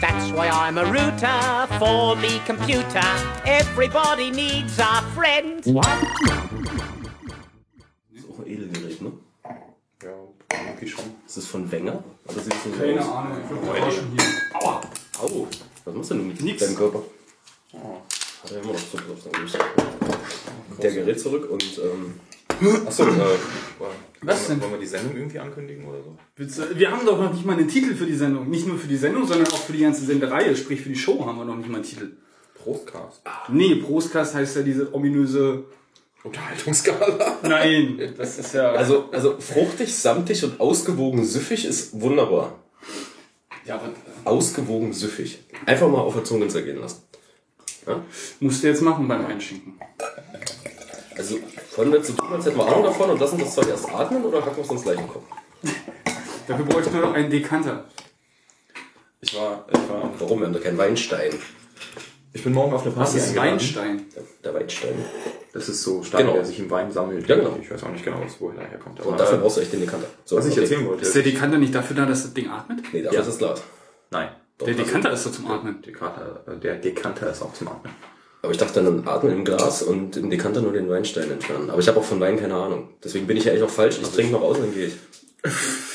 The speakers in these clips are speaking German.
That's why I'm a router for me computer. Everybody needs a friend. Das ist auch ein Edelgerät, ne? Ja, irgendwie schon. Ist das von Wenger? Oder sieht das so Keine aus? Ahnung, ich bin heute schon hier. Aua! Au! Was machst du denn mit Nix. deinem Körper? Hat er immer noch Zugriff Gesicht. Der gerät zurück und ähm, Achso, äh, Was denn? Wollen wir die Sendung irgendwie ankündigen oder so? Wir haben doch noch nicht mal einen Titel für die Sendung. Nicht nur für die Sendung, sondern auch für die ganze Sendereihe. Sprich, für die Show haben wir noch nicht mal einen Titel. Prostcast. Nee, Prostcast heißt ja diese ominöse... Unterhaltungsskala. Nein, das ist ja... also, also fruchtig, samtig und ausgewogen süffig ist wunderbar. ja, aber, Ausgewogen süffig. Einfach mal auf der Zunge zergehen lassen. musst du jetzt machen beim Einschinken. Also, wollen wir jetzt so tun, als hätten wir Ahnung davon und lassen das zwar erst atmen oder hacken wir es uns gleich im Kopf? Dafür bräuchte nur noch einen Dekanter. Ich war, ich war, Warum? Wir haben da keinen Weinstein. ich bin morgen auf eine Das Party ist eingeladen. Weinstein. Der Weinstein. Das ist so Stein, Genau. der sich im Wein sammelt. Ja, genau. Ich weiß auch nicht genau, woher er herkommt. Und dafür brauchst du echt den Dekanter. So, was ich okay. erzählen wollte. Ist der Dekanter nicht dafür da, dass das Ding atmet? Nee, dafür Ja. ist es laut. Nein. Der Dekanter ist doch zum Atmen. Dekanter, äh, der Dekanter ist auch zum Atmen. Aber ich dachte dann atmen im Glas und im Dekanter nur den Weinstein entfernen. Aber ich habe auch von Wein keine Ahnung. Deswegen bin ich ja eigentlich auch falsch. Ich trinke noch aus und dann gehe ich.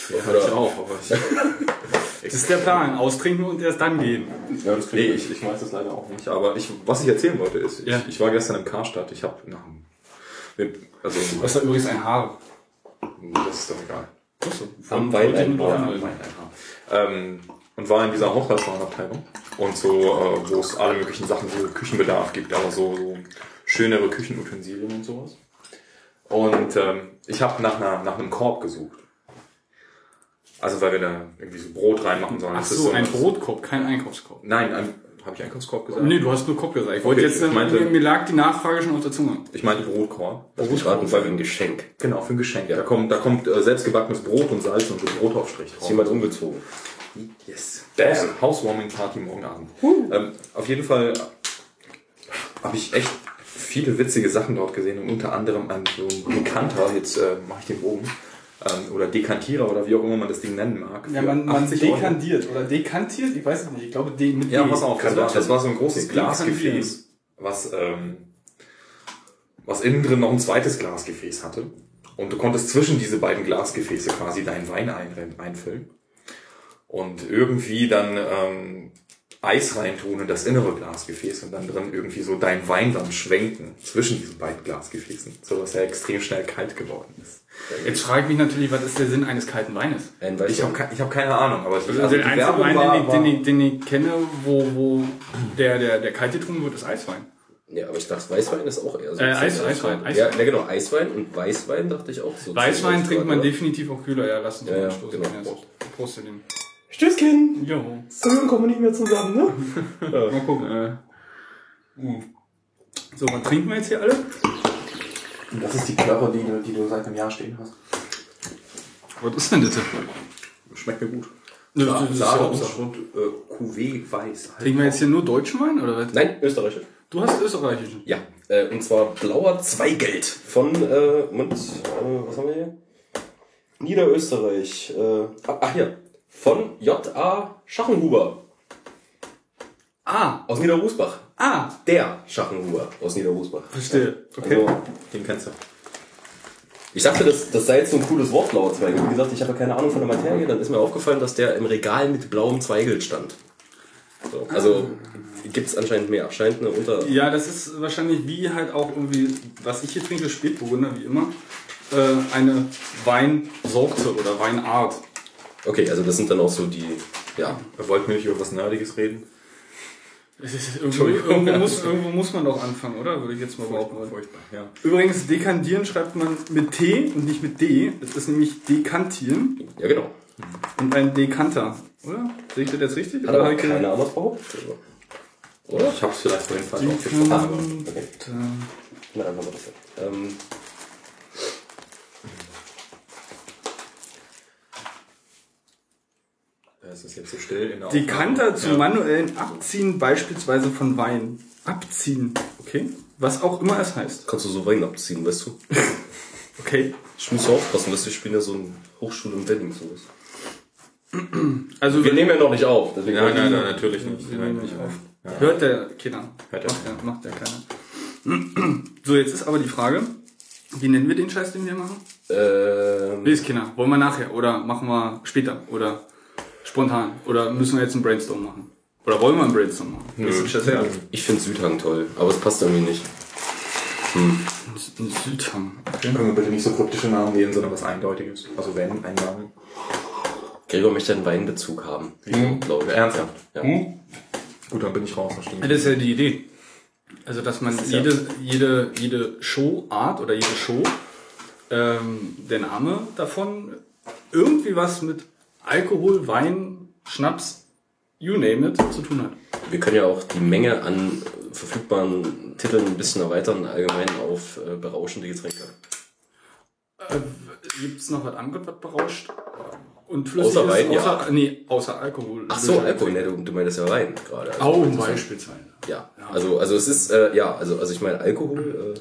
Ja, ich auch, aber ich, Das ist der Plan. Austrinken und erst dann gehen. ja, das nee, ich, ich weiß das leider auch nicht. Aber ich, was ich erzählen wollte ist, ich, Ja. ich war gestern im Karstadt. Ich habe nach also Das ist übrigens ein Haar. das ist doch egal. Am Wein ein Haar. ähm, und war in dieser Haushaltswarenabteilung und so, äh, wo es alle möglichen Sachen, so Küchenbedarf gibt, aber so, so schönere Küchenutensilien und sowas. Und ähm, ich habe nach, einer, nach einem Korb gesucht. Also weil wir da irgendwie so Brot reinmachen sollen. Ach so, ein Brotkorb, kein Einkaufskorb. Nein, ein, habe ich Einkaufskorb gesagt? Nee, du hast nur Korb gesagt. Ich wollte Okay, jetzt, ich meinte- mir, mir lag die Nachfrage schon auf der Zunge. Ich meinte Brotkorb. Das ist gerade ein ein Geschenk. Genau, für ein Geschenk. Da kommt, da kommt äh, selbstgebackenes Brot und Salz und so Brotaufstrich drauf. Ist jemand umgezogen? Yes. Bam. Housewarming Party morgen Abend. Ähm, auf jeden Fall habe ich echt viele witzige Sachen dort gesehen und unter anderem ein so ein Dekanter, jetzt äh, mache ich den Bogen, ähm, oder Dekantierer oder wie auch immer man das Ding nennen mag. Ja, man, man 80 Euro. dekantiert oder dekantiert, ich weiß es nicht. Ich glaube, D mit Ja, pass auf, das war, das war so ein großes. Glasgefäß, was, ähm, was innen drin noch ein zweites Glasgefäß hatte. Und du konntest zwischen diese beiden Glasgefäße quasi deinen Wein ein, einfüllen. Und irgendwie dann ähm, Eis reintun in das innere Glasgefäß und dann drin irgendwie so deinen Wein dann schwenken zwischen diesen beiden Glasgefäßen, so dass er extrem schnell kalt geworden ist. Jetzt frage ich mich natürlich, was ist der Sinn eines kalten Weines? Ein Ich habe ich hab keine Ahnung, aber die, Also, also der die einzige Werbung Wein, war, den, ich, den, ich, den ich kenne, wo, wo der, der, der kalt getrunken wird, ist Eiswein. Ja, aber ich dachte, Weißwein ist auch eher so. Äh, Eis- Eiswein, Ja, Eiswein. ja, genau, Eiswein und Weißwein dachte ich auch so. Weißwein trinkt man oder? definitiv auch kühler. Ja, lass uns Ja, mal ja, anstoßen. genau. Ja, Prost. Prost den. Stößchen! Jo. So kommen wir nicht mehr zusammen, ne? Mal gucken. Äh. Uh. So, was trinken wir jetzt hier alle? Das ist die Klörre, die du, die du seit einem Jahr stehen hast. Was ist denn das? Schmeckt mir gut. Nö, das ist ja Untergrund, äh, Cuvée weiß. Trinken wir jetzt hier nur deutschen Wein oder was? Nein, österreichisch. Du hast österreichischen. Ja, äh, und zwar blauer Zweigeld von, äh, Moment, äh, was haben wir hier? Niederösterreich. Äh, ach, ach hier, von J.A. Schachenhuber Ah, aus Niederrusbach. ah, Der Schachenhuber aus Niederrusbach. verstehe. Okay. Also, Den kennst du. ich dachte, das, das sei jetzt so ein cooles Wort, blauer Zweigeld. Wie gesagt, ich habe keine Ahnung von der Materie. Dann ist mir aufgefallen, dass der im Regal mit blauem Zweigeld stand. So, also gibt's anscheinend mehr. Scheint eine Unter... Ja, das ist wahrscheinlich wie halt auch irgendwie, was ich hier trinke, Spätburgunder, wie immer, äh, eine Weinsorte oder Weinart. Okay, also das sind dann auch so die... Ja, Wollten wir nicht über was Nerdiges reden? Es Irgendwo, irgendwo, muss, irgendwo muss man doch anfangen, oder? Würde ich jetzt mal behaupten. Furchtbar, ja. Übrigens, dekantieren schreibt man mit T und nicht mit D. Es ist nämlich dekantieren ja genau. und ein Dekanter, oder? Sehe ich das jetzt richtig? Hat Oder aber habe ich keiner anders behauptet. Also. Oder? Ich hab's vielleicht vorhin falsch aufgesprochen. Ah, okay. Na, machen wir das. Ähm, Es ist jetzt so still in der Die Aufnahme. Kanter zum Ja. manuellen Abziehen beispielsweise von Wein. Abziehen, okay? Was auch immer es heißt. kannst du so Wein abziehen, weißt du? Okay. Ich muss aufpassen, dass wir spielen ja so eine Hochschule in Wedding sowas. Also Wir nehmen ja noch nicht auf. Deswegen Nein, nein, nein, natürlich nicht. Wir Nein, nehmen nicht auf. Ja. Hört der keiner. Hört der macht, der, macht der keiner. So, jetzt ist aber die Frage, wie nennen wir den Scheiß, den wir machen? Ähm, Lies Kinder, wollen wir nachher oder machen wir später oder spontan oder müssen wir jetzt einen Brainstorm machen? Oder wollen wir einen Brainstorm machen? Das her? ich finde Südhang toll, aber es passt irgendwie nicht. Ein Südhang. Okay. Können wir bitte nicht so kryptische Namen wählen, sondern was Eindeutiges? Also wenn, ein Name. Gregor möchte einen Weinbezug haben. Mhm. Glaube ich. Ernsthaft? Ja. Gut, dann bin ich raus, das stimmt. Das ist ja die Idee. Also, dass man ja- jede, jede, jede Showart oder jede Show, ähm, der Name davon irgendwie was mit Alkohol, Wein, Schnaps, you name it, zu tun hat. Wir können ja auch die Menge an verfügbaren Titeln ein bisschen erweitern, allgemein auf äh, berauschende Getränke. Gibt es noch was anderes, was berauscht? Und flüssig Außer? Wein, ja. außer, Nee, außer Alkohol. Ach so, Alkohol, ne, du, du meinst ja Wein gerade. Also, Au, beispielsweise. Ja, also, also es ist, äh, ja, also, also ich meine Alkohol, äh,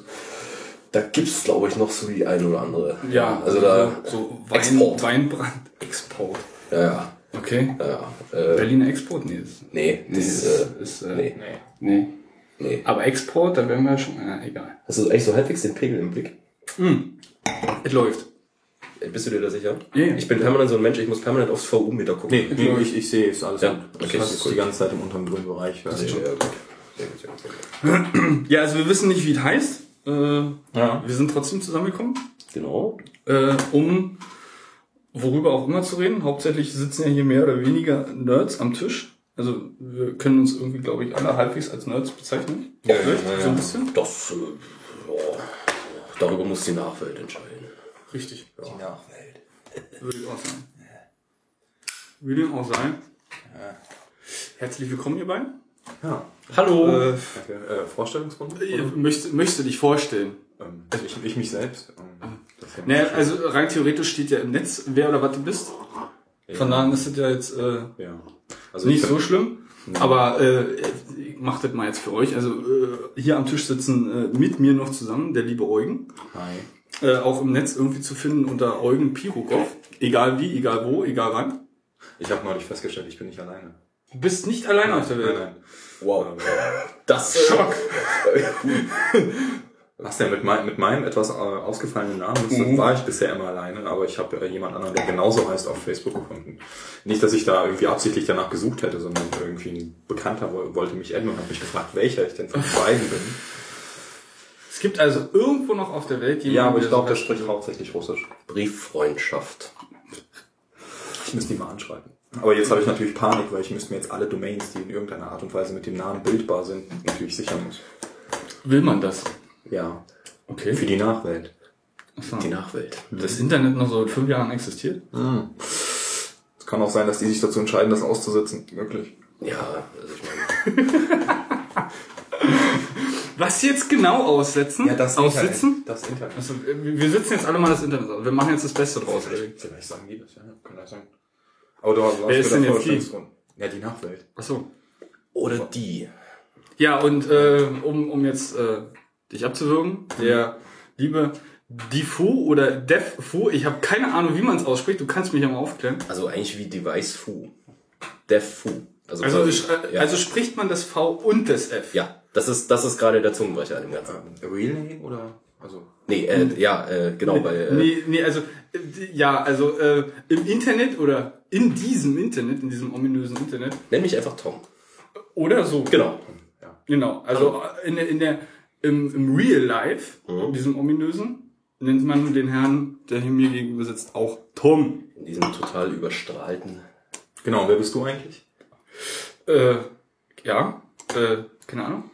da gibt's glaube ich noch so die ein oder andere. Ja, also da, so Wein, Export. Weinbrand. Export. Ja, ja, Okay. ja, äh, Berliner Export? Nee, das, nee, das das ist, ist, äh, ist äh, nee, nee. nee. Aber Export, da wären wir schon, ja, egal. Hast du eigentlich so halbwegs den Pegel im Blick? Es läuft. Bist du dir da sicher? Ja, ja. Ich bin permanent so ein Mensch, ich muss permanent aufs VU-Meter gucken. Nee, nee ich, ich sehe es alles Ja, gut. okay, das ist cool. die ganze Zeit im unteren grünen Bereich. Sehr, Also, sehr gut. Sehr gut, sehr gut, sehr gut. Ja, also wir wissen nicht, wie es heißt. Äh, Ja. Wir sind trotzdem zusammengekommen, Genau. äh, um worüber auch immer zu reden. Hauptsächlich sitzen ja hier mehr oder weniger Nerds am Tisch. Also wir können uns irgendwie, glaube ich, alle halbwegs als Nerds bezeichnen. Ja, Vielleicht, ja, ja. so ein bisschen. Das, äh, ja, darüber muss die Nachwelt entscheiden. Richtig. Die Nachwelt. Würde ich auch sagen. Würde ich auch sagen. Herzlich willkommen, ihr beiden. Ja. Hallo! Äh, Danke. Äh, Vorstellungsrunde? ich möchte, möchtest du dich vorstellen? Ähm, also ich, ich mich selbst. Ähm, ja Naja, also rein theoretisch steht ja im Netz, wer oder was du bist. Von daher ist es ja jetzt äh, ja. Also nicht ich so schlimm. Aber äh, ich mach das mal jetzt für euch. Also äh, hier am Tisch sitzen äh, mit mir noch zusammen der liebe Eugen. Hi. Äh, auch im Netz irgendwie zu finden unter Eugen Pirukov. Egal wie, egal wo, egal wann. Ich habe neulich festgestellt, ich bin nicht alleine. Du bist nicht allein auf der Welt. Nein, nein. Wow. Das äh, Schock. Was denn mit, mein, mit meinem etwas äh, ausgefallenen Namen Mhm. war ich bisher immer alleine, aber ich habe äh, jemand anderen, der genauso heißt, auf Facebook gefunden. Nicht, dass ich da irgendwie absichtlich danach gesucht hätte, sondern irgendwie ein Bekannter wo- wollte mich adden und hat mich gefragt, welcher ich denn von den beiden bin. Es gibt also irgendwo noch auf der Welt jemanden, Ja, aber ich glaube, der spricht hauptsächlich Russisch. Brieffreundschaft. Ich müsste die mal anschreiben. Aber jetzt habe ich natürlich Panik, weil ich müsste mir jetzt alle Domains, die in irgendeiner Art und Weise mit dem Namen bildbar sind, natürlich sichern muss. Will man das? Ja. Okay. Für die Nachwelt. Achso. Die Nachwelt. Das Internet noch so in fünf Jahren existiert? Es kann auch sein, dass die sich dazu entscheiden, das auszusetzen. Möglich. Ja, also ich meine, Was jetzt genau aussetzen? Aussitzen? Das Internet. Also, wir sitzen jetzt alle mal das Internet aus. Wir machen jetzt das Beste draus. Erik. Vielleicht sagen die das, ja. Kann das sein. Aber du, hast Wer ist denn jetzt Vorstellungsgrund. Ja, die Nachwelt. Achso. oder die. Ja, und äh, um, um jetzt äh, dich abzuwürgen, der liebe Difu oder Defu, ich habe keine Ahnung, wie man es ausspricht, du kannst mich ja mal aufklären. Also eigentlich wie Device Fu. Dev Fu. Also, Also, quasi- ja. also spricht man das V und das F. ja, das ist, das ist gerade der Zungenbrecher an dem Ganzen. Ähm, Real Name oder? Also. Nee, äh, ja, äh, genau, weil, äh, Nee, nee, also äh, ja, also äh, im Internet oder in diesem Internet, in diesem ominösen Internet nenn mich einfach Tom. oder so. Genau. Genau, also in der, in der, im, im Real Life, in diesem ominösen, nennt man den Herrn, der hier mir gegenüber sitzt, auch Tom. In diesem total überstrahlten. Genau, wer bist du eigentlich? Äh, ja, äh, keine Ahnung.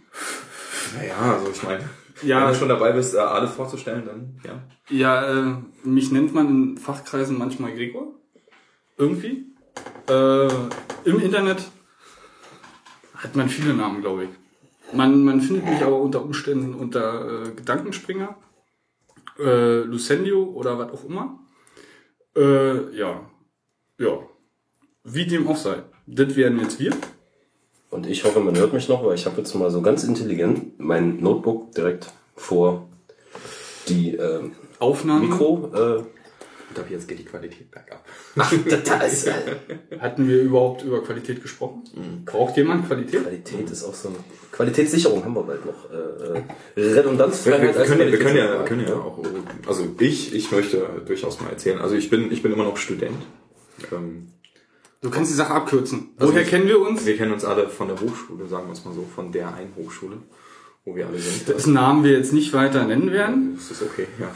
Naja, also ich meine, Ja. wenn du schon dabei bist, äh, alle vorzustellen, dann ja. Ja, äh, mich nennt man in Fachkreisen manchmal Gregor. Irgendwie. Äh, Im Internet hat man viele Namen, glaube ich. Man, man findet mich aber unter Umständen unter äh, Gedankenspringer, äh, Lucendio oder was auch immer. Äh, ja, ja. Wie dem auch sei. Das wären jetzt wir. Und ich hoffe, man hört mich noch, weil ich habe jetzt mal so ganz intelligent mein Notebook direkt vor die ähm, Aufnahmen Mikro. Äh, Ab jetzt geht die Qualität bergab. ach, da ist äh, Hatten wir überhaupt über Qualität gesprochen? Braucht jemand Qualität? Qualität ist auch so eine Qualitätssicherung haben wir bald noch. Äh, äh, Redundanzfreiheit. Wir, wir, als können, ja- wir, können ja, können ja auch, also ich, ich möchte durchaus mal erzählen. Also ich bin, ich bin immer noch Student. Ähm, Du kannst die Sache abkürzen. Also Woher ich- kennen wir uns? wir kennen uns alle von der Hochschule, sagen wir es mal so, von der einen Hochschule, wo wir alle sind. Dessen Namen wir jetzt nicht weiter nennen werden. Das ist okay, ja.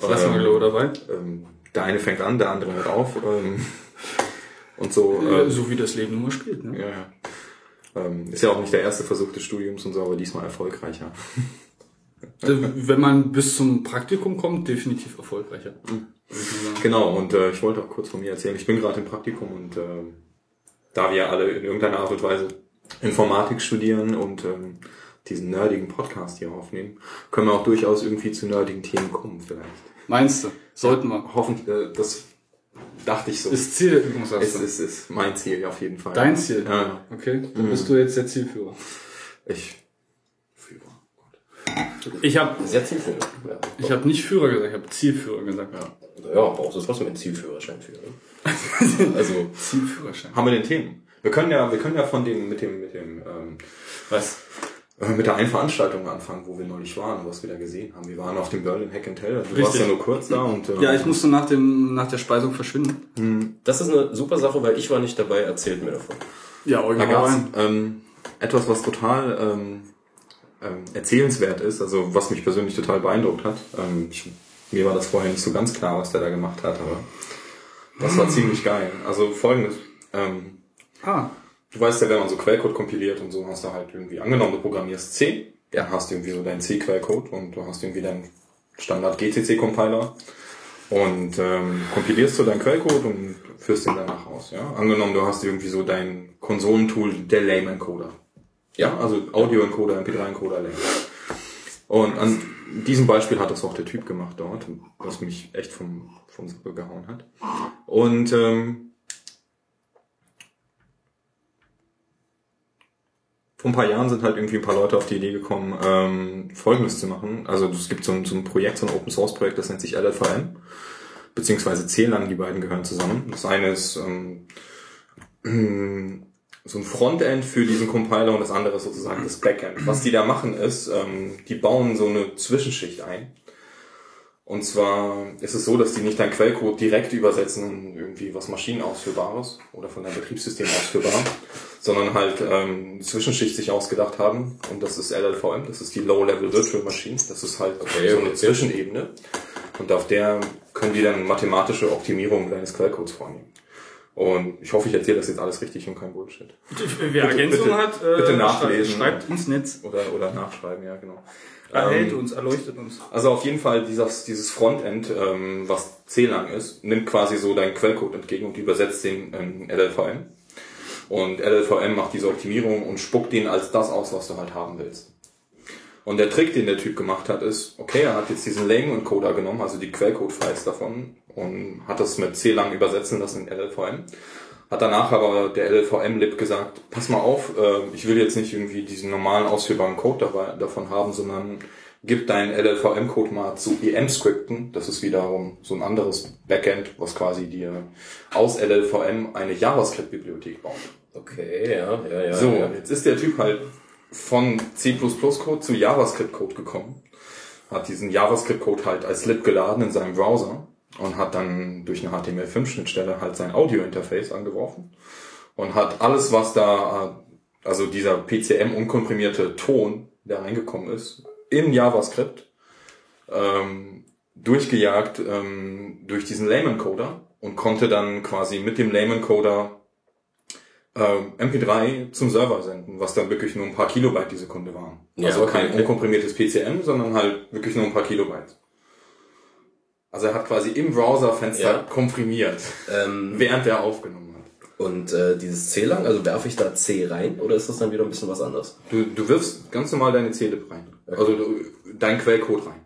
Lassen wir, glaube ich, dabei. Ähm, der eine fängt an, der andere hört auf. Ähm, und so. Äh, Ähm, so wie das Leben nun mal spielt. Ne? ja, ja. Ähm, ist ja auch nicht der erste Versuch des Studiums und so, aber diesmal erfolgreicher. Äh, Wenn man bis zum Praktikum kommt, definitiv erfolgreicher. Mhm. Genau, und äh, ich wollte auch kurz von mir erzählen. Ich bin gerade im Praktikum und äh, da wir alle in irgendeiner Art und Weise Informatik studieren und ähm, diesen nerdigen Podcast hier aufnehmen, können wir auch durchaus irgendwie zu nerdigen Themen kommen vielleicht. Meinst du? Sollten wir. Hoffentlich, äh, das dachte ich so. Ist Ziel der Übung, sagst du? ist, ist mein Ziel auf jeden Fall. Dein Ziel? Ja, Okay, dann bist du jetzt der Zielführer. ich. Führer. Ich habe Sehr zielführend. Ja. ich hab nicht Führer gesagt, ich habe Zielführer gesagt. Ja. ja, brauchst du trotzdem einen Zielführerschein für. Ne? Also, Zielführerschein. haben wir den Themen? Wir können ja, wir können ja von dem, mit dem, mit dem, ähm, Was? Mit der einen Veranstaltung anfangen, wo wir neulich waren, was wir da gesehen haben. Wir waren auf dem Berlin Hack and Tell. Du Richtig. warst ja nur kurz da und äh, Ja, ich musste nach dem nach der Speisung verschwinden. Das ist eine super Sache, weil ich war nicht dabei. Erzählt mir davon. Ja, da original. gab's ähm, etwas, was total ähm, ähm, erzählenswert ist, also was mich persönlich total beeindruckt hat. Ähm, ich, mir war das vorher nicht so ganz klar, was der da gemacht hat, aber das war ziemlich geil. Also folgendes, ähm, Ah, du weißt ja, wenn man so Quellcode kompiliert und so, hast du halt irgendwie angenommen, du programmierst C, ja, hast irgendwie so deinen C-Quellcode und du hast irgendwie deinen Standard GCC-Compiler und ähm, kompilierst so deinen Quellcode und führst den danach aus. Ja? Angenommen, du hast irgendwie so dein Konsolentool, der Lame-Encoder. Ja, also Audio-Encoder, MP3-Encoder, Lame. Und an diesem Beispiel hat das auch der Typ gemacht dort, was mich echt vom, vom Suppe gehauen hat. Und ähm, vor ein paar Jahren sind halt irgendwie ein paar Leute auf die Idee gekommen, ähm, Folgendes zu machen. Also es gibt so ein, so ein Projekt, so ein Open Source Projekt, das nennt sich LLVM, beziehungsweise CLang, die beiden gehören zusammen. Das eine ist ähm, so ein Frontend für diesen Compiler und das andere ist sozusagen das Backend. Was die da machen ist, ähm, die bauen so eine Zwischenschicht ein. Und zwar ist es so, dass die nicht deinen Quellcode direkt übersetzen in irgendwie was Maschinenausführbares oder von deinem Betriebssystem ausführbar, sondern halt ähm, eine Zwischenschicht sich ausgedacht haben. Und das ist LLVM, das ist die Low-Level Virtual Machine. Das ist halt Okay, so eine okay. Zwischenebene. Und auf der können die dann mathematische Optimierung deines Quellcodes vornehmen. Und ich hoffe, ich erzähle das jetzt alles richtig und kein Bullshit. wer Ergänzung bitte- hat, äh, bitte nachlesen. schreibt ins Netz. Oder, oder nachschreiben, ja, genau. Erhält Ähm, uns, erleuchtet uns. Also auf jeden Fall dieses, dieses Frontend, ähm, was C-lang ist, nimmt quasi so deinen Quellcode entgegen und übersetzt den in LLVM. Und LLVM macht diese Optimierung und spuckt den als das aus, was du halt haben willst. Und der Trick, den der Typ gemacht hat, ist, okay, er hat jetzt diesen Lame-Encoder genommen, also die Quellcode-Files davon, und hat das mit C-lang übersetzen lassen in LLVM. Hat danach aber der LLVM-Lib gesagt, pass mal auf, äh, ich will jetzt nicht irgendwie diesen normalen ausführbaren Code dabei, davon haben, sondern gib deinen LLVM-Code mal zu EM-Skripten. Das ist wiederum so ein anderes Backend, was quasi dir aus LLVM eine JavaScript-Bibliothek baut. Okay, ja, ja, ja. So, ja. jetzt ist der Typ halt von C++-Code zu JavaScript-Code gekommen, hat diesen JavaScript-Code halt als lib geladen in seinem Browser und hat dann durch eine HTML5-Schnittstelle halt sein Audio-Interface angeworfen und hat alles, was da, also dieser PCM unkomprimierte Ton, der reingekommen ist, in JavaScript ähm, durchgejagt ähm, durch diesen Lame-Encoder und konnte dann quasi mit dem Lame-Encoder ähm, MP3 zum Server senden, was dann wirklich nur ein paar Kilobyte die Sekunde waren. Ja, also okay, kein okay. unkomprimiertes PCM, sondern halt wirklich nur ein paar Kilobyte. Also er hat quasi im Browserfenster Ja. komprimiert, Ähm, während er aufgenommen hat. Und äh, dieses C lang, also werfe ich da C rein oder ist das dann wieder ein bisschen was anderes? Du, du wirfst ganz normal deine C-Lib rein. Also du, dein Quellcode rein.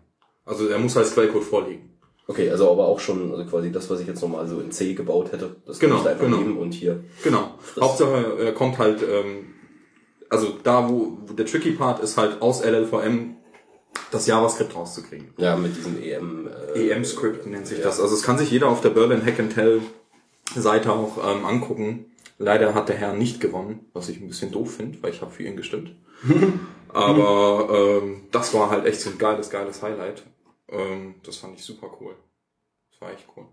Also der muss als Quellcode vorliegen. Okay, also aber auch schon also quasi das, was ich jetzt nochmal so in C gebaut hätte, das Genau, kann ich da einfach genau. nehmen und hier. Genau. Hauptsache, er kommt halt, ähm, also da, wo, wo der tricky Part ist halt aus LLVM das JavaScript rauszukriegen. Ja, mit diesem EM. Äh, EM-Script nennt sich das. Also es kann sich jeder auf der Berlin Hack and Tell Seite auch ähm, angucken. Leider hat der Herr nicht gewonnen, was ich ein bisschen doof finde, weil ich habe für ihn gestimmt. Aber ähm, das war halt echt so ein geiles, geiles Highlight. Ähm, das fand ich super cool. Das war echt cool.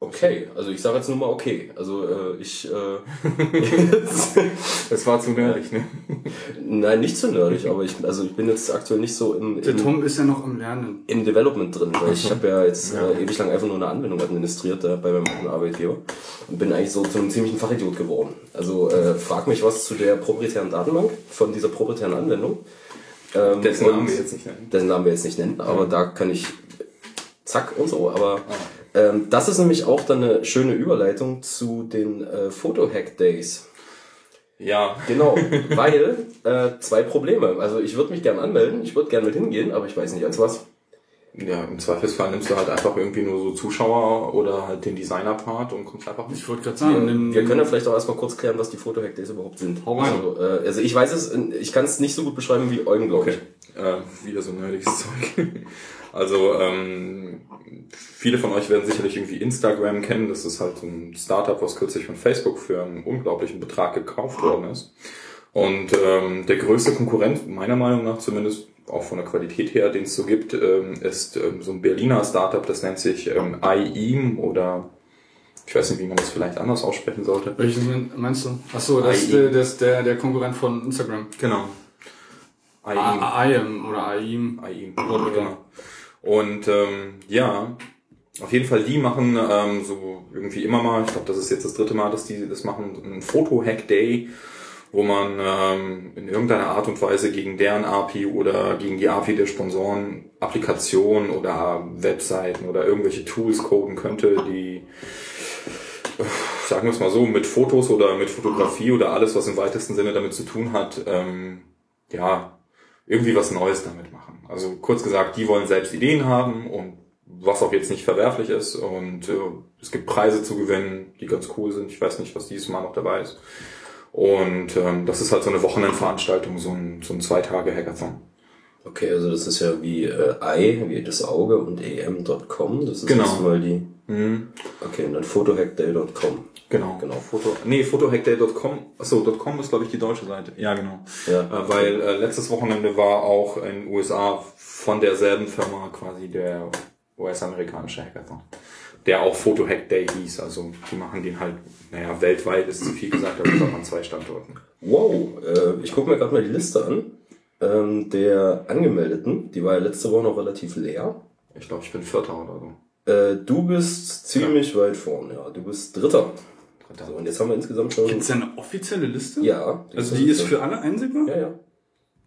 Okay, also ich sage jetzt nur mal okay. Also äh, ich äh, Es war zu nerdig, ne? nein, nicht zu nerdig, aber ich also ich bin jetzt aktuell nicht so im, Der im, Tom ist ja noch am Lernen. im Development drin, weil ich habe ja jetzt Äh, ewig lang einfach nur eine Anwendung administriert äh, bei meinem alten Arbeitgeber und bin eigentlich so zu einem ziemlichen Fachidiot geworden. Also äh, frag mich was zu der proprietären Datenbank von dieser proprietären Anwendung. Ähm, Dessen Namen wir jetzt nicht nennen. dessen Namen wir jetzt nicht nennen, aber da kann ich zack und so, aber ähm, das ist nämlich auch dann eine schöne Überleitung zu den äh, Photo-Hack Days. Ja. Genau, weil äh, zwei Probleme. Also ich würde mich gern anmelden, ich würde gern mit hingehen, aber ich weiß nicht als was. Ja, im Zweifelsfall nimmst du halt einfach irgendwie nur so Zuschauer oder halt den Designer-Part und kommst einfach mit. Ich wollte gerade sagen, nimm- Wir können ja vielleicht auch erstmal kurz klären, was die Photo-Hack Days überhaupt sind. Hau rein. Also, äh, also ich weiß es, ich kann es nicht so gut beschreiben wie Eugen, glaube Okay. Äh, wieder so nerdiges Zeug. Also, ähm, viele von euch werden sicherlich irgendwie Instagram kennen. Das ist halt so ein Startup, was kürzlich von Facebook für einen unglaublichen Betrag gekauft worden ist. Und ähm, der größte Konkurrent, meiner Meinung nach zumindest, auch von der Qualität her, den es so gibt, ähm, ist ähm, so ein Berliner Startup, das nennt sich ähm, IEAM oder ich weiß nicht, wie man das vielleicht anders aussprechen sollte. Welches meinst du? Achso, das ist das ist der, der Konkurrent von Instagram. Genau. IEAM. AIM oder AIM. AIM. Genau. Und ähm, ja, auf jeden Fall, die machen ähm, so irgendwie immer mal, ich glaube, das ist jetzt das dritte Mal, dass die das machen, ein Foto-Hack-Day, wo man ähm, in irgendeiner Art und Weise gegen deren API oder gegen die API der Sponsoren Applikationen oder Webseiten oder irgendwelche Tools coden könnte, die sagen wir es mal so, mit Fotos oder mit Fotografie oder alles, was im weitesten Sinne damit zu tun hat, ähm, ja, irgendwie was Neues damit machen. Also kurz gesagt, die wollen selbst Ideen haben und was auch jetzt nicht verwerflich ist und äh, es gibt Preise zu gewinnen, die ganz cool sind. Ich weiß nicht, was dieses Mal noch dabei ist. Und ähm, das ist halt so eine Wochenendveranstaltung, so ein, so ein zwei Tage Hackathon. Okay, also das ist ja wie äh, I, wie das Auge und em.com. Das ist Genau. erstmal die. Okay, und dann photohackday.com. Genau. Genau. Foto, nee, photohackday.com. Achso, .com ist glaube ich die deutsche Seite. Ja, genau. Ja. Äh, weil äh, letztes Wochenende war auch in den USA von derselben Firma quasi der US-amerikanische Hackathon. Der auch Photo Hack Day hieß. Also die machen den halt, naja, weltweit ist zu viel gesagt, aber ich glaube an zwei Standorten. Wow, äh, ich gucke mir gerade mal die Liste an. Ähm, der Angemeldeten, die war ja letzte Woche noch relativ leer. Ich glaube, ich bin Vierter oder so. Äh, du bist ziemlich weit vorn, ja. Du bist Dritter. So, und jetzt haben wir insgesamt schon. Gibt es eine offizielle Liste? Ja. Also die ist für alle einsehbar? Ja, ja.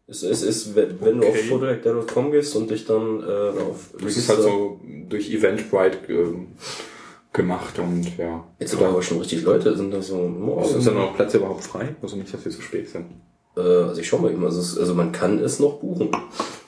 Es, es ist, wenn, wenn du auf Okay. photohackday.com gehst und dich dann äh, auf Das ist halt so durch Eventbrite ähm, gemacht und ja. Jetzt sind da aber schon richtig Leute, sind da so. Oh, Sind da noch Plätze überhaupt frei? Also nicht, dass wir zu spät sind. äh, also ich schau mal eben, also, es, also man kann es noch buchen.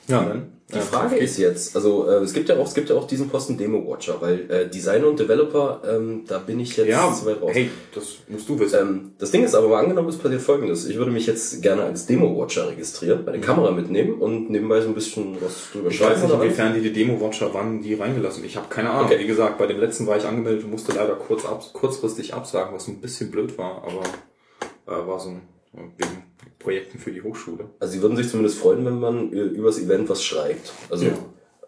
Ja, dann. Die Frage ist jetzt, also äh, es gibt ja auch, es gibt ja auch diesen Posten Demo Watcher, weil äh, Designer und Developer, ähm, da bin ich jetzt Ja, zu weit raus. hey, das musst du wissen. Ähm, das Ding ist aber mal angenommen, es passiert folgendes. Ich würde mich jetzt gerne als Demo-Watcher registrieren, meine Kamera mitnehmen und nebenbei so ein bisschen was drüber Ich weiß nicht, oder was. inwiefern die die Demo-Watcher, wann die reingelassen. Ich habe keine Ahnung. Okay. Wie gesagt, bei dem letzten war ich angemeldet und musste leider kurz ab, kurzfristig absagen, was ein bisschen blöd war, aber äh, war so ein, wegen Projekten für die Hochschule. Also sie würden sich zumindest freuen, wenn man äh, übers Event was schreibt. Also Ja.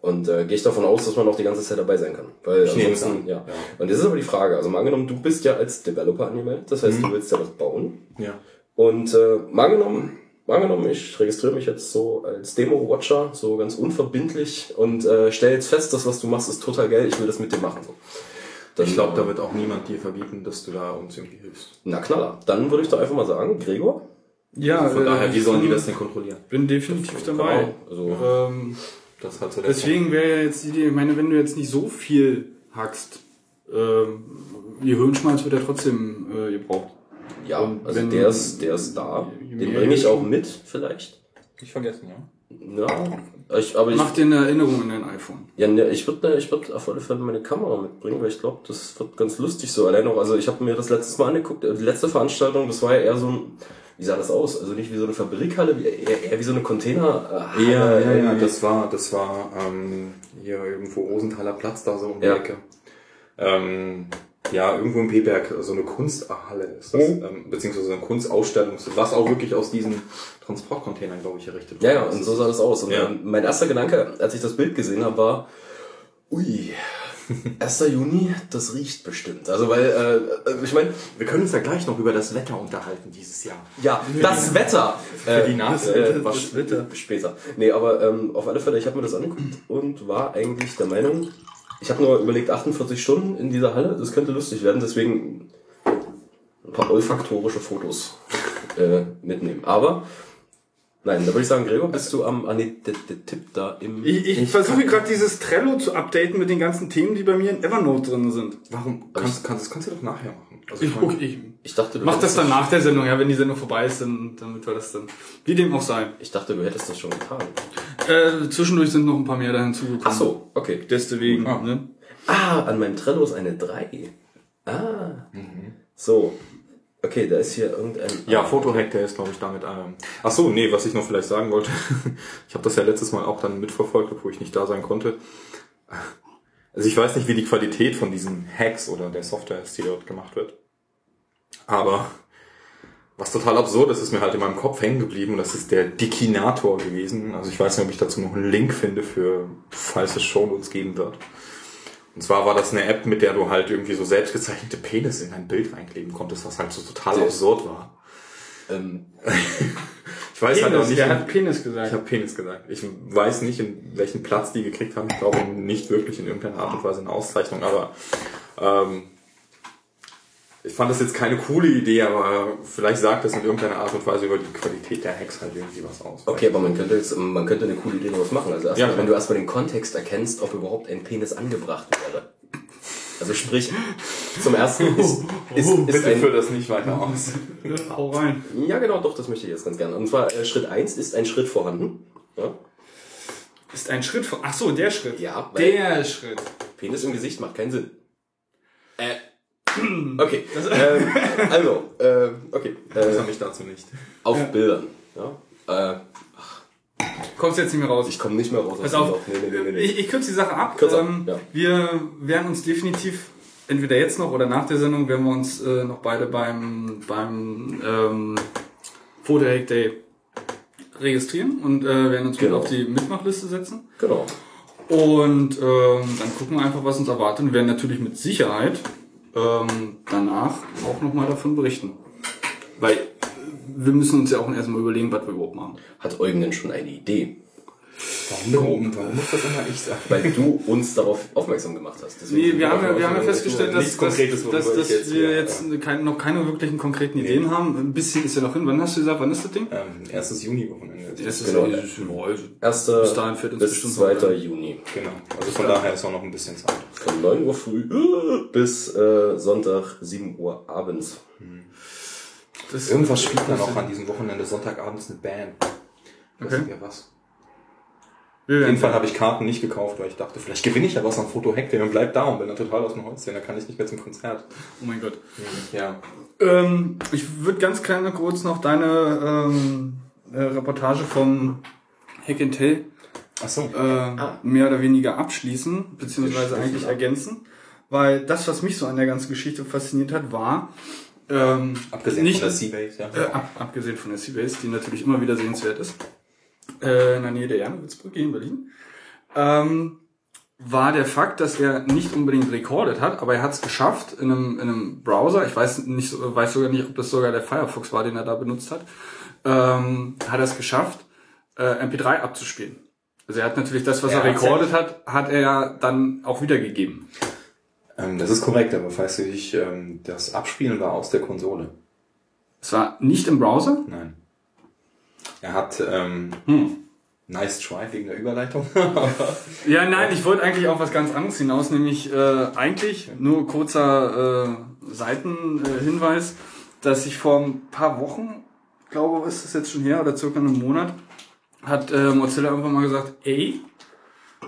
und äh, gehe ich davon aus, dass man auch die ganze Zeit dabei sein kann. Weil Ich ansonsten, an, ja. ja. Und das ist aber die Frage. Also mal angenommen, du bist ja als Developer angemeldet, das heißt, Mhm. du willst ja was bauen. Ja. Und äh, mal angenommen, mal angenommen, ich registriere mich jetzt so als Demo-Watcher, so ganz unverbindlich und äh, stelle jetzt fest, das, was du machst, ist total geil, ich will das mit dir machen. So. Dann, Ich glaube, äh, da wird auch niemand dir verbieten, dass du da uns irgendwie hilfst. Na knaller. Dann würde ich doch einfach mal sagen, Gregor. Ja, Von äh, daher, wie sollen die das denn kontrollieren? bin definitiv dabei. Also, Ähm, Das halt so der deswegen wäre ja jetzt die Idee, ich meine, wenn du jetzt nicht so viel hackst, ähm, wie Hirnschmalz wird ja trotzdem äh, gebraucht. Ja, Und also wenn- der ist, der ist da. Den bringe ich ihr- auch mit, vielleicht. Nicht vergessen, ja. Ja, ich, aber ich, Mach dir eine Erinnerung in dein iPhone. ja, ne, ich würde ich würd auf alle Fälle meine Kamera mitbringen, weil ich glaube, das wird ganz lustig so. Allein auch, also ich habe mir das letztes Mal angeguckt, äh, die letzte Veranstaltung, das war ja eher so ein, wie sah das aus? Also nicht wie so eine Fabrikhalle, eher, eher wie so eine Containerhalle. Ja, ja, ja, das war, das war ähm, hier irgendwo Rosenthaler Platz da so um die Ja. Ecke. Ähm, ja, irgendwo im Peberg, so eine Kunsthalle ist das, Mhm. ähm, beziehungsweise eine Kunstausstellung, was auch wirklich aus diesen Transportcontainern, glaube ich, errichtet Ja, ja, Das und so sah das aus. Und Ja. mein erster Gedanke, als ich das Bild gesehen habe, war, ui, 1. Juni, das riecht bestimmt. Also weil, äh, ich meine, Wir können uns ja gleich noch über das Wetter unterhalten dieses Jahr. ja, das Wetter. Äh, die Nase. Äh, Das Wetter. später. Nee, aber ähm, auf alle Fälle, ich habe mir das angeguckt und war eigentlich der Meinung, ich habe nur überlegt, 48 Stunden in dieser Halle, das könnte lustig werden, deswegen ein paar olfaktorische Fotos äh, mitnehmen. Aber, nein, da würde ich sagen, Gregor, bist du am, ah nee, der, der Tipp da im... Ich, ich versuche gerade dieses Trello zu updaten mit den ganzen Themen, die bei mir in Evernote drin sind. Warum? Kannst, kannst, das kannst du doch nachher machen. Also Ich, meine- okay, ich Ich dachte, du mach das dann nach der Sendung, ja, wenn die Sendung vorbei ist, dann, damit wir das dann, wie dem auch sei. Ich dachte, du hättest das schon getan. Äh, zwischendurch sind noch ein paar mehr da hinzugekommen. Ach so, okay. Deswegen, Ah. ne? Ah, an meinem Trello ist eine 3. Ah. So. Okay, da ist hier irgendein... Ja, Fotohack, der ist, glaube ich, damit. Ähm, ach so, nee, was ich noch vielleicht sagen wollte. ich habe das ja letztes Mal auch dann mitverfolgt, obwohl ich nicht da sein konnte. Also ich weiß nicht, wie die Qualität von diesen Hacks oder der Software ist, die dort gemacht wird. Aber was total absurd ist, ist mir halt in meinem Kopf hängen geblieben und das ist der Dikinator gewesen. Also ich weiß nicht, ob ich dazu noch einen Link finde für, falls es Shownotes geben wird. Und zwar war das eine App, mit der du halt irgendwie so selbstgezeichnete Penis in ein Bild reinkleben konntest, was halt so total Sehr- absurd war. Ähm, Ich weiß halt auch Penis, nicht. der in- hat Penis gesagt. ich habe Penis gesagt. Ich weiß nicht, in welchen Platz die gekriegt haben. Ich glaube nicht wirklich in irgendeiner Art und Weise eine Auszeichnung, aber ähm, ich fand das jetzt keine coole Idee, aber vielleicht sagt das in irgendeiner Art und Weise über die Qualität der Hacks halt irgendwie was aus. okay, aber man könnte jetzt, man könnte eine coole Idee daraus machen. Also erstmal, Ja. wenn du erstmal den Kontext erkennst, ob überhaupt ein Penis angebracht wäre. Also sprich, zum ersten ist, ist, ist Bitte ein, führ das nicht weiter aus. Hau rein. ja genau, doch, das möchte ich jetzt ganz gerne. Und zwar äh, Schritt 1 ist ein Schritt vorhanden. Ja? Ist ein Schritt von, ach so, der Schritt. Ja, weil- Der Schritt. Penis im Gesicht macht keinen Sinn. Äh, okay. ähm, also, äh, okay. Das Äh, habe ich dazu nicht. auf Bildern. Ja? Äh, Kommst jetzt nicht mehr raus. ich komme nicht mehr raus. aus Pass auf. Nee, nee, nee. Ich, ich kürze die Sache ab. Kürzer, ähm, ja. Wir werden uns definitiv, entweder jetzt noch oder nach der Sendung, werden wir uns äh, noch beide beim, beim ähm, Photo Hack Day registrieren und äh, werden uns Genau. mit auf die Mitmachliste setzen. Genau. Und ähm, dann gucken wir einfach, was uns erwartet und werden natürlich mit Sicherheit ähm, danach auch nochmal davon berichten. Weil wir müssen uns ja auch erstmal überlegen, was wir überhaupt machen. Hat Eugen denn schon eine Idee? Warum? Warum muss das immer ich sagen? Weil du uns darauf aufmerksam gemacht hast. Deswegen Nee, wir haben, ja, wir haben ja festgestellt, dass, dass, dass, dass jetzt wir jetzt kein, noch keine wirklichen konkreten Ideen haben. Ein bisschen ist ja noch hin. Wann hast du gesagt, wann ist das Ding? Ähm, erstes Juni-Wochenende. Es genau. ist, Erster Bis dahin fällt uns bis bestimmt 2. noch ein. Juni. Genau. Also von daher ist auch noch ein bisschen Zeit. Von 9 Uhr früh äh, bis äh, Sonntag 7 Uhr abends. Das, Irgendwas spielt dann auch an diesem Wochenende Sonntagabends eine Band. Ich weiß Okay. nicht mehr was. Wir Auf jeden Fall habe ich Karten nicht gekauft, weil ich dachte, vielleicht gewinne ich ja was am Foto Hack Day und bleib da und bin dann total aus dem Häuschen. Dann kann ich nicht mehr zum Konzert. Oh mein Gott. Ja. Ähm, ich würde ganz klein kurz noch deine ähm, äh, Reportage vom Hack and Tell Ach so. äh, mehr oder weniger abschließen, beziehungsweise eigentlich ergänzen. Weil das, was mich so an der ganzen Geschichte fasziniert hat, war ähm, Abgesehen nicht, von der Seabase, ja. Äh, ab, abgesehen von der Seabase, die natürlich immer wieder sehenswert ist, äh, in der Nähe der Ernewitzbrücke in Berlin, ähm, war der Fakt, dass er nicht unbedingt recordet hat, aber er hat es geschafft in einem, in einem Browser, ich weiß nicht, weiß sogar nicht, ob das sogar der Firefox war, den er da benutzt hat, ähm, hat er es geschafft, äh, MP3 abzuspielen. Also er hat natürlich das, was Er er hat's recordet hat, hat er dann auch wiedergegeben. Ähm, das ist korrekt, aber falls du dich, ähm, das Abspielen war aus der Konsole. Es war nicht im Browser, Nein. Er hat, ähm, Hm. Nice try wegen der Überleitung. Ja, nein, ich wollte eigentlich auf was ganz anderes hinaus, nämlich äh, eigentlich nur kurzer äh, Seitenhinweis, dass ich vor ein paar Wochen, glaube, ist das jetzt schon her oder circa einen Monat, hat äh, Mozilla irgendwann mal gesagt, ey,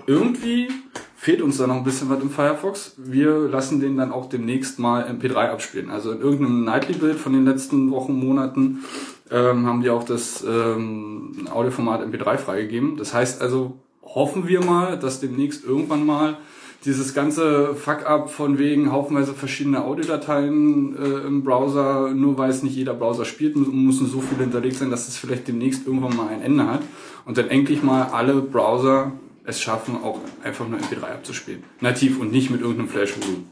irgendwie fehlt uns da noch ein bisschen was im Firefox. Wir lassen den dann auch demnächst mal MP3 abspielen. Also in irgendeinem Nightly-Bild von den letzten Wochen, Monaten ähm, haben die auch das ähm, Audioformat MP3 freigegeben. Das heißt also, hoffen wir mal, dass demnächst irgendwann mal dieses ganze Fuck-up von wegen haufenweise verschiedene Audiodateien äh, im Browser, nur weil es nicht jeder Browser spielt, müssen so viele hinterlegt sein, dass es vielleicht demnächst irgendwann mal ein Ende hat und dann endlich mal alle Browser es schaffen, auch einfach nur MP3 abzuspielen. Nativ und nicht mit irgendeinem Flash-Volumen.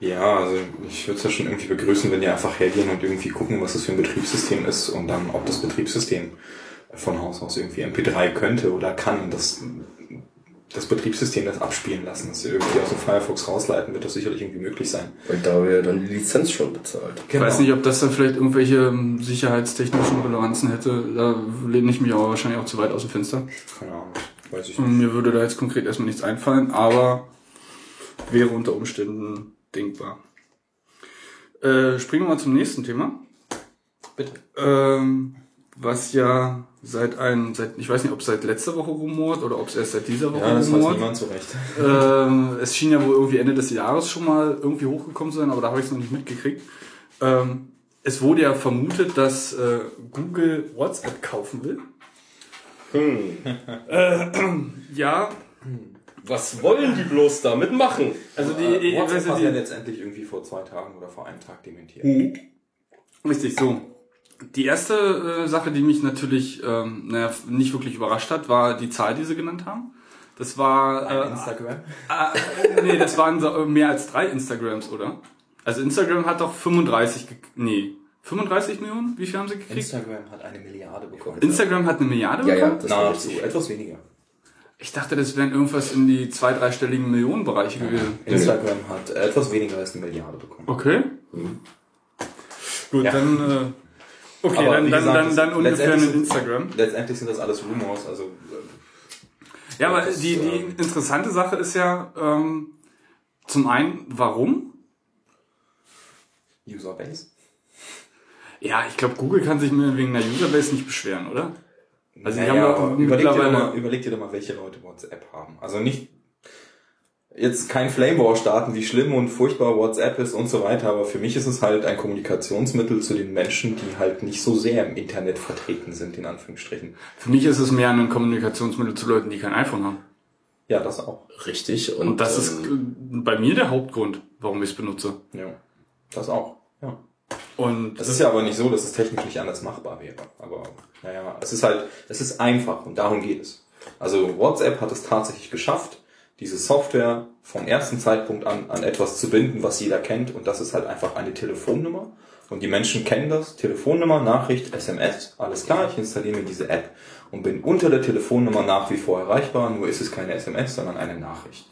Ja, also ich würde es ja schon irgendwie begrüßen, wenn die einfach hergehen und irgendwie gucken, was das für ein Betriebssystem ist und dann, ob das Betriebssystem von Haus aus irgendwie MP3 könnte oder kann und das, das Betriebssystem das abspielen lassen, das irgendwie aus dem Firefox rausleiten, wird das sicherlich irgendwie möglich sein. Weil da wir dann die Lizenz schon bezahlt. Ich weiß nicht, ob das dann vielleicht irgendwelche ähm, sicherheitstechnischen Relevanzen hätte. Da lehne ich mich aber wahrscheinlich auch zu weit aus dem Fenster. Keine Ahnung, weiß ich nicht. Und mir würde da jetzt konkret erstmal nichts einfallen, aber wäre unter Umständen denkbar. Äh, springen wir mal zum nächsten Thema. Bitte. Ähm, was ja seit ein, seit, ich weiß nicht, ob es seit letzter Woche rumort oder ob es erst seit dieser Woche Ja, das weiß rumort. niemand so recht. Ähm, es schien ja wohl irgendwie Ende des Jahres schon mal irgendwie hochgekommen zu sein, aber da habe ich es noch nicht mitgekriegt. Ähm, es wurde ja vermutet, dass äh, Google WhatsApp kaufen will. Äh, ja, Was wollen die bloß damit machen? also die, Äh, die, WhatsApp du, hat ja letztendlich irgendwie vor zwei Tagen oder vor einem Tag dementiert. richtig so. Die erste äh, Sache, die mich natürlich ähm, naja, nicht wirklich überrascht hat, war die Zahl, die sie genannt haben. Das war äh, Instagram? äh, nee, das waren so, äh, mehr als drei Instagrams, oder? Also Instagram hat doch 35, ge nee, 35 Millionen? Wie viel haben sie gekriegt? Instagram hat eine Milliarde bekommen. Instagram hat eine Milliarde Ja, ja, bekommen? das war Nahezu, etwas weniger. Ich dachte, das wären irgendwas in die zwei-, dreistelligen Millionenbereiche gewesen. Instagram hat etwas weniger als eine Milliarde bekommen. Okay. Gut, Ja. dann, äh, okay, Aber dann, dann, gesagt, dann, dann ungefähr sind- Instagram. Letztendlich sind das alles Rumors, also äh, Ja, aber das, die, die ähm, interessante Sache ist ja, ähm, zum einen, warum? Userbase. Ja, ich glaube, Google kann sich wegen der Userbase nicht beschweren, oder? Also naja, haben überleg, dir mal, überleg dir doch mal, welche Leute WhatsApp haben. Also nicht jetzt kein Flame War starten, wie schlimm und furchtbar WhatsApp ist und so weiter, aber für mich ist es halt ein Kommunikationsmittel zu den Menschen, die halt nicht so sehr im Internet vertreten sind, in Anführungsstrichen. Für mich ist es mehr ein Kommunikationsmittel zu Leuten, die kein iPhone haben. Ja, das auch. Richtig. Und, Und das ist ähm, äh, bei mir der Hauptgrund, warum ich es benutze. Ja, das auch. Ja. Und Das ist ja aber nicht so, dass es technisch nicht anders machbar wäre. Aber naja, es ist halt, es ist einfach und darum geht es. Also WhatsApp hat es tatsächlich geschafft, diese Software vom ersten Zeitpunkt an an etwas zu binden, was jeder kennt. Und das ist halt einfach eine Telefonnummer. Und die Menschen kennen das. Telefonnummer, Nachricht, SMS, alles klar, ich installiere mir diese App und bin unter der Telefonnummer nach wie vor erreichbar. Nur ist es keine SMS, sondern eine Nachricht.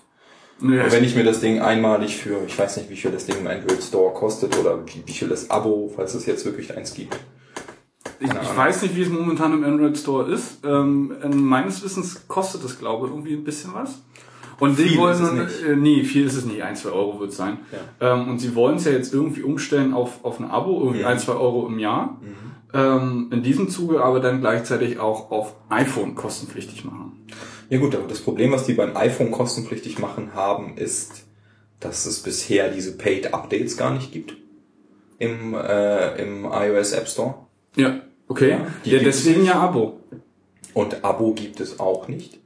Ja, Und wenn ich mir das Ding einmalig für, ich weiß nicht, wie viel das Ding im Android Store kostet oder wie, wie viel das Abo, falls es jetzt wirklich eins gibt. ich, ich weiß nicht, wie es momentan im Android Store ist. Ähm, in meines Wissens kostet es, glaube ich, irgendwie ein bisschen was. Und Viel wollen ist es nicht. Äh, nee, viel ist es nicht. Ein, zwei Euro wird es sein. Ähm, und sie wollen es ja jetzt irgendwie umstellen auf, auf ein Abo, irgendwie Mhm. ein, zwei Euro im Jahr. Ähm, in diesem Zuge aber dann gleichzeitig auch auf iPhone kostenpflichtig machen. Ja gut, aber das Problem, was die beim iPhone kostenpflichtig machen haben, ist, dass es bisher diese Paid Updates gar nicht gibt im, äh, im iOS App Store. Ja, okay. Ja, Ja, deswegen ja Abo. Und Abo gibt es auch nicht.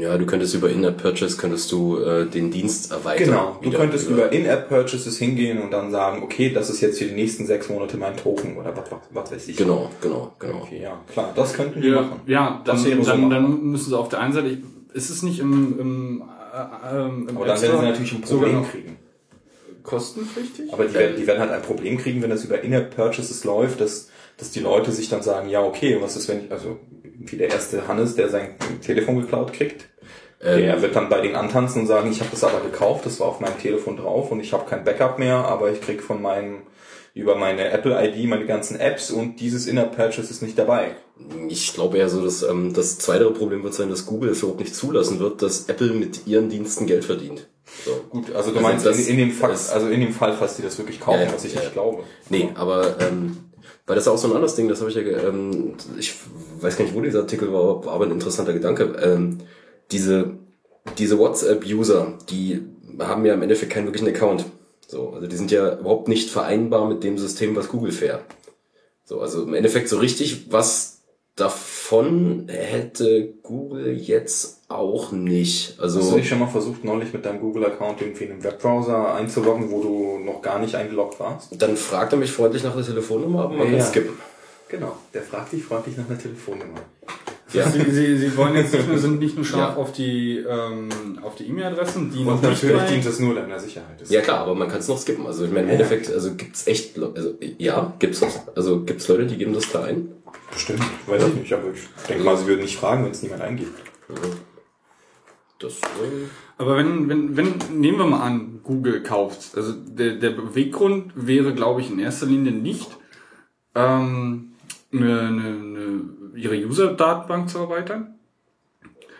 Ja, du könntest über In-App-Purchase könntest du äh, den Dienst erweitern. Genau. Du könntest über In-App-Purchases hingehen und dann sagen, okay, das ist jetzt für die nächsten sechs Monate mein Token oder was, was, was weiß ich. Genau, genau, genau. Okay, ja, klar, das könnten die Ja, machen. ja dann, wäre so dann, machbar. dann müssen sie auf der einen Seite, ich- ist es nicht im, im, äh, ähm, im Aber dann werden sie natürlich ein Problem noch kriegen. kostenpflichtig? Aber die werden, die werden halt ein Problem kriegen, wenn das über In-App-Purchases läuft, dass, dass die Leute sich dann sagen, ja, okay, was ist, wenn ich, also wie der erste Hannes, der sein Telefon geklaut kriegt, Ähm, der wird dann bei denen antanzen und sagen, ich habe das aber gekauft, das war auf meinem Telefon drauf und ich habe kein Backup mehr, aber ich krieg von meinem über meine Apple ID, meine ganzen Apps und dieses In-App-Purchase ist nicht dabei. Ich glaube eher so, dass ähm, das zweite Problem wird sein, dass Google es überhaupt nicht zulassen wird, dass Apple mit ihren Diensten Geld verdient. So. Gut, also du Also meinst in, in dem Fakt, also in dem Fall, falls die das wirklich kaufen, Ja, ja, was ich ja, nicht glaube. Nee, aber ähm, weil das ist auch so ein anderes Ding, das habe ich ja, ähm, ich weiß gar nicht, wo dieser Artikel war aber ein interessanter Gedanke. Ähm, diese diese WhatsApp-User, die haben ja im Endeffekt keinen wirklichen Account. So, also die sind ja überhaupt nicht vereinbar mit dem System, was Google fährt. So, also im Endeffekt so richtig was davon hätte Google jetzt auch nicht. Also Hast du dich schon mal versucht, neulich mit deinem Google-Account irgendwie in einem Webbrowser einzuloggen, wo du noch gar nicht eingeloggt warst? dann fragt er mich freundlich nach der Telefonnummer, aber man Ja. kann skippen. Genau, der fragt dich freundlich nach einer Telefonnummer. Ja. Sie, Sie, Sie wollen jetzt nicht nur, sind nicht nur scharf Ja. auf die ähm, auf die E-Mail-Adressen, die Und nicht natürlich dient es nur deiner Sicherheit. Das Ja klar, aber man kann es noch skippen. Also ich meine, im Ja. Endeffekt, also gibt's echt, also ja, gibt's das. Also gibt's Leute, die geben das da ein. Bestimmt, weiß ich nicht, aber ich denke mal, sie würden nicht fragen, wenn es niemand eingibt. Das, ähm, Aber wenn, wenn, wenn, nehmen wir mal an, Google kauft. Also der, der Beweggrund wäre, glaube ich, in erster Linie nicht, ähm, eine, eine, eine, ihre User-Datenbank zu erweitern,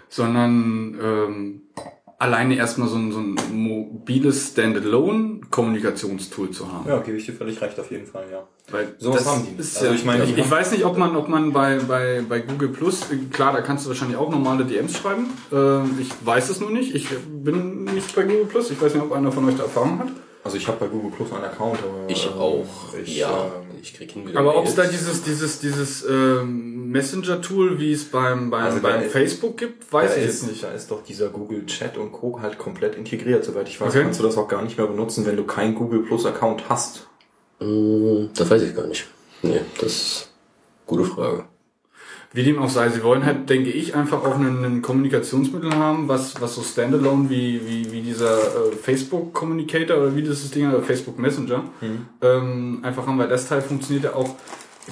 sondern ähm, alleine erstmal so ein, so ein mobiles Standalone-Kommunikationstool zu haben. Ja, gebe ich dir völlig recht, auf jeden Fall, ja. Weil Sowas das haben die. Ist Also ich meine, ich, haben- weiß nicht, ob man, ob man bei, bei, bei Google Plus, klar, da kannst du wahrscheinlich auch normale DMs schreiben. Äh, ich weiß es nur nicht. Ich bin nicht bei Google Plus. Ich weiß nicht, ob einer von euch da Erfahrung hat. Also ich habe bei Google Plus einen Account, aber ich ähm, auch. Ich, ja, ähm, ich krieg hin wieder. Aber ob es da dieses, dieses, dieses ähm, Messenger-Tool, wie es beim, beim, Also beim ist- Facebook gibt, weiß ich ist, jetzt nicht. Da ist doch dieser Google Chat und Co. halt komplett integriert. Soweit ich weiß, Okay. kannst du das auch gar nicht mehr benutzen, wenn du keinen Google Plus Account hast. Hm, Das weiß ich gar nicht. Nee, das ist gute Frage. Wie dem auch sei, sie wollen halt, denke ich, einfach auch einen, einen Kommunikationsmittel haben, was, was so standalone wie, wie, wie dieser äh, Facebook Communicator oder wie dieses Ding, oder Facebook Messenger, ähm, einfach haben, weil das Teil funktioniert ja auch,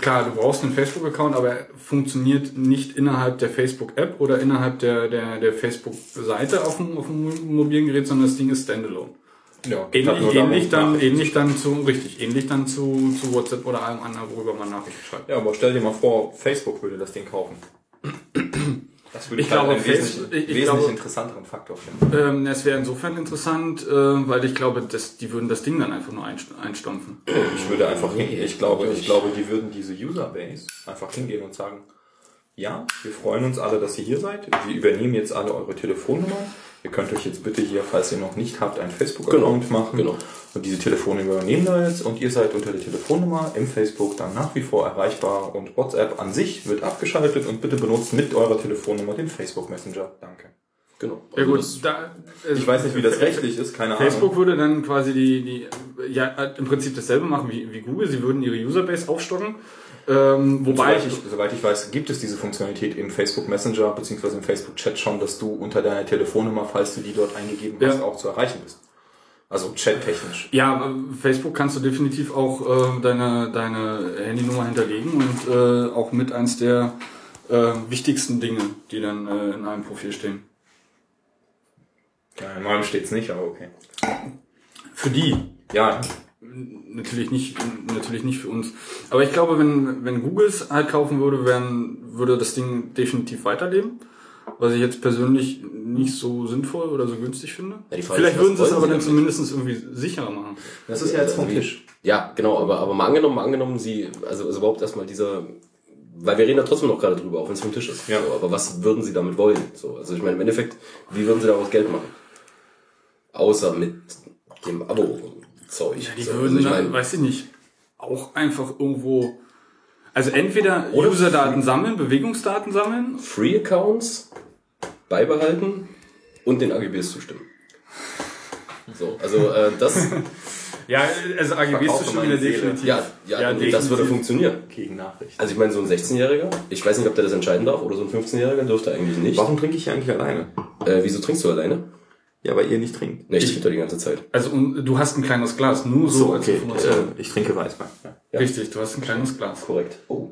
klar, du brauchst einen Facebook-Account, aber er funktioniert nicht innerhalb der Facebook-App oder innerhalb der, der, der Facebook-Seite auf dem, auf dem mobilen Gerät, sondern das Ding ist standalone. Ja, Ähnlich, ähnlich, dann, ähnlich dann zu, richtig, ähnlich dann zu, zu WhatsApp oder allem anderen, worüber man Nachrichten schreibt. Ja, aber stell dir mal vor, Facebook würde das Ding kaufen. Das würde Ich ich halt glaube, einen wesentlich, Facebook- ich- ich wesentlich glaube- interessanteren Faktor finden. Ähm, es wäre insofern interessant, äh, weil ich glaube, dass die würden das Ding dann einfach nur einst- einstampfen. Ich würde einfach hingehen. Ich glaube, glaub ich ich. glaube, die würden diese Userbase einfach hingehen und sagen, ja, wir freuen uns alle, dass ihr hier seid. Wir übernehmen jetzt alle eure Telefonnummern. Ihr könnt euch jetzt bitte hier, falls ihr noch nicht habt, einen Facebook-Account Genau, machen. genau. Und diese Telefonnummer übernehmen wir jetzt und ihr seid unter der Telefonnummer im Facebook dann nach wie vor erreichbar und WhatsApp an sich wird abgeschaltet und bitte benutzt mit eurer Telefonnummer den Facebook Messenger. Danke. Genau. Ja Also gut, das- da, also Ich weiß nicht, wie das rechtlich ist, keine Facebook Ahnung. würde dann quasi die, die ja, im Prinzip dasselbe machen wie, wie Google. Sie würden ihre Userbase aufstocken. Ähm, wobei Soweit ich, soweit ich weiß, gibt es diese Funktionalität im Facebook Messenger bzw. im Facebook Chat schon, dass du unter deiner Telefonnummer, falls du die dort eingegeben hast, Ja. auch zu erreichen bist. Also chattechnisch. Ja, aber Facebook kannst du definitiv auch äh, deine, deine Handynummer hinterlegen und äh, auch mit eins der äh, wichtigsten Dinge, die dann äh, in einem Profil stehen. Ja, in meinem steht's nicht, aber okay. Für die. Ja, Natürlich nicht, natürlich nicht für uns. Aber ich glaube, wenn, wenn Google es halt kaufen würde, wären, würde das Ding definitiv weiterleben. Was ich jetzt persönlich nicht so sinnvoll oder so günstig finde. Ja, Vielleicht würden sie es aber sie dann zumindest irgendwie sicherer machen. das ist ja jetzt vom Also Tisch. Ja, genau, aber, aber mal angenommen, mal angenommen, sie, also, also überhaupt erstmal dieser, weil wir reden da trotzdem noch gerade drüber, auch wenn es vom Tisch ist. Ja. So, aber was würden sie damit wollen? So, also ich meine, im Endeffekt, wie würden sie daraus Geld machen? Außer mit dem Abo-Zeug. Die so, würden also ich dann, meine, weiß ich nicht, auch einfach irgendwo, also entweder Oder- User-Daten sammeln, Bewegungsdaten sammeln. Free-Accounts beibehalten und den AGBs zustimmen. So, also äh, das, Ja, also AGBs Verkaufe zu stimmen, ja meine Seele. definitiv. ja, ja, Ja, das definitiv. würde funktionieren. Gegen Nachricht. Also ich meine, so ein 16-Jähriger, ich weiß nicht, ob der das entscheiden darf, oder so ein 15-Jähriger dürfte eigentlich nicht. Warum trinke ich hier eigentlich alleine? Äh, wieso trinkst du alleine? Ja, weil ihr nicht trinkt. Ne, ich trinke doch die ganze Zeit. Also um, du hast ein kleines Glas, nur so, So, als okay. Information. Äh, ich trinke Weißwein. Ja. Richtig, du hast ein kleines Glas. Korrekt. Oh.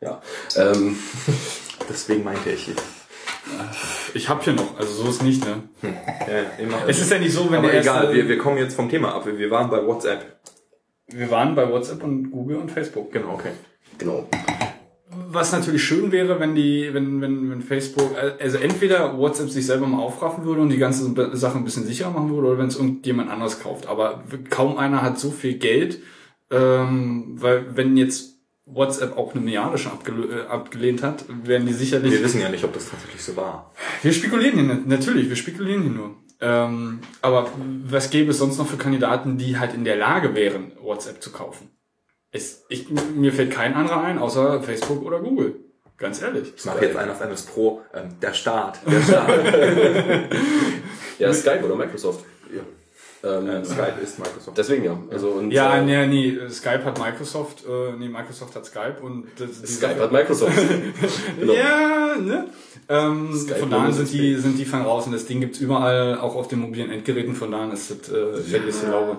Ja. Ähm, Deswegen meinte ich. Ich hab hier noch, also so ist nicht, ne? Ja, ja, immer. Es ist ja nicht so, wenn Aber der egal, wir, wir kommen jetzt vom Thema ab. Wir waren bei WhatsApp. Wir waren bei WhatsApp und Google und Facebook. Genau, okay. Genau. Was natürlich schön wäre, wenn die, wenn, wenn, wenn Facebook, also entweder WhatsApp sich selber mal aufraffen würde und die ganze Sache ein bisschen sicherer machen würde, oder wenn es irgendjemand anders kauft. Aber kaum einer hat so viel Geld, ähm, weil wenn jetzt WhatsApp auch eine Milliarde schon äh, abgelehnt hat, werden die sicherlich. Wir wissen ja nicht, ob das tatsächlich so war. Wir spekulieren hier natürlich, wir spekulieren hier nur. Ähm, aber was gäbe es sonst noch für Kandidaten, die halt in der Lage wären, WhatsApp zu kaufen? Es, ich, mir fällt kein anderer ein, außer Facebook oder Google. Ganz ehrlich. Ich mache jetzt einen auf MS Pro. Ähm, der Staat. Der Staat. Ja, Skype oder Microsoft. ja. Ähm, äh, Skype ist Microsoft. Deswegen ja. Also, und, Ja, äh, nee, nee, Skype hat Microsoft, äh, nee, Microsoft hat Skype und das, Skype hat Microsoft. Genau. Ja, ne? Ähm, Skype von daher und sind die, sind die fein raus und das Ding gibt's überall, auch auf den mobilen Endgeräten, von daher ist das äh, vergiss die Laube.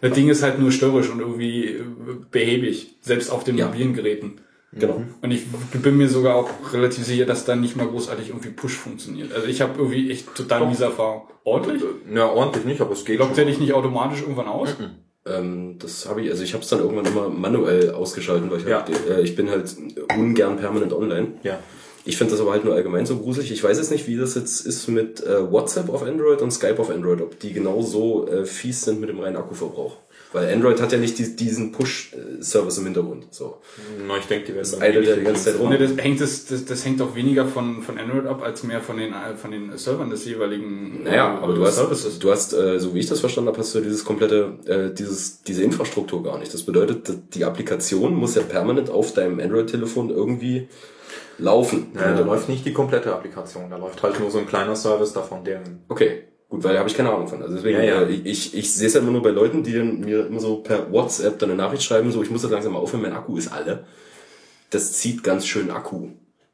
Das Ding ist halt nur störrisch und irgendwie äh, behäbig, selbst auf den Ja. mobilen Geräten. Genau. Und ich bin mir sogar auch relativ sicher, dass da nicht mal großartig irgendwie Push funktioniert. Also ich habe irgendwie echt total miese Erfahrung. Ordentlich? Ja, ordentlich nicht, aber es geht Lockt der dich nicht automatisch irgendwann aus? Ähm, das habe ich, also ich habe es dann irgendwann immer manuell ausgeschalten, weil ich Ja. halt, äh, ich bin halt ungern permanent online. Ja. Ich finde das aber halt nur allgemein so gruselig. Ich weiß jetzt nicht, wie das jetzt ist mit äh, WhatsApp auf Android und Skype auf Android, ob die genauso äh, fies sind mit dem reinen Akkuverbrauch. Weil Android hat ja nicht die, diesen Push-Service im Hintergrund. So. Na, ich denke, die werden Das eilt ja die ganze Zeit rum. Ne, das hängt das, das, das hängt auch weniger von, von Android ab, als mehr von den, äh, von den Servern des jeweiligen Naja, äh, aber du hast, Services. du hast, äh, so wie ich das verstanden habe, hast du dieses komplette, äh, dieses, diese Infrastruktur gar nicht. Das bedeutet, die Applikation muss ja permanent auf deinem Android-Telefon irgendwie laufen. Ja, da läuft nicht die komplette Applikation, da läuft halt nur so ein kleiner Service davon, der Okay, gut, weil da habe ich keine Ahnung von. Also deswegen, Ja, ja. Äh, ich, ich sehe es ja immer nur bei Leuten, die dann mir immer so per WhatsApp dann eine Nachricht schreiben, so ich muss jetzt langsam mal aufhören, mein Akku ist alle. Das zieht ganz schön Akku.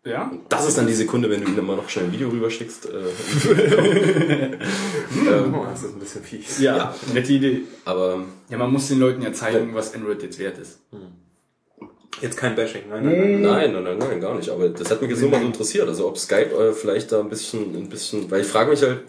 Ja? Das ist dann die Sekunde, wenn du ihnen immer noch schnell ein Video rüberschickst. Äh, oh, das ist ein bisschen fies. ja. Nette Idee. aber Ja, man muss den Leuten ja zeigen, was Android jetzt wert ist. Jetzt kein Bashing, nein, nein, nein. Nein, nein, nein, gar nicht. Aber das hat mich jetzt nur mal so interessiert. Also ob Skype äh, vielleicht da ein bisschen, ein bisschen, weil ich frage mich halt,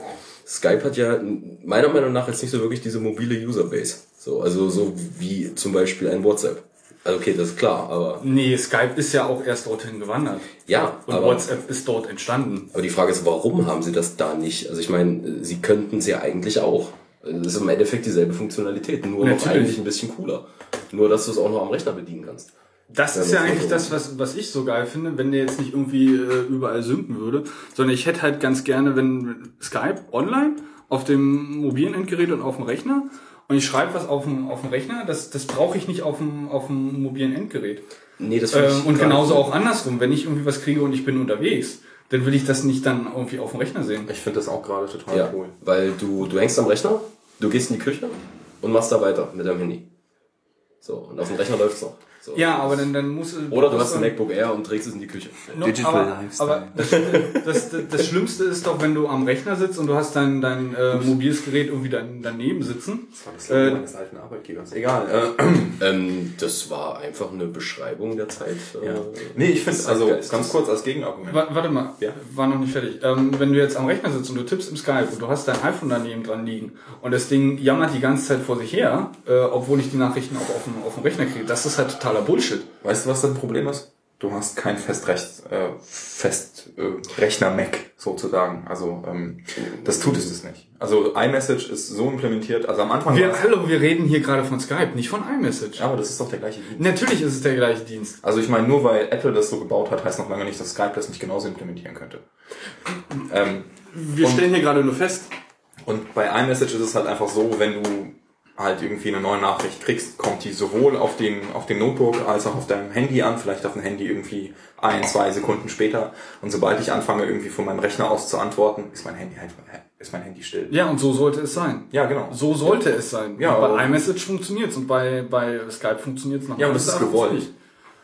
Skype hat ja meiner Meinung nach jetzt nicht so wirklich diese mobile Userbase. So, also so wie zum Beispiel ein WhatsApp. Also okay, das ist klar, aber Nee, Skype ist ja auch erst dorthin gewandert. ja, Und aber, WhatsApp ist dort entstanden. aber die Frage ist, warum haben sie das da nicht? Also ich meine, sie könnten es ja eigentlich auch. Das ist im Endeffekt dieselbe Funktionalität, nur noch Natürlich. eigentlich ein bisschen cooler. Nur, dass du es auch noch am Rechner bedienen kannst. Das ist ja eigentlich das, was, was ich so geil finde, wenn der jetzt nicht irgendwie äh, überall synken würde, sondern ich hätte halt ganz gerne, wenn Skype online auf dem mobilen Endgerät und auf dem Rechner und ich schreibe was auf dem, auf dem Rechner, das, das brauche ich nicht auf dem, auf dem mobilen Endgerät. Nee, das finde ich und gar genauso nicht. auch andersrum, wenn ich irgendwie was kriege und ich bin unterwegs, dann will ich das nicht dann irgendwie auf dem Rechner sehen. Ich finde das auch gerade total Ja, cool. weil du, du hängst am Rechner, du gehst in die Küche und machst da weiter mit deinem Handy. So, und auf dem Rechner läuft's noch. So. Ja, aber dann, dann muss Oder du hast ein MacBook Air und trägst es in die Küche. No, Digital aber, Lifestyle. Aber das, das, das, Schlimmste ist doch, wenn du am Rechner sitzt und du hast dein, dein äh, mobiles Gerät irgendwie dann, daneben sitzen. Das war das Logo Äh, meines alten Arbeitgebers. Egal. Äh, Ähm, das war einfach eine Beschreibung der Zeit. äh, nee, ich finde, also ganz kurz als Gegenargument. Wa- Warte mal, Ja. war noch nicht fertig. Ähm, wenn du jetzt am Rechner sitzt und du tippst im Skype und du hast dein iPhone daneben dran liegen und das Ding jammert die ganze Zeit vor sich her, äh, obwohl ich die Nachrichten auch auf dem, auf dem Rechner kriege, das ist halt totaler Bullshit. Weißt du, was das Problem ist? Du hast kein Festrecht, äh, Fest äh, Rechner Mac sozusagen. Also ähm, das tut es nicht. Also iMessage ist so implementiert. Also am Anfang. Wir, hallo, wir reden hier gerade von Skype, nicht von iMessage. aber das ist doch der gleiche Dienst. Natürlich ist es der gleiche Dienst. Also ich meine, nur weil Apple das so gebaut hat, heißt noch lange nicht, dass Skype das nicht genauso implementieren könnte. Ähm, Wir stellen hier gerade nur fest, Und bei iMessage ist es halt einfach so, wenn du halt irgendwie eine neue Nachricht kriegst, kommt die sowohl auf den, auf den Notebook als auch auf deinem Handy an, vielleicht auf dem Handy irgendwie ein, zwei Sekunden später. Und sobald ich anfange, irgendwie von meinem Rechner aus zu antworten, ist mein Handy halt, ist mein Handy still. Ja, und so sollte es sein. Ja, genau. So sollte es sein. Ja, Und bei iMessage funktioniert's und bei, bei Skype funktioniert's noch Ja, und das ist gewollt.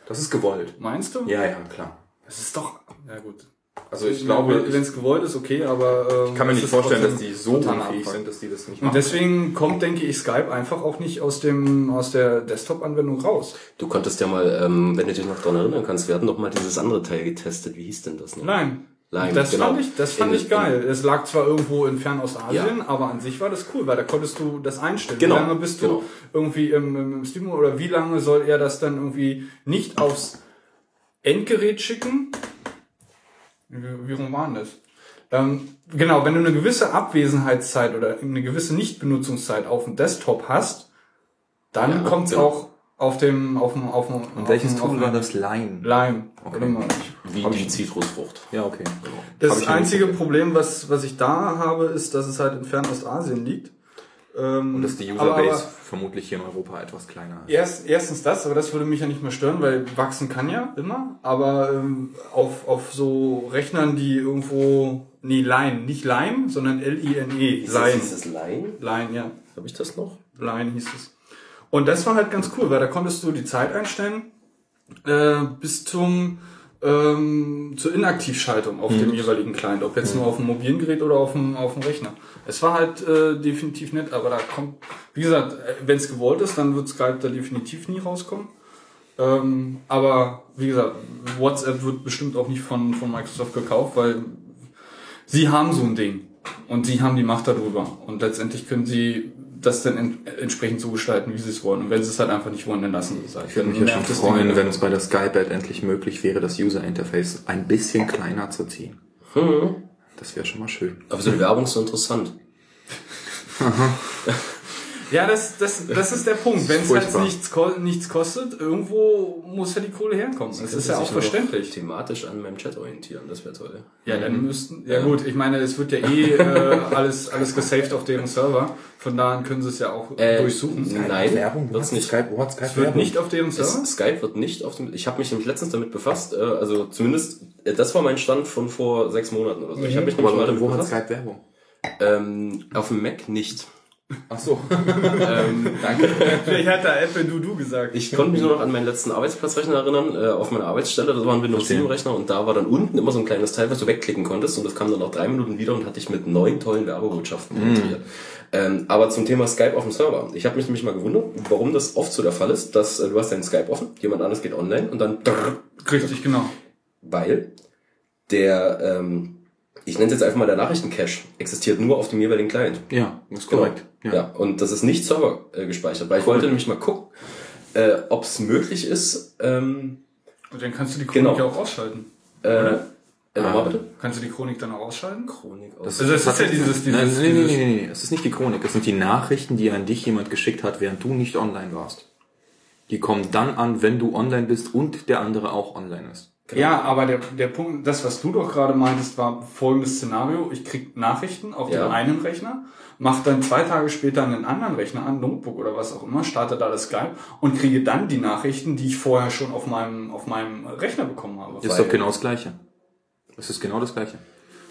Das ist gewollt. Meinst du? Ja, ja, klar. Das ist doch, ja gut. Also ich glaube, wenn ich es gewollt ist, okay, aber ähm, kann mir es nicht vorstellen, dass die so unfähig sind, dass die das nicht Und machen. deswegen kommt, denke ich, Skype einfach auch nicht aus dem aus der Desktop-Anwendung raus. Du konntest ja mal, ähm, wenn du dich noch dran erinnern kannst, wir hatten doch mal dieses andere Teil getestet. Wie hieß denn das noch? Nein. Lime, Das genau. fand ich, das fand In- ich geil. Es lag zwar irgendwo in Fernostasien, Ja. aber an sich war das cool, weil da konntest du das einstellen. Genau, Wie lange bist du genau. irgendwie im, im, im Stream oder wie lange soll er das dann irgendwie nicht aufs Endgerät schicken? Wie, wie rum war denn das? Ähm, genau, wenn du eine gewisse Abwesenheitszeit oder eine gewisse Nichtbenutzungszeit auf dem Desktop hast, dann Ja, kommt's genau. auch auf dem, auf dem, auf dem, Und welches auf dem, Tool war das? Line. Lime. Warte mal, Wie die Zitrusfrucht. Ja, okay. das ich ja einzige Problem, was, was ich da habe, ist, dass es halt in Fernostasien liegt. Ähm, Und dass die aber- Userbase aber vermutlich hier in Europa etwas kleiner ist. Erst, erstens das, aber das würde mich ja nicht mehr stören, weil wachsen kann ja immer. Aber ähm, auf, auf so Rechnern, die irgendwo, nee, Line, nicht Lime, sondern L-I-N-E, Line. dieses Line? Line, ja. Habe ich das noch? Line hieß es. Und das war halt ganz cool, weil da konntest du die Zeit einstellen äh, bis zum ähm, zur Inaktivschaltung auf dem jeweiligen Client, ob jetzt nur auf dem mobilen Gerät oder auf dem, auf dem Rechner. Es war halt äh, definitiv nett, aber da kommt, wie gesagt, wenn es gewollt ist, dann wird Skype da definitiv nie rauskommen. Ähm, aber wie gesagt, WhatsApp wird bestimmt auch nicht von, von Microsoft gekauft, weil sie haben so ein Ding und sie haben die Macht darüber. Und letztendlich können sie das dann en entsprechend so gestalten, wie sie es wollen. Und wenn sie es halt einfach nicht wollen, dann lassen sie es halt. Ich würde mich ja schon freuen, wenn es bei der Skype-Ad endlich möglich wäre, das User-Interface ein bisschen kleiner zu ziehen. Das wäre schon mal schön. Aber so die Werbung ist so interessant. Ja, das, das, das ist der Punkt. Wenn es halt nichts, nichts kostet, irgendwo muss ja die Kohle herkommen. Das ist ja auch verständlich. Thematisch an meinem Chat orientieren, das wäre toll. Ja, dann müssten, ja gut, ich meine, es wird ja eh äh, alles, alles gesaved auf deren Server. Von da an können sie es ja auch Äh, durchsuchen. Nein, Werbung? wird's nicht. Skype, what, Skype Es wird nicht auf deren Server? Es, Skype wird nicht auf dem. Ich habe mich nämlich letztens damit befasst. Äh, also zumindest, äh, das war mein Stand von vor sechs Monaten oder so. Ich habe mich nämlich mal Aber damit wo hat befasst. Skype Werbung? Ähm, auf dem Mac nicht. Ach so. Danke. Vielleicht hat da Apple du du gesagt. Ich konnte mich nur noch an meinen letzten Arbeitsplatzrechner erinnern, äh, auf meiner Arbeitsstelle, das war ein Windows 7 Rechner und da war dann unten immer so ein kleines Teil, was du wegklicken konntest und das kam dann nach drei Minuten wieder und hatte ich mit neun tollen Werbebotschaften montiert. Ähm, aber zum Thema Skype auf dem Server. Ich habe mich nämlich mal gewundert, warum das oft so der Fall ist, dass äh, du hast deinen Skype offen, jemand anderes geht online und dann Richtig, genau. weil der, ähm, ich nenne es jetzt einfach mal der Nachrichtencache, existiert nur auf dem jeweiligen Client. Ja, ist korrekt. Ja. und das ist nicht Server äh, gespeichert, weil ich wollte nämlich mal gucken, äh, ob es möglich ist, ähm, Und dann kannst du die Chronik Genau. ja auch ausschalten. äh, äh, nochmal bitte? Kannst du die Chronik dann auch ausschalten? Chronik aus. Also es ist ja dieses, dieses, Nein, nee, nee, dieses nee, nee, nee, es ist nicht die Chronik. Es sind die Nachrichten, die an dich jemand geschickt hat, während du nicht online warst. Die kommen dann an, wenn du online bist und der andere auch online ist. Ja, aber der, der Punkt, das, was du doch gerade meintest, war folgendes Szenario. Ich krieg Nachrichten auf Ja. dem einen Rechner, mach dann zwei Tage später einen anderen Rechner an, Notebook oder was auch immer, starte da das Skype und kriege dann die Nachrichten, die ich vorher schon auf meinem, auf meinem Rechner bekommen habe. Das ist doch genau das Gleiche. Das ist genau das Gleiche.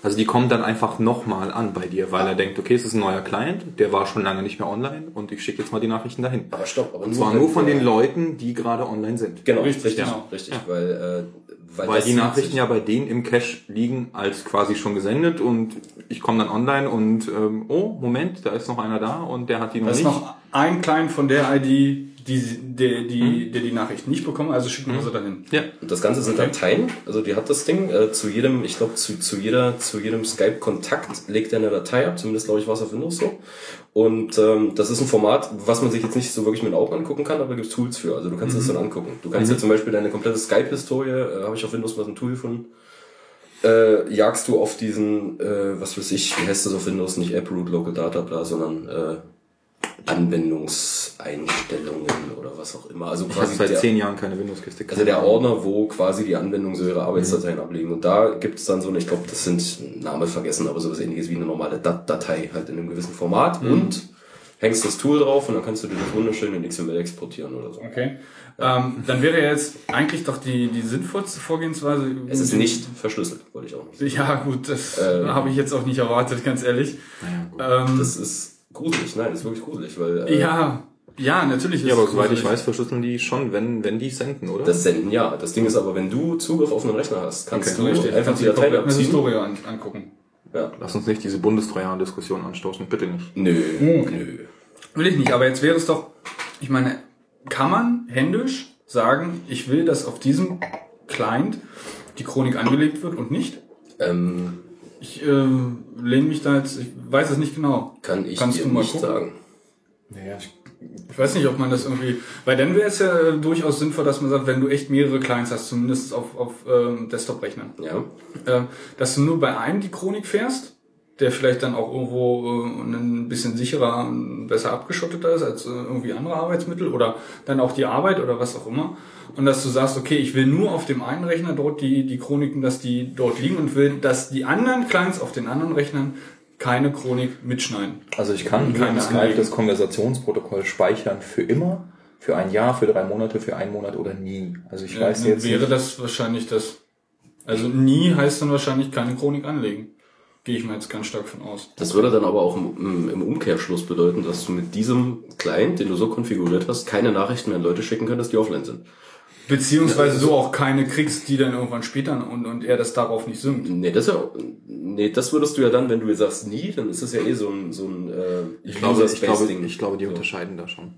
Also die kommen dann einfach nochmal an bei dir, weil er denkt, okay, es ist ein neuer Client, der war schon lange nicht mehr online und ich schicke jetzt mal die Nachrichten dahin. aber stopp, aber Und zwar nur von den Leuten, die gerade online sind. Genau, Richtig, richtig, genau. richtig, weil, äh, weil, Weil die Nachrichten ja bei denen im Cache liegen als quasi schon gesendet und ich komme dann online und ähm, oh, Moment, da ist noch einer da und der hat die noch Da ist nicht. noch ein Client von der ID, die, der, die, der die Nachricht nicht bekommen, also schicken wir sie dahin. ja. Und das Ganze sind Dateien, also die hat das Ding, äh, zu jedem, ich glaube, zu, zu jeder, zu jedem Skype-Kontakt legt er eine Datei ab, zumindest glaube ich war es auf Windows so. Und ähm, das ist ein Format, was man sich jetzt nicht so wirklich mit den Augen angucken kann, aber da gibt's Tools für. Also du kannst das dann angucken. Du kannst ja zum Beispiel deine komplette Skype-Historie, äh, habe ich auf Windows mal so ein Tool gefunden, äh, jagst du auf diesen, äh, was weiß ich, wie heißt das auf Windows, nicht AppRoot Local Data Bla, sondern äh, Anwendungseinstellungen oder was auch immer. Also Ich quasi seit der- zehn Jahren keine Windows-Kiste. also der Ordner, wo quasi die Anwendungen so ihre Arbeitsdateien ablegen. Und da gibt es dann so eine, ich glaube, das sind Name vergessen, aber sowas ähnliches wie eine normale Dat Datei, halt in einem gewissen Format. Und hängst das Tool drauf und dann kannst du dir das wunderschön in XML exportieren oder so. Okay. Ähm, dann wäre jetzt eigentlich doch die, die sinnvollste Vorgehensweise. Es ist nicht verschlüsselt, wollte ich auch noch sagen. Ja, gut, das Äh, habe ich jetzt auch nicht erwartet, ganz ehrlich. Ähm, Das ist gruselig, nein, das ist wirklich gruselig, weil äh, ja, ja, natürlich ist Ja, aber es soweit ich gruselig. weiß, verschlüsseln die schon, wenn, wenn die senden, oder? das Senden ja. Das Ding ist aber, wenn du Zugriff auf einen Rechner hast, kannst Okay, du Richtig, einfach kannst die Datei abziehen. Historie an, angucken. Ja. Lass uns nicht diese Bundestrojaner-Diskussion anstoßen, bitte nicht. Nö, Okay. nö. Will ich nicht, aber jetzt wäre es doch, ich meine, kann man händisch sagen, ich will, dass auf diesem Client die Chronik angelegt wird und nicht? Ähm, Ich äh, lehne mich da jetzt, ich weiß es nicht genau. kann ich Kannst dir du mal nicht gucken? sagen. Naja, ich, Ich weiß nicht, ob man das irgendwie, weil dann wäre es ja äh, durchaus sinnvoll, dass man sagt, wenn du echt mehrere Clients hast, zumindest auf, auf ähm, Desktop-Rechnern, Ja. ähm, dass du nur bei einem die Chronik fährst, der vielleicht dann auch irgendwo äh, ein bisschen sicherer und besser abgeschotteter ist als äh, irgendwie andere Arbeitsmittel oder dann auch die Arbeit oder was auch immer. Und dass du sagst, okay, ich will nur auf dem einen Rechner dort die, die Chroniken, dass die dort liegen und will, dass die anderen Clients auf den anderen Rechnern keine Chronik mitschneiden. also ich kann in Skype Anliegen. das Konversationsprotokoll speichern für immer, für ein Jahr, für drei Monate, für einen Monat oder nie. Also ich weiß Dann jetzt wäre nicht, das wahrscheinlich das. Also nie heißt dann wahrscheinlich keine Chronik anlegen. Gehe ich mal jetzt ganz stark von aus. Das würde dann aber auch im, im, im Umkehrschluss bedeuten, dass du mit diesem Client, den du so konfiguriert hast, keine Nachrichten mehr an Leute schicken könntest, die offline sind. Beziehungsweise so auch keine kriegst, die dann irgendwann später und, und er das darauf nicht synkt. Nee, das, ist ja, nee, das würdest du ja dann, wenn du jetzt sagst nie, dann ist das ja eh so ein, so ein äh, ich glaube, ich glaube, ich glaube, die So. unterscheiden da schon.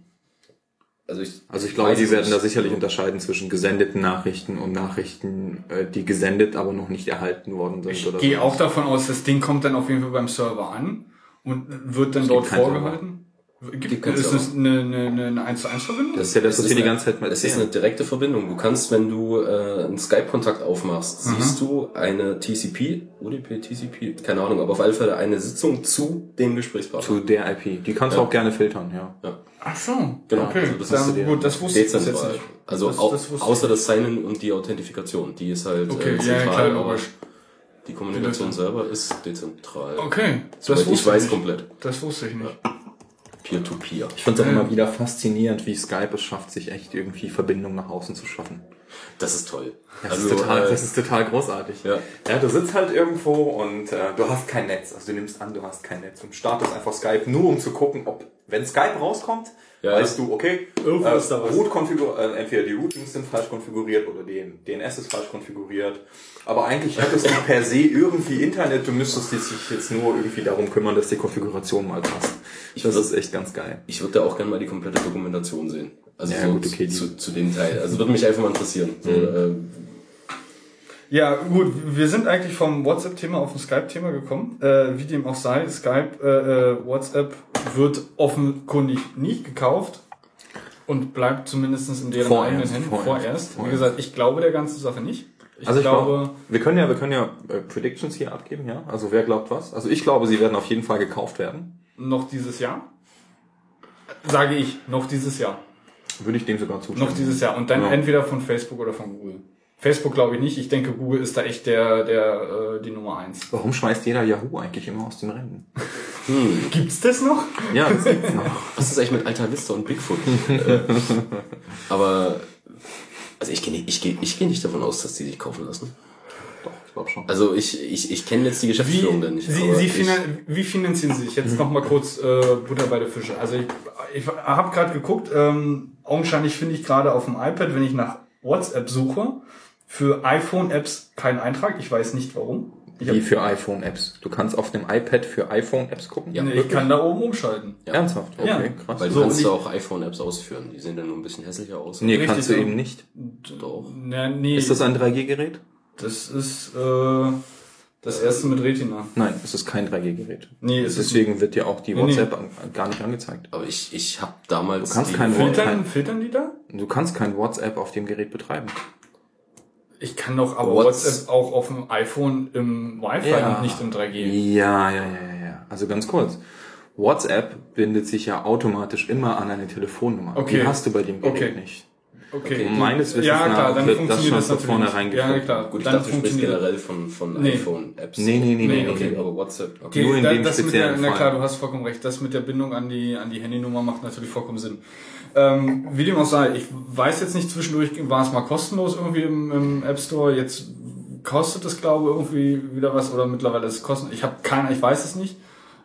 Also ich, Also ich glaube, die werden da sicherlich unterscheiden zwischen gesendeten Nachrichten und Nachrichten, äh, die gesendet, aber noch nicht erhalten worden sind. Ich oder gehe so. auch davon aus, das Ding kommt dann auf jeden Fall beim Server an und wird dann Es dort vorgehalten. Gibt, ist das eine, eine, eine, eine 1 zu 1 Verbindung? Das ist ja das, was wir die eine- ganze Zeit mal Es ist eine direkte Verbindung. Du kannst, wenn du äh, einen Skype-Kontakt aufmachst, Mhm. siehst du eine TCP, UDP, TCP, keine Ahnung, aber auf alle Fälle eine Sitzung zu dem Gesprächspartner. Zu der IP. Die kannst du Ja. auch gerne filtern, ja. Ach so, Genau, okay. also das dann, dir gut, das wusste ich jetzt Dezentral. nicht. Also Das- au das außer das Sign-in und die Authentifikation. Die ist halt Okay, äh, ja, zentral, klar, aber logisch. die Kommunikation selber ist dezentral. Okay, Soweit das ich wusste weiß nicht. komplett. Das wusste ich nicht. Peer-to-Peer. Ich finde es auch Ja. immer wieder faszinierend, wie Skype es schafft, sich echt irgendwie Verbindung nach außen zu schaffen. Das ist toll. Das, ist, total, äh, das ist total großartig. Ja. ja, du sitzt halt irgendwo und äh, du hast kein Netz. Also du nimmst an, du hast kein Netz und startest einfach Skype nur, um zu gucken, ob, wenn Skype rauskommt, Ja. weißt du, okay, Irgendwo äh, ist da was. Root konfigur äh, entweder die Routings sind falsch konfiguriert oder den DNS ist falsch konfiguriert. Aber eigentlich hättest du per se irgendwie Internet, du müsstest dich jetzt nur irgendwie darum kümmern, dass die Konfiguration mal passt. Das ist echt ganz geil. Ich würde da auch gerne mal die komplette Dokumentation sehen. Also Ja, so gut, okay, zu, zu dem Teil. Also würde mich einfach mal interessieren. So, Mhm. Ja, gut, wir sind eigentlich vom WhatsApp-Thema auf ein Skype-Thema gekommen. Äh, wie dem auch sei, Skype, äh, äh, WhatsApp wird offenkundig nicht gekauft und bleibt zumindest in deren Vorerst, eigenen Händen vorerst, vorerst. Wie gesagt, ich glaube der ganzen Sache nicht. Ich also ich glaube, glaube, wir können ja, wir können ja äh, Predictions hier abgeben, ja. Also wer glaubt was? Also ich glaube, sie werden auf jeden Fall gekauft werden. noch dieses Jahr. Sage ich, noch dieses Jahr. Würde ich dem sogar zustimmen. Noch dieses Jahr. Und dann Ja. entweder von Facebook oder von Google. Facebook glaube ich nicht. Ich denke, Google ist da echt der, der, äh, die Nummer eins. Warum schmeißt jeder Yahoo eigentlich immer aus dem Rennen? Gibt's das noch? Ja, das gibt's noch. Was ist eigentlich mit Alta Vista und Bigfoot? Äh, Aber also ich gehe nicht, ich gehe, ich gehe nicht davon aus, dass die sich kaufen lassen. Doch, ich glaube schon. Also ich, ich, ich kenne jetzt die Wie, Geschäftsführung da nicht. Sie, Sie ich, finan wie finanzieren Sie sich? Jetzt noch mal kurz äh, Butter bei der Fische. Also ich, ich habe gerade geguckt, ähm, augenscheinlich finde ich gerade auf dem iPad, wenn ich nach WhatsApp suche, für iPhone-Apps keinen Eintrag. Ich weiß nicht warum. Ich, Wie für iPhone-Apps. Du kannst auf dem iPad für iPhone-Apps gucken? Ja, nee, ich kann da oben umschalten. Ja. Ernsthaft? Okay, Ja. krass. weil du so, kannst ja auch iPhone-Apps ausführen. Die sehen dann nur ein bisschen hässlicher aus. nee, Richtig kannst du eben nicht. Doch. Na, nee, Ist das ein 3G-Gerät? das ist äh, das erste mit Retina. Nein, es ist kein 3G-Gerät. Nee, es ist Deswegen wird dir auch die Nee, nee. WhatsApp an, gar nicht angezeigt. Aber ich, ich habe damals. Du kannst die- kein filtern, kein- filtern die da? Du kannst kein WhatsApp auf dem Gerät betreiben. Ich kann doch aber What's- WhatsApp auch auf dem iPhone im Wi-Fi und nicht im 3G. Ja, ja, ja, ja, ja. Also ganz kurz. WhatsApp bindet sich ja automatisch immer an eine Telefonnummer. Okay. Die hast du bei dem Gerät Okay. nicht. Okay. Und meines Wissens ja, klar, nach dann wird das funktioniert schon das, von natürlich. vornherein Ja, gefunden. klar. Gut, ich dann dachte, du sprichst funktioniert generell von, von Nee. iPhone-Apps. Nee, nee, nee, Nee, nee, Okay, nee. aber WhatsApp. Okay. Okay, Nur in da, dem das mit der, speziellen na Fall. klar, du hast vollkommen recht. Das mit der Bindung an die, an die Handynummer macht natürlich vollkommen Sinn. Ähm, wie dem auch sei, ich weiß jetzt nicht, zwischendurch war es mal kostenlos irgendwie im, im App Store. Jetzt kostet es, glaube irgendwie wieder was oder mittlerweile ist es kostenlos. Ich habe keine, ich weiß es nicht.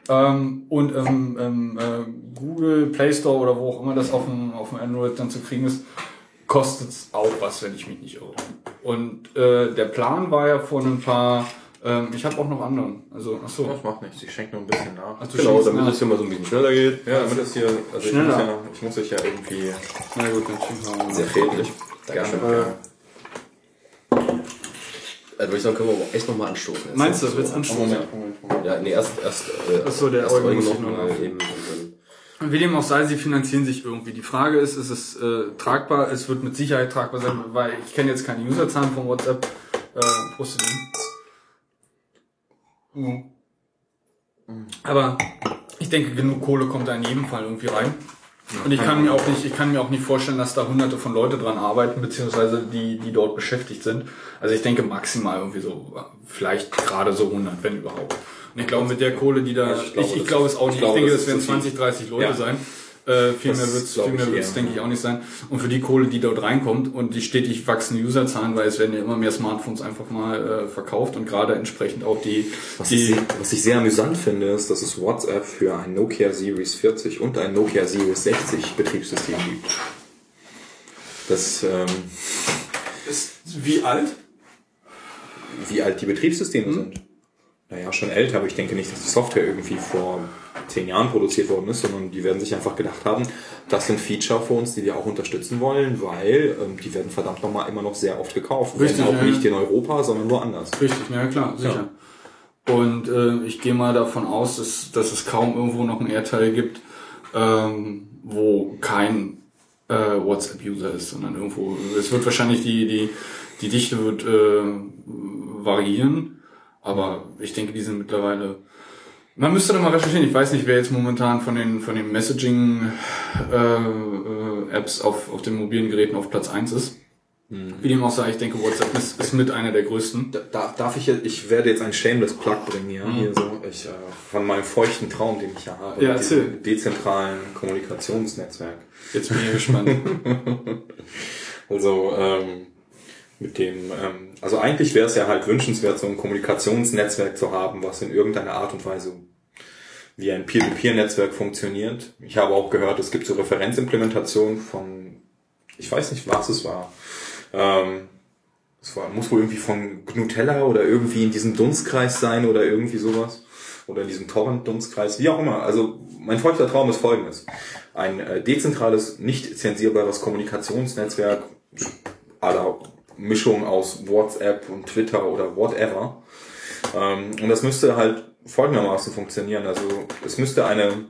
Ähm, und im ähm, äh, Google Play Store oder wo auch immer das auf dem, auf dem Android dann zu kriegen ist, kostet es auch was, wenn ich mich nicht irre. Und äh, der Plan war ja vor ein paar, ähm, ich habe auch noch anderen. Also, ach so. Das macht nichts. Ich schenke nur ein bisschen nach. Ach, Genau, damit nach. es hier mal so ein bisschen schneller geht. Ja, damit das hier, also ich Schneller. muss, ja, ich muss euch ja irgendwie Na gut, dann schenken wir mal. Sehr friedlich. gerne, Dankeschön. gerne. Also würde ich sagen, können wir aber echt nochmal anstoßen. Jetzt. Meinst du, So. willst du anstoßen? Moment, Moment, Moment. Ja, nee, erst, erst, äh, Ach so, der erst Eugen muss noch mal eben. Und Wie dem auch sei, sie finanzieren sich irgendwie. Die Frage ist, ist es äh, tragbar? Es wird mit Sicherheit tragbar sein, weil ich kenne jetzt keine Userzahlen von WhatsApp. Äh, Prost. Mhm. Aber ich denke, genug Kohle kommt da in jedem Fall irgendwie rein. Und ich kann mir auch nicht, ich kann mir auch nicht vorstellen, dass da hunderte von Leute dran arbeiten, beziehungsweise die, die dort beschäftigt sind. Also ich denke maximal irgendwie so, vielleicht gerade so 100, wenn überhaupt. Und ich glaube, mit der Kohle, die da, Ich ich, glaube, ich, das- glaube es auch ich nicht. glaube, ich denke, das das werden zu viel. 20, 30 Leute Ja. sein. Äh, viel Das mehr wird's, viel mehr ich wird's, denke ich, auch nicht sein. Und für die Kohle, die dort reinkommt und die stetig wachsende Userzahlen, weil es werden ja immer mehr Smartphones einfach mal äh, verkauft und gerade entsprechend auch die, Was ich, die sehr, was ich sehr amüsant finde, ist, dass es WhatsApp für ein Nokia Series 40 und ein Nokia Series 60 Betriebssystem gibt. Das, ähm, ist wie alt? wie alt die Betriebssysteme sind. Naja, schon älter, aber ich denke nicht, dass die Software irgendwie vor zehn Jahren produziert worden ist, sondern die werden sich einfach gedacht haben, das sind Feature für uns, die wir auch unterstützen wollen, weil ähm, die werden verdammt nochmal immer noch sehr oft gekauft. Richtig, auch ja. nicht in Europa, sondern woanders. Richtig, ja klar, sicher. Und äh, ich gehe mal davon aus, dass, dass es kaum irgendwo noch einen Erdteil gibt, ähm, wo kein äh, WhatsApp-User ist, sondern irgendwo, es wird wahrscheinlich die, die, die Dichte wird äh, variieren, aber ich denke, die sind mittlerweile man müsste doch mal recherchieren. Ich weiß nicht, wer jetzt momentan von den von den Messaging äh, äh, Apps auf auf den mobilen Geräten auf Platz 1 ist. Wie dem auch sei, ich denke, WhatsApp ist, ist mit einer der größten. Da- Darf, ich jetzt, ich werde jetzt ein Shameless Plug bringen hier, hier so, ich, äh, von meinem feuchten Traum, den ich ja habe, Ja, erzähl. dezentralen Kommunikationsnetzwerk. Jetzt bin ich gespannt. Also ähm, mit dem, ähm, also eigentlich wäre es ja halt wünschenswert, so ein Kommunikationsnetzwerk zu haben, was in irgendeiner Art und Weise wie ein Peer-to-Peer-Netzwerk funktioniert. Ich habe auch gehört, es gibt so Referenzimplementationen von, ich weiß nicht, was es war. Ähm, es war, muss wohl irgendwie von Gnutella oder irgendwie in diesem Dunstkreis sein oder irgendwie sowas. Oder in diesem Torrent-Dunstkreis, wie auch immer. Also mein feuchter Traum ist folgendes. Ein äh, dezentrales, nicht zensierbares Kommunikationsnetzwerk aller Mischung aus WhatsApp und Twitter oder whatever. Ähm, und das müsste halt folgendermaßen funktionieren. Also es müsste eine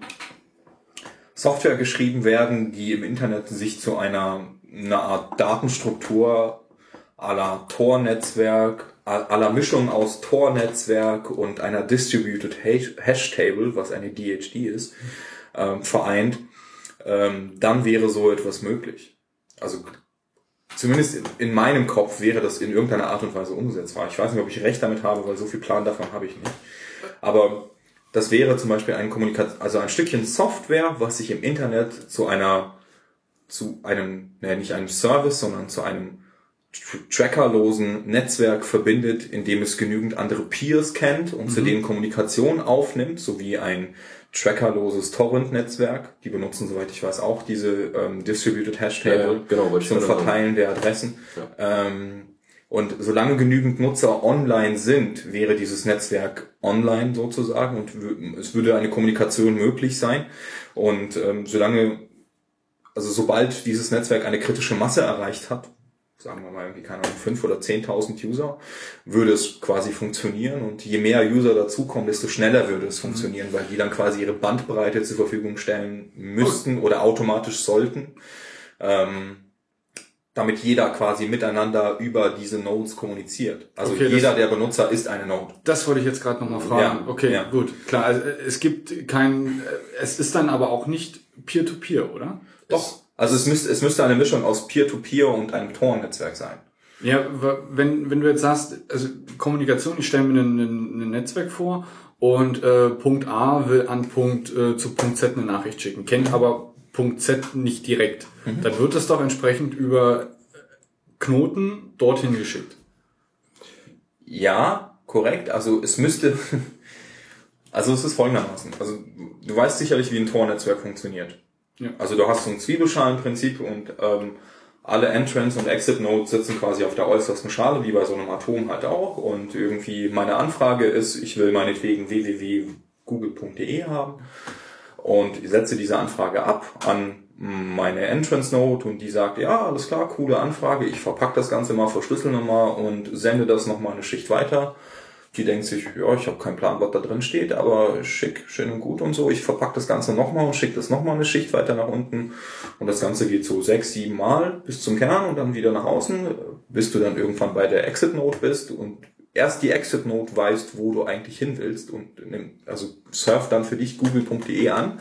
Software geschrieben werden, die im Internet sich zu einer, einer Art Datenstruktur aller Tor-Netzwerk, aller Mischung aus Tor-Netzwerk und einer Distributed Hash- Hash-Table, was eine DHT ist, ähm, vereint, ähm, dann wäre so etwas möglich. Also zumindest in, in meinem Kopf wäre das in irgendeiner Art und Weise umsetzbar. Ich weiß nicht, ob ich recht damit habe, weil so viel Plan davon habe ich nicht. Aber das wäre zum Beispiel ein Kommunikation, also ein Stückchen Software, was sich im Internet zu einer, zu einem, ne, nicht einem Service, sondern zu einem tr- trackerlosen Netzwerk verbindet, in dem es genügend andere Peers kennt und zu denen Kommunikation aufnimmt, sowie ein trackerloses Torrent-Netzwerk. Die benutzen, soweit ich weiß, auch diese ähm, Distributed Hash Table Ja, ja, genau, zum sagen. Verteilen der Adressen. Ähm, und solange genügend Nutzer online sind, wäre dieses Netzwerk online sozusagen und es würde eine Kommunikation möglich sein. Und ähm, solange, also sobald dieses Netzwerk eine kritische Masse erreicht hat, sagen wir mal irgendwie, keine Ahnung, 5.000 oder 10.000 User, würde es quasi funktionieren. Und je mehr User dazukommen, desto schneller würde es funktionieren, weil die dann quasi ihre Bandbreite zur Verfügung stellen müssten oder automatisch sollten. Ähm, damit jeder quasi miteinander über diese Nodes kommuniziert. Also Okay, das- jeder der Benutzer ist eine Node. Das wollte ich jetzt gerade nochmal fragen. Ja, okay, ja. gut, klar. Also, es gibt kein, es ist dann aber auch nicht Peer-to-Peer, oder? Doch. Also es müsste, es müsste eine Mischung aus Peer-to-Peer und einem Tor-Netzwerk sein. Ja, wenn, wenn du jetzt sagst, also Kommunikation, ich stelle mir ein, ein, ein Netzwerk vor und äh, Punkt A will an Punkt äh, zu Punkt Z eine Nachricht schicken, kennt aber Punkt Z nicht direkt. Dann wird das doch entsprechend über Knoten dorthin geschickt. Ja, korrekt. Also es müsste, also es ist folgendermaßen. Also du weißt sicherlich, wie ein Tor-Netzwerk funktioniert. Ja. Also du hast so ein Zwiebelschalenprinzip und ähm, alle Entrance und Exit Nodes sitzen quasi auf der äußersten Schale, wie bei so einem Atom halt auch. Und irgendwie meine Anfrage ist, ich will meinetwegen www.google.de haben. und setze diese Anfrage ab an meine Entrance Note und die sagt, ja, alles klar, coole Anfrage, ich verpacke das Ganze mal, verschlüssel nochmal und sende das nochmal eine Schicht weiter. Die denkt sich, ja, ich habe keinen Plan, was da drin steht, aber schick, schön und gut und so. Ich verpacke das Ganze nochmal und schicke das nochmal eine Schicht weiter nach unten. Und das Ganze geht so sechs, sieben Mal bis zum Kern und dann wieder nach außen, bis du dann irgendwann bei der Exit Note bist und erst die Exit Note weißt, wo du eigentlich hin willst und nimm, also surf dann für dich google.de an.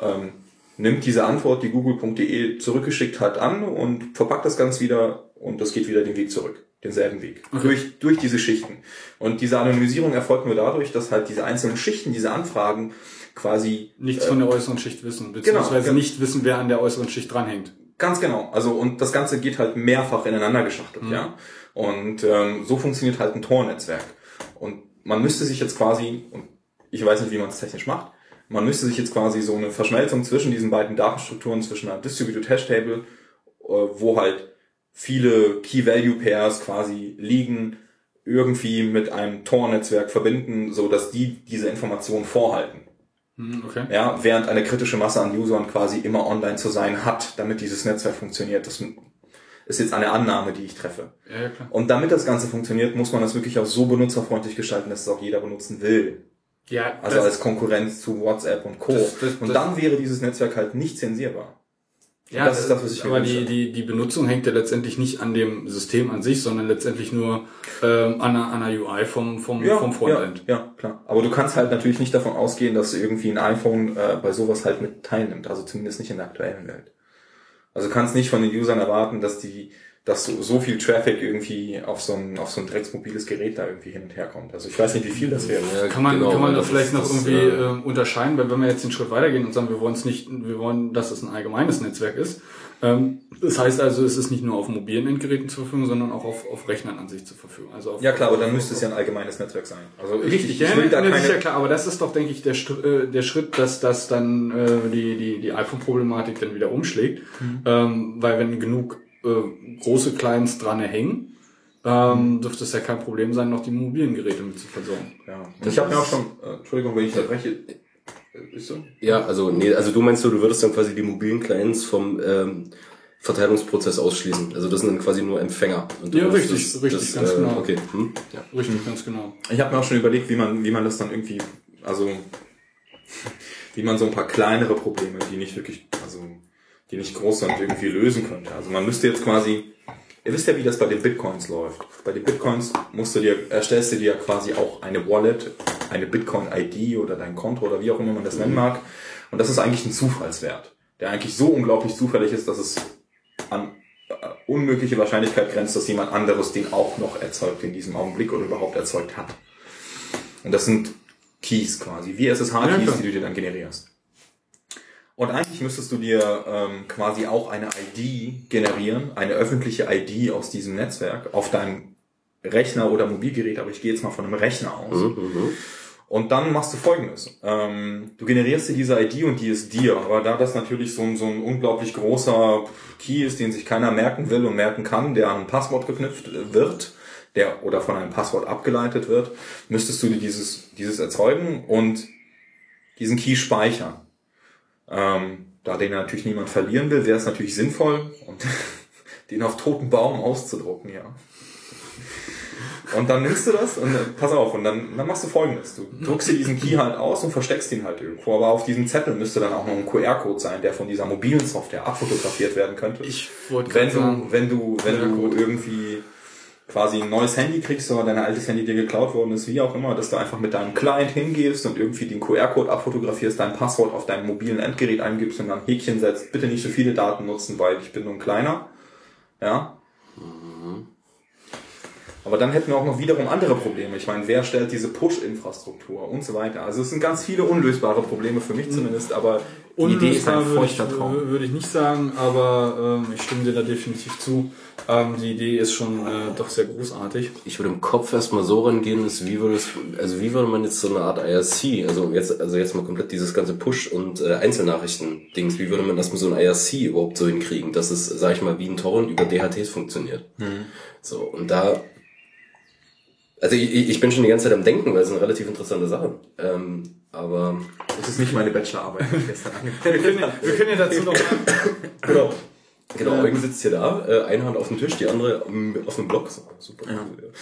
Ähm, nimmt diese Antwort, die google.de zurückgeschickt hat, an und verpackt das Ganze wieder und das geht wieder den Weg zurück. Denselben Weg. Durch, durch diese Schichten. Und diese Anonymisierung erfolgt nur dadurch, dass halt diese einzelnen Schichten, diese Anfragen quasi Nichts von der äußeren Schicht wissen, beziehungsweise genau. nicht wissen, wer an der äußeren Schicht dranhängt. Ganz genau. Also und das Ganze geht halt mehrfach ineinander geschachtelt, ja. Und ähm, so funktioniert halt ein Tor-Netzwerk. Und man müsste sich jetzt quasi, und ich weiß nicht, wie man es technisch macht, man müsste sich jetzt quasi so eine Verschmelzung zwischen diesen beiden Datenstrukturen, zwischen einer Distributed Hash Table, äh, wo halt viele Key-Value-Pairs quasi liegen, irgendwie mit einem Tor-Netzwerk verbinden, so dass die diese Informationen vorhalten. Hm, Okay. Ja, während eine kritische Masse an Usern quasi immer online zu sein hat, damit dieses Netzwerk funktioniert. Das ist jetzt eine Annahme, die ich treffe. Ja, klar. Und damit das Ganze funktioniert, muss man das wirklich auch so benutzerfreundlich gestalten, dass es auch jeder benutzen will. Ja, Also als Konkurrenz zu WhatsApp und Co. Das- das- und das- dann wäre dieses Netzwerk halt nicht zensierbar. Ja, das ist das, was ich aber die, die, die Benutzung hängt ja letztendlich nicht an dem System an sich, sondern letztendlich nur ähm, an, einer, an einer UI vom, vom, vom Frontend. Ja, ja, klar. Aber du kannst halt natürlich nicht davon ausgehen, dass irgendwie ein iPhone äh, bei sowas halt mit teilnimmt. Also zumindest nicht in der aktuellen Welt. Also du kannst nicht von den Usern erwarten, dass die, dass so, so viel Traffic irgendwie auf so ein, auf so ein drecksmobiles Gerät da irgendwie hin und her kommt. Also ich weiß nicht, wie viel das wäre. Ja, Kann man, genau, kann man da das vielleicht noch das, irgendwie äh, ähm, unterscheiden, weil wenn wir jetzt den Schritt weitergehen und sagen, wir wollen es nicht, wir wollen, dass es ein allgemeines Netzwerk ist. Ähm, das heißt also, es ist nicht nur auf mobilen Endgeräten zur Verfügung, sondern auch auf, auf Rechnern an sich zur Verfügung. Also auf, Ja klar, aber dann müsste es ja ein allgemeines Netzwerk sein. Also ich, Richtig, ich, ja, ich will da ja, keine, sicher klar, aber das ist doch, denke ich, der, äh, der Schritt, dass das dann äh, die, die, die iPhone-Problematik dann wieder umschlägt. Mhm. Ähm, weil wenn genug äh, große Clients dran hängen, ähm, dürfte es ja kein Problem sein, noch die mobilen Geräte mit zu versorgen. Ja. Ich habe mir auch schon, äh, Entschuldigung, wenn ich unterbreche, äh, ist so? Ja, also nee, also du meinst so, du würdest dann quasi die mobilen Clients vom ähm, Verteilungsprozess ausschließen. Also das sind dann quasi nur Empfänger. Ja, richtig, richtig, ganz äh, genau. Okay. Hm? Ja. Richtig, ganz genau. Ich habe mir auch schon überlegt, wie man, wie man das dann irgendwie, also wie man so ein paar kleinere Probleme, die nicht wirklich, also die nicht groß sind, irgendwie lösen könnte. Also man müsste jetzt quasi, ihr wisst ja, wie das bei den Bitcoins läuft. Bei den Bitcoins musst du dir, erstellst du dir quasi auch eine Wallet, eine Bitcoin-ID oder dein Konto oder wie auch immer man das nennen mag. Und das ist eigentlich ein Zufallswert, der eigentlich so unglaublich zufällig ist, dass es an äh, unmögliche Wahrscheinlichkeit grenzt, dass jemand anderes den auch noch erzeugt in diesem Augenblick oder überhaupt erzeugt hat. Und das sind Keys quasi, wie Ja, SSH-Keys, klar. die du dir dann generierst. Und eigentlich müsstest du dir ähm, quasi auch eine ID generieren, eine öffentliche ID aus diesem Netzwerk auf deinem Rechner oder Mobilgerät, aber ich gehe jetzt mal von einem Rechner aus. Und dann machst du folgendes. Ähm, du generierst dir diese ID und die ist dir. Aber da das natürlich so ein, so ein unglaublich großer Key ist, den sich keiner merken will und merken kann, der an ein Passwort geknüpft wird, der oder von einem Passwort abgeleitet wird, müsstest du dir dieses, dieses erzeugen und diesen Key speichern. Ähm, da den natürlich niemand verlieren will, wäre es natürlich sinnvoll, den auf toten Baum auszudrucken, ja. Und dann nimmst du das und äh, pass auf, und dann, dann machst du folgendes. Du druckst dir diesen Key halt aus und versteckst ihn halt irgendwo. Aber auf diesem Zettel müsste dann auch noch ein QR-Code sein, der von dieser mobilen Software abfotografiert werden könnte. Ich wollte wenn du, sagen, wenn du, wenn du irgendwie quasi ein neues Handy kriegst oder dein altes Handy dir geklaut worden ist, wie auch immer, dass du einfach mit deinem Client hingehst und irgendwie den QR-Code abfotografierst, dein Passwort auf deinem mobilen Endgerät eingibst und dann Häkchen setzt, bitte nicht so viele Daten nutzen, weil ich bin nur ein kleiner. Ja. Aber dann hätten wir auch noch wiederum andere Probleme. Ich meine, wer stellt diese Push-Infrastruktur und so weiter? Also es sind ganz viele unlösbare Probleme für mich zumindest, aber die Idee ist ein Unlösbar würde ich, feuchter Traum. würde ich nicht sagen, aber ähm, ich stimme dir da definitiv zu. Ähm, die Idee ist schon äh, doch sehr großartig. Ich würde im Kopf erstmal so rangehen, ist, wie würde es, also wie würde man jetzt so eine Art IRC, also jetzt, also jetzt mal komplett dieses ganze Push- und äh, Einzelnachrichten-Dings, wie würde man erstmal so ein IRC überhaupt so hinkriegen, dass es, sag ich mal, wie ein Torrent über DHTs funktioniert. So, und da, also ich, ich bin schon die ganze Zeit am Denken, weil es eine relativ interessante Sache. Ähm, Aber Das ist nicht meine Bachelorarbeit, die ich gestern angemeldet habe. Wir können ja dazu noch genau. Genau, Eugen sitzt hier da, äh, eine Hand auf dem Tisch, die andere ähm, auf dem Block. So, Super cool.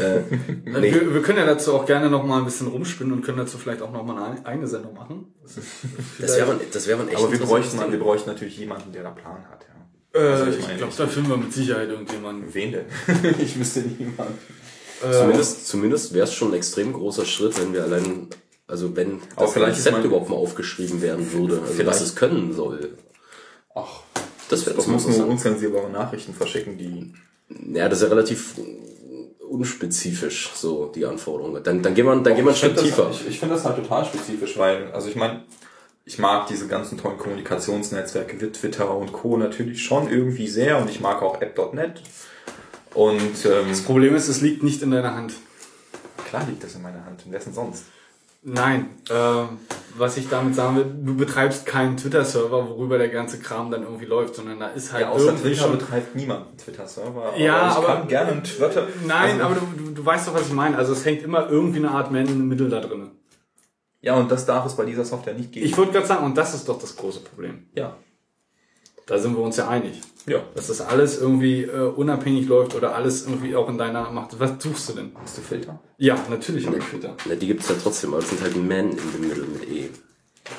Ja. Äh, nee, wir, wir können ja dazu auch gerne noch mal ein bisschen rumspinnen und können dazu vielleicht auch noch mal eine eigene Sendung machen. Das ist das wäre man, das wär man echt Aber wir bräuchten, Ding. wir bräuchten natürlich jemanden, der da Plan hat. Ja. Äh, Also ich ich glaube, da finden wir mit Sicherheit irgendjemanden. Wen denn? ich wüsste niemanden. Zumindest, zumindest wäre es schon ein extrem großer Schritt, wenn wir allein, also wenn das Konzept überhaupt mal aufgeschrieben werden würde, also Vielleicht- was es können soll. Ach, Das wäre das doch muss nur unzensierbare Nachrichten verschicken, die. Ja, das ist ja relativ unspezifisch, so die Anforderungen. Dann, dann gehen wir, dann gehen wir einen Schritt tiefer. Das, ich, ich finde das halt total spezifisch, weil, also ich meine, ich mag diese ganzen tollen Kommunikationsnetzwerke wie Twitter und Co. natürlich schon irgendwie sehr und ich mag auch app.net. Und ähm, Das Problem ist, es liegt nicht in deiner Hand. klar liegt das in meiner Hand. Und wer ist denn sonst? Nein, ähm, was ich damit sagen will, du betreibst keinen Twitter-Server, worüber der ganze Kram dann irgendwie läuft, sondern da ist halt Ja, außer irgendwie Twitter schon... betreibt niemand einen Twitter-Server. Ja, ich aber- kann gerne einen Twitter. Nein, also, aber du, du, du weißt doch, was ich meine. Also es hängt immer irgendwie eine Art Middle da drin. Ja, und das darf es bei dieser Software nicht geben. Ich wollte gerade sagen, und das ist doch das große Problem. ja. Da sind wir uns ja einig. Ja. Dass das alles irgendwie äh, unabhängig läuft oder alles irgendwie auch in deiner Macht. Was suchst du denn? Hast du Filter? Ja, natürlich habe ich Twitter. Na, die gibt's ja trotzdem, aber das sind halt Man in the Middle mit E.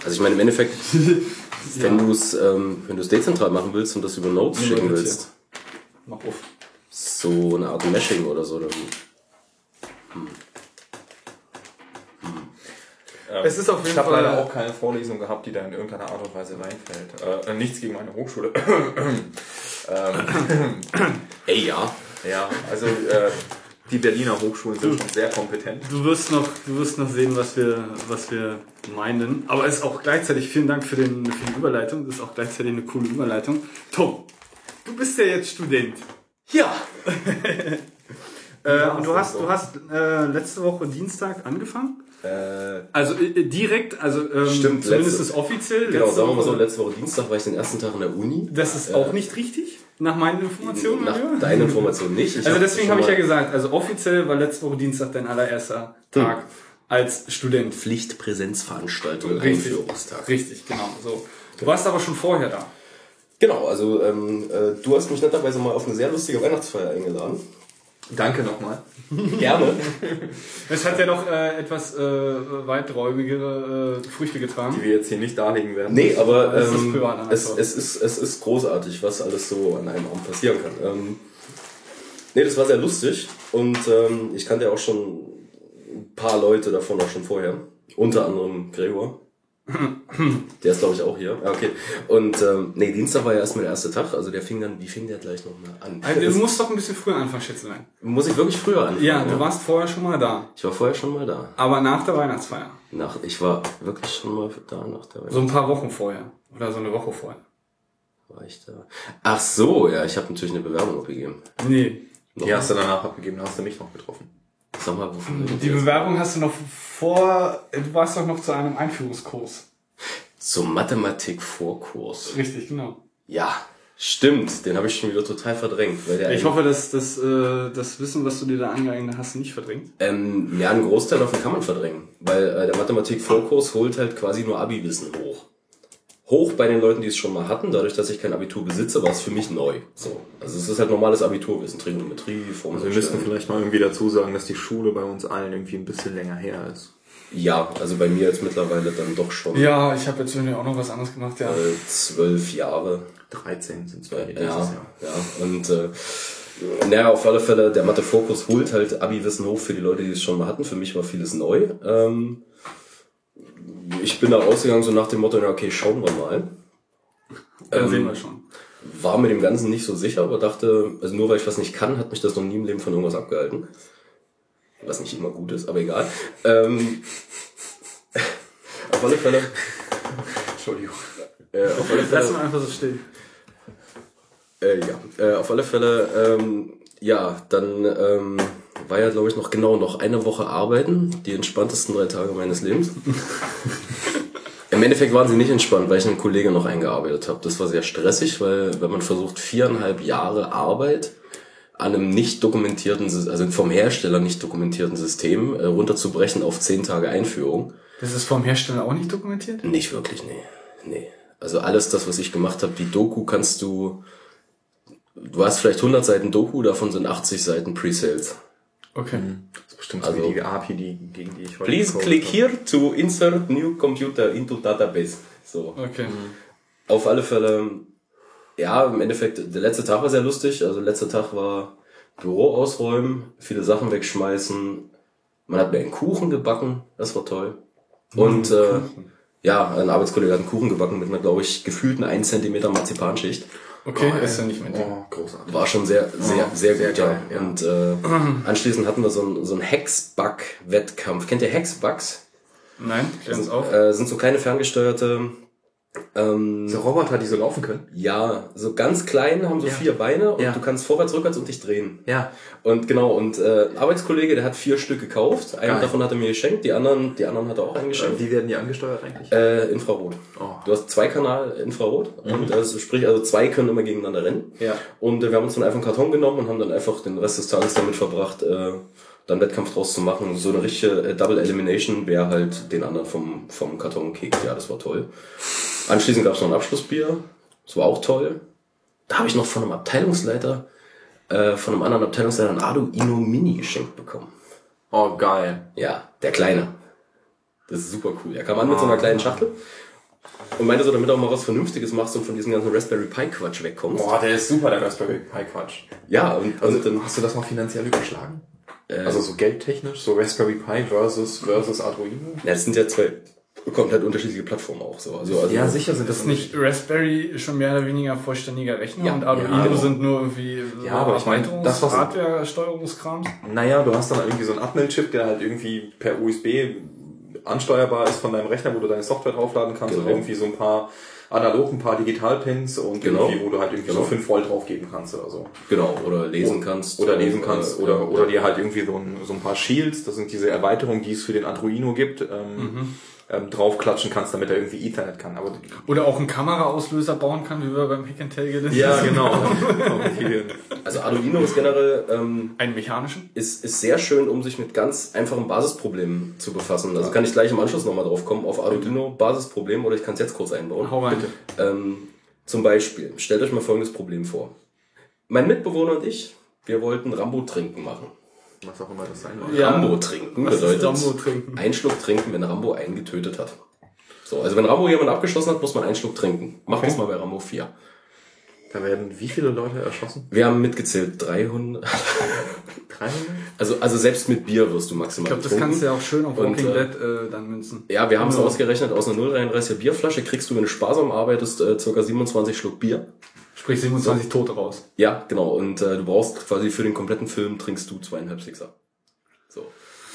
Also ich meine, im Endeffekt, wenn du es ähm, wenn du es dezentral machen willst und das über Nodes Nimm mal schicken willst, Mach auf. so eine Art Meshing oder so, dann Es ist auf jeden Ich habe leider auch keine Vorlesung gehabt, die da in irgendeiner Art und Weise reinfällt. Äh, nichts gegen meine Hochschule. ähm, ey ja, ja, also äh, die Berliner Hochschulen sind schon sehr kompetent. Du wirst noch, du wirst noch sehen, was wir, was wir meinen. Aber es ist auch gleichzeitig, vielen Dank für, den, für die Überleitung. Das ist auch gleichzeitig eine coole Überleitung. Tom, du bist ja jetzt Student. ja, Äh, und du hast, du hast äh, letzte Woche Dienstag angefangen. Äh, Also äh, direkt, also ähm, Stimmt, zumindest letzte- offiziell. genau, sagen wir mal so, letzte Woche Dienstag war ich den ersten Tag in der Uni. Das ist auch nicht richtig, nach meinen Informationen. Nach ja. deiner Information nicht. Ich Also hab deswegen habe ich ja gesagt, also offiziell war letzte Woche Dienstag dein allererster Tag als Student. Pflichtpräsenzveranstaltung, Richtig. Einführungstag. Richtig, genau. So. Du warst aber schon vorher da. Genau, also ähm, äh, du hast mich netterweise mal auf eine sehr lustige Weihnachtsfeier eingeladen. Danke nochmal. Gerne. Es hat ja noch äh, etwas äh, weiträumigere äh, Früchte getragen. Die wir jetzt hier nicht darlegen werden. Nee, aber ähm, es, es, ist, es ist großartig, was alles so an einem Abend passieren kann. Ähm, nee, das war sehr lustig und ähm, ich kannte ja auch schon ein paar Leute davon auch schon vorher. Unter anderem Gregor. Der ist, glaube ich, auch hier. Ja, okay. Und ähm, nee, Dienstag war ja erstmal der erste Tag, also der fing dann, wie fing der gleich nochmal an? Also, du musst doch ein bisschen früher anfangen, Schätzelein. muss ich wirklich früher anfangen? Ja, du warst vorher schon mal da. Ich war vorher schon mal da. Aber nach der Weihnachtsfeier. Nach, ich war wirklich schon mal da nach der So ein paar Wochen vorher. Oder so eine Woche vorher. war ich da. Ach so, ja, ich habe natürlich eine Bewerbung abgegeben. Nee. Die hast du danach abgegeben, da hast du mich noch getroffen. Sag mal, reden Die? Bewerbung hast du noch vor. Du warst doch noch zu einem Einführungskurs. Zum Mathematik-Vorkurs. Richtig, genau. Ja, stimmt. Den habe ich schon wieder total verdrängt. Weil der Ich hoffe, dass das, äh, das Wissen, was du dir da angeeignet hast, nicht verdrängt. Ähm, ja, einen Großteil davon kann man verdrängen. Weil äh, der Mathematik-Vorkurs holt halt quasi nur Abi-Wissen hoch. Hoch bei den Leuten, die es schon mal hatten. Dadurch, dass ich kein Abitur besitze, war es für mich neu. So. Also es ist halt normales Abiturwissen. Trigonometrie, Formeln. Also wir müssten vielleicht mal irgendwie dazu sagen, dass die Schule bei uns allen irgendwie ein bisschen länger her ist. Ja, also bei mir jetzt mittlerweile dann doch schon Ja, ich habe jetzt irgendwie auch noch was anderes gemacht, ja. äh, zwölf Jahre. 13 sind es bei Ja, dieses ja, Jahr. und äh, naja, auf alle Fälle, der Mathe-Fokus holt halt Abi-Wissen hoch für die Leute, die es schon mal hatten. Für mich war vieles neu. Ähm, ich bin da rausgegangen so nach dem Motto, na okay, schauen wir mal. Dann ähm, sehen wir schon. War mit dem Ganzen nicht so sicher, aber dachte, also nur weil ich was nicht kann, hat mich das noch nie im Leben von irgendwas abgehalten. Was nicht immer gut ist, aber egal. Ähm, auf alle Fälle, Entschuldigung. äh, auf alle Fälle Lass mal einfach so stehen. Äh, ja, äh, auf alle Fälle, ähm, ja, dann ähm, war ja, glaube ich, noch genau noch eine Woche arbeiten, die entspanntesten drei Tage meines Lebens. Im Endeffekt waren sie nicht entspannt, weil ich einen Kollegen noch eingearbeitet habe. Das war sehr stressig, weil wenn man versucht, viereinhalb Jahre Arbeit an einem nicht dokumentierten, also vom Hersteller nicht dokumentierten System äh, runterzubrechen auf 10 Tage Einführung. Das ist vom Hersteller auch nicht dokumentiert? Nicht wirklich, nee. Nee. Also alles das, was ich gemacht habe, die Doku kannst du, du hast vielleicht 100 Seiten Doku, davon sind 80 Seiten Pre-Sales. Okay. Das ist bestimmt Also- so wie die API, die, gegen die ich heute Please click habe. here to insert new computer into database. So. Okay. Auf alle Fälle, ja, im Endeffekt, der letzte Tag war sehr lustig. Also letzter Tag war Büro ausräumen, viele Sachen wegschmeißen. Man hat mir einen Kuchen gebacken, das war toll. Und äh, ja, ein Arbeitskollege hat einen Kuchen gebacken mit einer, glaube ich, gefühlten 1 cm Marzipanschicht. Okay, ist ja nicht mein Ding. Oh, großartig. War schon sehr, sehr, sehr, sehr gut. geil, ja. Und äh, anschließend hatten wir so einen, so einen Hexbug-Wettkampf. Kennt ihr Hexbugs? Nein, klär uns auf. Äh, sind so kleine ferngesteuerte ähm, Diese Roboter, die so laufen können. Ja, so ganz klein, haben so Ja. vier Beine und Ja. du kannst vorwärts, rückwärts und dich drehen. Ja. Und genau, und äh, Arbeitskollege, der hat vier Stück gekauft. Einen Geil. davon hat er mir geschenkt, die anderen, die anderen hat er auch eingeschenkt. Wie werden die angesteuert eigentlich? Äh, Infrarot. Oh. Du hast zwei Kanal Infrarot und also, sprich, also zwei können immer gegeneinander rennen. Ja. Und äh, wir haben uns dann einfach einen Karton genommen und haben dann einfach den Rest des Tages damit verbracht, äh, dann Wettkampf draus zu machen. So eine richtige äh, Double Elimination, wer halt den anderen vom, vom Karton kickt. Ja, das war toll. Anschließend gab es noch ein Abschlussbier. Das war auch toll. Da habe ich noch von einem Abteilungsleiter, äh, von einem anderen Abteilungsleiter ein Arduino Mini geschenkt bekommen. Oh, geil. Ja, der Kleine. Das ist super cool. Er kam an mit so einer kleinen Schachtel und meinte so, damit du auch mal was Vernünftiges machst und von diesem ganzen Raspberry Pi Quatsch wegkommst. Boah, der ist super, der Raspberry Pi Quatsch. Ja, und, Also, und dann, hast du das mal finanziell überschlagen? Äh. also so geldtechnisch, so Raspberry Pi versus, versus Arduino? ja, das sind ja zwei komplett unterschiedliche Plattformen auch so. Also, also Ja, sicher sind Das ist nicht Raspberry schon mehr oder weniger vollständiger Rechner Ja, und Arduino ja, genau. sind nur irgendwie Ja, aber ich meine, das, was- Hardware-Steuerungskrams. Naja, du hast dann irgendwie so einen Atmel-Chip, der halt irgendwie per USB ansteuerbar ist von deinem Rechner, wo du deine Software draufladen kannst Genau. und irgendwie so ein paar analog, ein paar Digitalpins und Genau. irgendwie, wo du halt irgendwie Genau. so 5 Volt draufgeben kannst oder so. Genau, oder lesen kannst. Oder lesen kannst Äh, oder, oder ja. dir halt irgendwie so ein, so ein paar Shields, das sind diese Erweiterungen, die es für den Arduino gibt, ähm, Mhm. Ähm, draufklatschen kannst, damit er irgendwie Ethernet kann. Aber Oder auch einen Kameraauslöser bauen kann, wie wir beim Pick and Tail gelernt ja, haben. genau. Also Arduino ist generell ähm, Einen mechanischen? ist, ist sehr schön, um sich mit ganz einfachen Basisproblemen zu befassen. Also kann ich gleich im Anschluss nochmal drauf kommen, auf Arduino Basisproblem oder ich kann es jetzt kurz einbauen. Hau rein. Ähm, zum Beispiel, stellt euch mal folgendes Problem vor. Mein Mitbewohner und ich, wir wollten Rambo trinken machen. Was auch immer das sein mag. Ja. Rambo trinken Was bedeutet Rambo trinken? ein Schluck trinken, wenn Rambo einen getötet hat. So, also wenn Rambo jemanden abgeschossen hat, muss man einen Schluck trinken. Machen wir es mal bei Rambo 4. Da werden wie viele Leute erschossen? Wir haben mitgezählt 300. 300? Also, also selbst mit Bier wirst du maximal Ich glaube, das kannst du ja auch schön auf Walking äh, Dead äh, dann münzen. Ja, wir haben es ausgerechnet, aus einer 0,33er Bierflasche kriegst du, wenn du sparsam arbeitest, äh, ca. 27 Schluck Bier. Sprich 27 Tote raus. Ja, genau. Und äh, du brauchst quasi für den kompletten Film trinkst du zweieinhalb Sixer. So.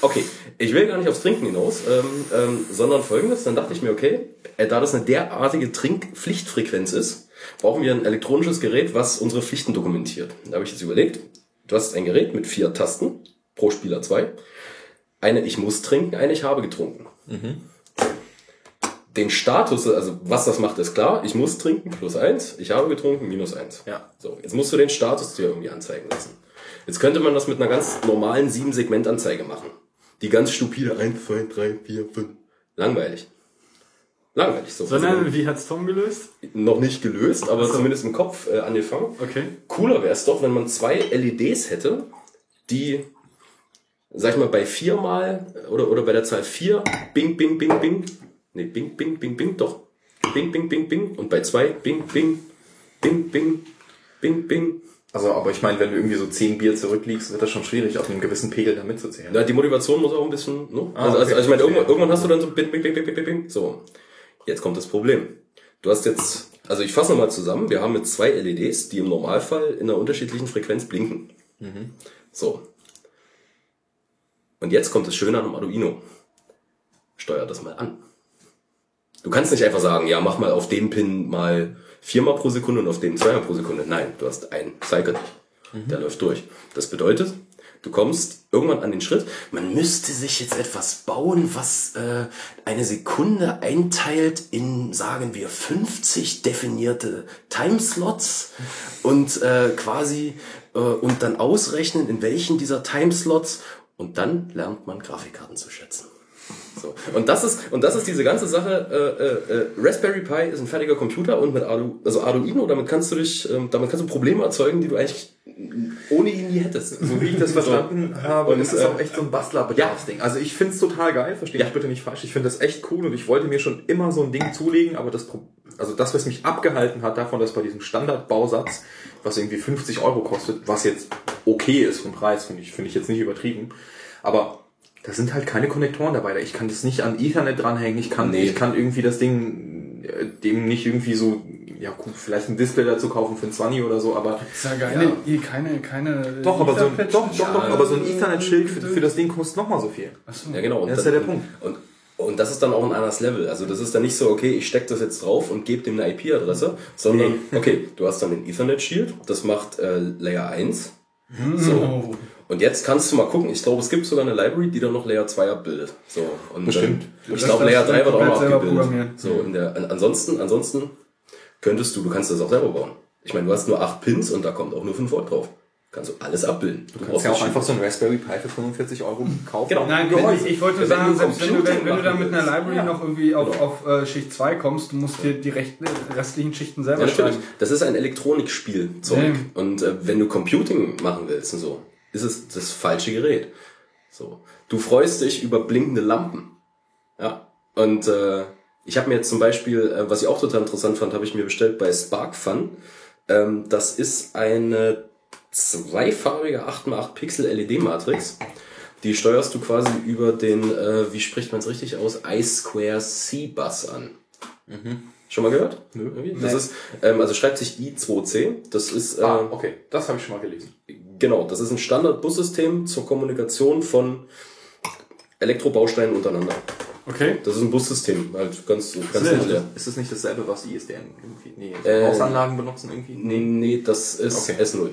Okay, ich will gar nicht aufs Trinken hinaus, ähm, ähm, sondern folgendes. Dann dachte ich mir, okay, äh, da das eine derartige Trinkpflichtfrequenz ist, brauchen wir ein elektronisches Gerät, was unsere Pflichten dokumentiert. Da habe ich jetzt überlegt, du hast ein Gerät mit vier Tasten, pro Spieler zwei. Eine ich muss trinken, eine ich habe getrunken. Den Status, also was das macht, ist klar. Ich muss trinken, plus eins. Ich habe getrunken, minus eins. Ja. So, jetzt musst du den Status dir irgendwie anzeigen lassen. Jetzt könnte man das mit einer ganz normalen 7-Segment-Anzeige machen. Die ganz stupide 1, 2, 3, 4, 5. Langweilig. Langweilig. So. Sondern, Also, wie hat's Tom gelöst? noch nicht gelöst, aber zumindest im Kopf äh, angefangen. Okay. Cooler wäre es doch, wenn man zwei LEDs hätte, die, sag ich mal, bei viermal oder, oder bei der Zahl vier, bing, bing, bing, bing, nee, bing, bing, bing, bing, doch, bing, bing, bing, bing, und bei zwei, bing, bing, bing, bing, bing, bing. Also, aber ich meine, wenn du irgendwie so 10 Bier zurückliegst, wird das schon schwierig, auf einem gewissen Pegel da mitzuzählen. Ja, die Motivation muss auch ein bisschen, ne? Ah, also, also, okay. also ich meine, irgendwann, irgendwann hast du dann so bing, bing, bing, bing, bing, bing, bing. So, jetzt kommt das Problem. Du hast jetzt, also ich fasse nochmal zusammen, wir haben jetzt zwei LEDs, die im Normalfall in einer unterschiedlichen Frequenz blinken. So. Und jetzt kommt das Schöne an einem Arduino. Steuer das mal an. Du kannst nicht einfach sagen, ja, mach mal auf dem Pin mal viermal pro Sekunde und auf dem zweimal pro Sekunde. Nein, du hast ein Cycle. Der läuft durch. Das bedeutet, du kommst irgendwann an den Schritt, man müsste sich jetzt etwas bauen, was äh, eine Sekunde einteilt in, sagen wir, 50 definierte Timeslots und äh, quasi äh, und dann ausrechnen, in welchen dieser Timeslots und dann lernt man Grafikkarten zu schätzen. So. Und das ist und das ist diese ganze Sache. Äh, äh, äh, Raspberry Pi ist ein fertiger Computer und mit Ardu, also Arduino, damit kannst du dich, ähm, damit kannst du Probleme erzeugen, die du eigentlich ohne ihn nie hättest. So wie ich das verstanden habe, Und, ist es äh, auch echt so ein Bastlerbedarfsding. Also ich find's total geil, verstehe Ja. mich bitte nicht falsch. Ich finde das echt cool und ich wollte mir schon immer so ein Ding zulegen, aber das, also das, was mich abgehalten hat davon, dass bei diesem Standardbausatz, was irgendwie 50 Euro kostet, was jetzt okay ist vom Preis, finde ich, finde ich jetzt nicht übertrieben, aber da sind halt keine Konnektoren dabei. Ich kann das nicht an Ethernet dranhängen. Ich kann, Nee. ich kann irgendwie das Ding äh, dem nicht irgendwie so, ja gut, vielleicht ein Display dazu kaufen für ein 20 oder so, aber Ist ja keine, eh keine, keine. doch, aber so, ein- doch, doch, doch, aber so ein Ja. Ethernet-Schild für, für das Ding kostet nochmal so viel. Achso. Ja, genau. Und Das ist ja der Punkt. Und, und das ist dann auch ein anderes Level. Also das ist dann nicht so, okay, ich stecke das jetzt drauf und gebe dem eine IP-Adresse, sondern, okay, du hast dann den Ethernet-Shield, das macht äh, Layer 1. So. Und jetzt kannst du mal gucken, ich glaube, es gibt sogar eine Library, die dann noch Layer 2 abbildet. So. Und Bestimmt. Dann, und ich glaube, Layer 3 wird auch selber abgebildet. So, in der, an, ansonsten, ansonsten könntest du, du kannst das auch selber bauen. Ich meine, du hast nur 8 Pins und da kommt auch nur 5 Volt drauf. Kannst du alles abbilden. Du, kannst ja auch einfach so ein Raspberry Pi für 45 Euro kaufen. Genau. Nein, ich, ich wollte Wenn sagen, du selbst wenn du, wenn, wenn du da mit einer. Library Ja. noch irgendwie auf, Genau. auf äh, Schicht 2 kommst, du musst dir die recht, restlichen Schichten selber Ja, natürlich. schreiben. Das ist ein Elektronikspielzeug. Ja. Und äh, wenn du Computing machen willst und so, ist es das falsche Gerät. So. Du freust dich über blinkende Lampen. Ja. Und äh, ich habe mir jetzt zum Beispiel, äh, was ich auch total interessant fand, habe ich mir bestellt bei SparkFun. Ähm, das ist eine zweifarbige 8x8 Pixel LED-Matrix. Die steuerst du quasi über den, äh, wie spricht man es richtig aus, I-Square C-Bus an. Schon mal gehört? Nö. Das ist, ähm, also schreibt sich I2C. Das ist, äh, Ah, okay, das habe ich schon mal gelesen. Genau, das ist ein Standard-Bussystem zur Kommunikation von Elektrobausteinen untereinander. Okay. Das ist ein Bussystem, halt ganz, ganz Ist das, ist das nicht dasselbe, was ISDN irgendwie, nee, Äh, Hausanlagen benutzen irgendwie? Nee, nee, das ist Okay. S0.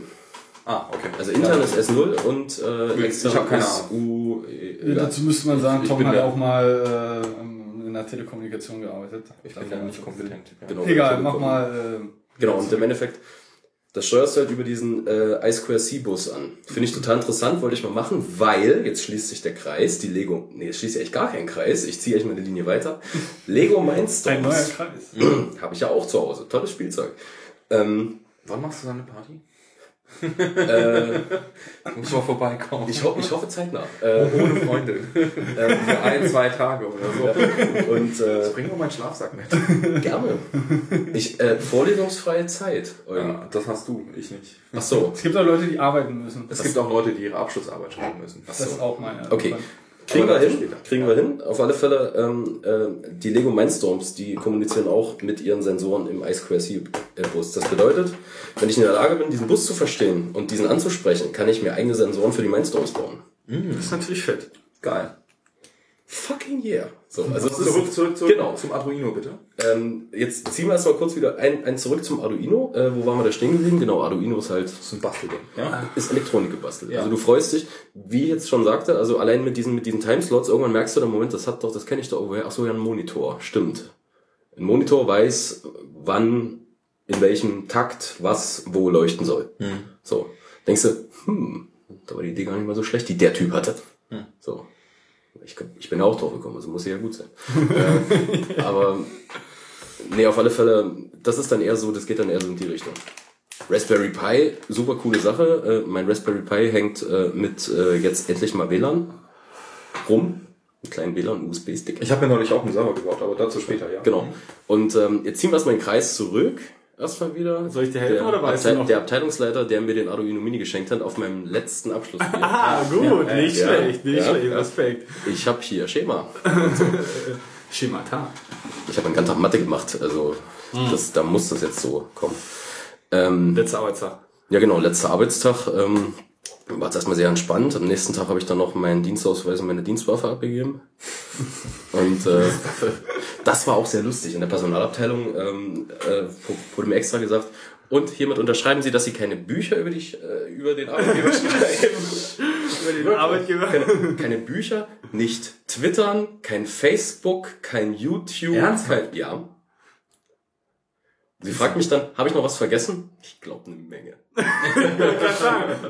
Ah, okay. Also intern ist S0 und äh, extern ich hab keine ist U. Äh, Ja, dazu müsste man sagen, Ich Tom hat der- auch mal äh, in der Telekommunikation gearbeitet. Ich bin da nicht kompetent. Ja. genau, Egal, mach mal. Äh, Genau, und im Endeffekt, das steuerst du halt über diesen äh, I2C-Bus an. Finde ich total interessant, wollte ich mal machen, weil, jetzt schließt sich der Kreis, die Lego, nee, jetzt schließt sich echt gar keinen Kreis, ich ziehe echt mal eine Linie weiter. Lego ein neuer Mindstorms Kreis. habe ich ja auch zu Hause, tolles Spielzeug. Ähm, Wann machst du so eine Party? Äh, Muss mal vorbeikommen. ich, ho ich hoffe zeitnah. Äh, ohne Freunde. Für ein, zwei Tage oder so. und äh, Bring doch meinen Schlafsack mit. gerne. Ich, äh, vorlesungsfreie Zeit. Ja, das hast du, ich nicht. Ach so. Es gibt auch Leute, die arbeiten müssen. Es gibt auch Leute, die ihre Abschlussarbeit schreiben müssen. Das ist auch meine. Okay. Kriegen wir hin, später. kriegen wir hin. Auf alle Fälle, ähm, äh, die Lego Mindstorms, die kommunizieren auch mit ihren Sensoren im I2C-Bus. Das bedeutet, wenn ich in der Lage bin, diesen Bus zu verstehen und diesen anzusprechen, kann ich mir eigene Sensoren für die Mindstorms bauen. Das ist natürlich fett. Geil. Fucking yeah. So, also es ist, Zurück, zurück, zurück Genau. zum Arduino, bitte. ähm, jetzt ziehen wir erstmal kurz wieder ein, ein zurück zum Arduino. Äh, wo waren wir da stehen geblieben? Genau, Arduino ist halt Das ist ein Bastelding. Ja? ist Elektronik gebastelt. Also du freust dich, wie ich jetzt schon sagte, also allein mit diesen, mit diesen Timeslots, irgendwann merkst du dann, Moment, das hat doch, das kenne ich doch woher. Ach so, ja, ein Monitor. Stimmt. Ein Monitor weiß, wann, in welchem Takt, was, wo leuchten soll. So. Denkst du, hm, da war die Idee gar nicht mal so schlecht, die der Typ hatte. So. Ich, ich bin auch drauf gekommen, also muss ja gut sein. äh, aber, nee, auf alle Fälle, das ist dann eher so, das geht dann eher so in die Richtung. Raspberry Pi, super coole Sache. Äh, mein Raspberry Pi hängt äh, mit äh, jetzt endlich mal WLAN rum. Einen kleinen WLAN, USB-Stick. Ich habe mir neulich auch einen Server gebaut, aber dazu später, ja. Genau. Und ähm, jetzt ziehen wir erstmal den Kreis zurück. Erstmal wieder. Soll ich dir helfen der, oder weißt Abtei- du noch? der Abteilungsleiter, der mir den Arduino Mini geschenkt hat, auf meinem letzten Abschluss. Ah, gut, nicht ja, schlecht, nicht ja, schlecht. ja. Respekt. Ich habe hier Schema. Schemata. Ich habe einen ganzen Tag Mathe gemacht, also Hm. das, da muss das jetzt so kommen. Ähm, Letzter Arbeitstag. Ja, genau, letzter Arbeitstag. Ähm, war es erstmal sehr entspannt. Am nächsten Tag habe ich dann noch meinen Dienstausweis und meine Dienstwaffe abgegeben. Und äh, das war auch sehr lustig. In der Personalabteilung ähm, äh, wurde mir extra gesagt, und hiermit unterschreiben Sie, dass Sie keine Bücher über, dich, äh, über den Arbeitgeber schreiben. Über den Arbeitgeber. keine, keine Bücher, nicht twittern, kein Facebook, kein YouTube. Ernsthaft? Kein, ja. Sie fragt mich dann, habe ich noch was vergessen? Ich glaube eine Menge.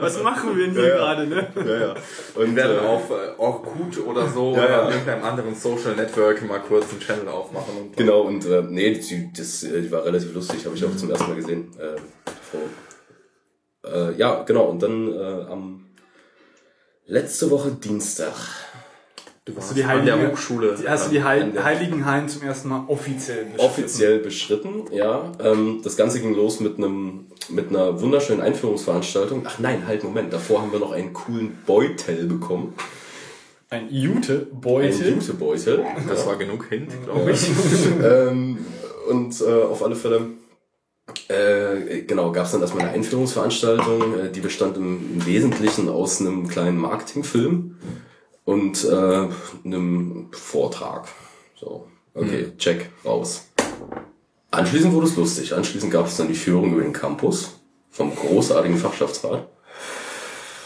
Was machen wir denn hier gerade, ne? Ja, ja. Und werden äh, auf äh, Orkut oder so Ja, oder ja. irgendeinem anderen Social Network mal kurz einen Channel aufmachen. Und Genau, und äh, nee, die, das, äh, die war relativ lustig, habe ich auch zum ersten Mal gesehen. Äh. Äh, ja, genau, und dann äh, am letzte Woche Dienstag. Du warst Hast du die an der Heilige- Hochschule. Die- Hast du die Heil Heiligen Hallen zum ersten Mal offiziell beschritten? Offiziell beschritten, ja. Ähm, das Ganze ging los mit einem mit einer wunderschönen Einführungsveranstaltung. Ach nein, halt, Moment, davor haben wir noch einen coolen Beutel bekommen. Ein Ein Jutebeutel. Jutebeutel. Das war genug Hint, glaube ich. ähm, und äh, auf alle Fälle, äh, genau, gab es dann erstmal eine Einführungsveranstaltung, äh, die bestand im, im Wesentlichen aus einem kleinen Marketingfilm und äh, einem Vortrag. So, okay, check, raus. Anschließend wurde es lustig. Anschließend gab es dann die Führung über den Campus vom großartigen Fachschaftsrat.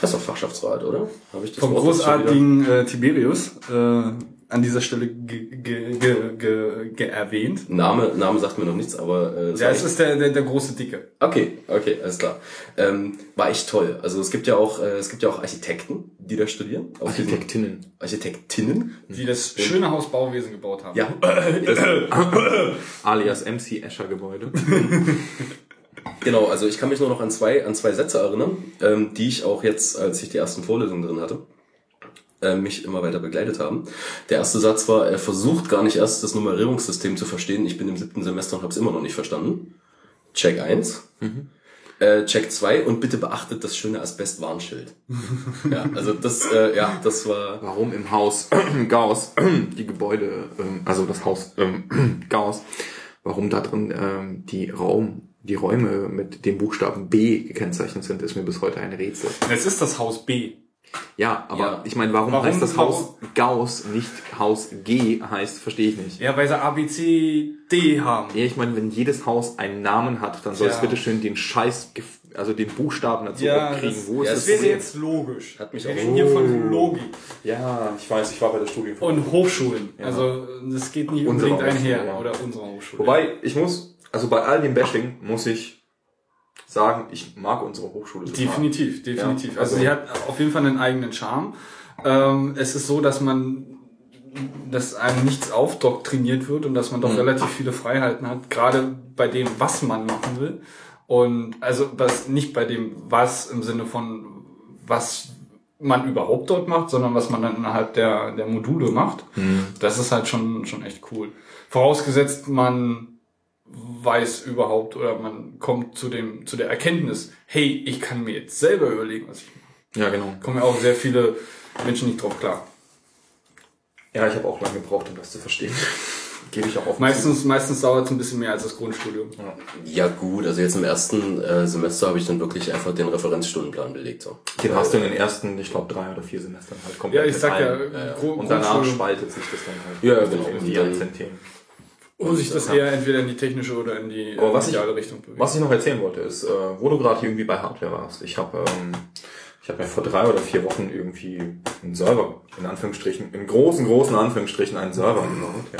Das ist doch Fachschaftsrat, oder? Habe ich das Vom Wort großartigen äh, Tiberius. Äh, an dieser Stelle ge ge ge ge ge erwähnt. Name, Name sagt mir noch nichts, aber äh, Ja, es ist der, der, der große Dicke. Okay, okay, alles klar. Ähm, war echt toll. Also es gibt ja auch, äh, es gibt ja auch Architekten, die da studieren. Aus diesem- Architektinnen. Architektinnen. Die das schöne Haus Bauwesen gebaut haben. Ja. Alias MC Escher Gebäude. genau, also ich kann mich nur noch an zwei, an zwei Sätze erinnern, ähm, die ich auch jetzt, als ich die ersten Vorlesungen drin hatte, äh, mich immer weiter begleitet haben. Der erste Satz war, er versucht gar nicht erst das Nummerierungssystem zu verstehen. Ich bin im siebten Semester und habe es immer noch nicht verstanden. Check eins. Äh, Check 2 und bitte beachtet das schöne Asbestwarnschild. ja, also das, äh, ja, das war. Warum im Haus Gauss die Gebäude, ähm, also das Haus ähm, Gauss, warum da drin ähm, die Raum, die Räume mit dem Buchstaben B gekennzeichnet sind, ist mir bis heute ein Rätsel. Es ist das Haus B. Ja, aber Ja. ich meine, warum, Warum- heißt das warum- Haus Gauss nicht Haus G heißt, verstehe ich nicht. Ja, weil sie A, B, C, D haben. Ja, ich meine, wenn jedes Haus einen Namen hat, dann soll es Ja. bitte schön den Scheiß, gef- also den Buchstaben dazu Ja, kriegen. das, Wo ist ja, das das wäre Problem? jetzt logisch. Hat mich Wir auch- reden hier von Logik. Ja, ich weiß, ich war bei der Studie. Und Hochschulen. Also das geht nicht Unsere unbedingt einher. Oder unsere Hochschule. Wobei, ich muss, also bei all dem Bashing muss ich sagen, ich mag unsere Hochschule total. Definitiv, definitiv. Ja, also, also- sie hat auf jeden Fall einen eigenen Charme. Ähm, es ist so, dass man, dass einem nichts aufdoktriniert wird und dass man doch Mhm. relativ viele Freiheiten hat, gerade bei dem, was man machen will. Und also was nicht bei dem, was im Sinne von was man überhaupt dort macht, sondern was man dann innerhalb der, der Module macht. Mhm. Das ist halt schon, schon echt cool. Vorausgesetzt, man weiß überhaupt oder man kommt zu dem, zu der Erkenntnis, hey, ich kann mir jetzt selber überlegen, was ich mache. Ja, genau. Kommen ja auch sehr viele Menschen nicht drauf klar. Ja, ich habe auch lange gebraucht, um das zu verstehen. Gebe ich auch auf. Meistens, meistens dauert es ein bisschen mehr als das Grundstudium. Ja gut, also jetzt im ersten äh, Semester habe ich dann wirklich einfach den Referenzstundenplan belegt. So. Den hast du in den ersten, ich glaube, drei oder vier Semestern halt komplett. Ja, ich sag ja, allen. Gro- Und danach spaltet sich das dann halt. Ja, genau. In Und die dann- einzelnen Themen. Wo sich das eher entweder in die technische oder in die äh, was ich- Richtung bewegt. Was ich noch erzählen wollte, ist, äh, wo du gerade irgendwie bei Hardware warst. Ich habe ähm, ich habe mir vor drei oder vier Wochen irgendwie einen Server, in Anführungsstrichen, in großen, großen Anführungsstrichen einen Server gebaut. Ja.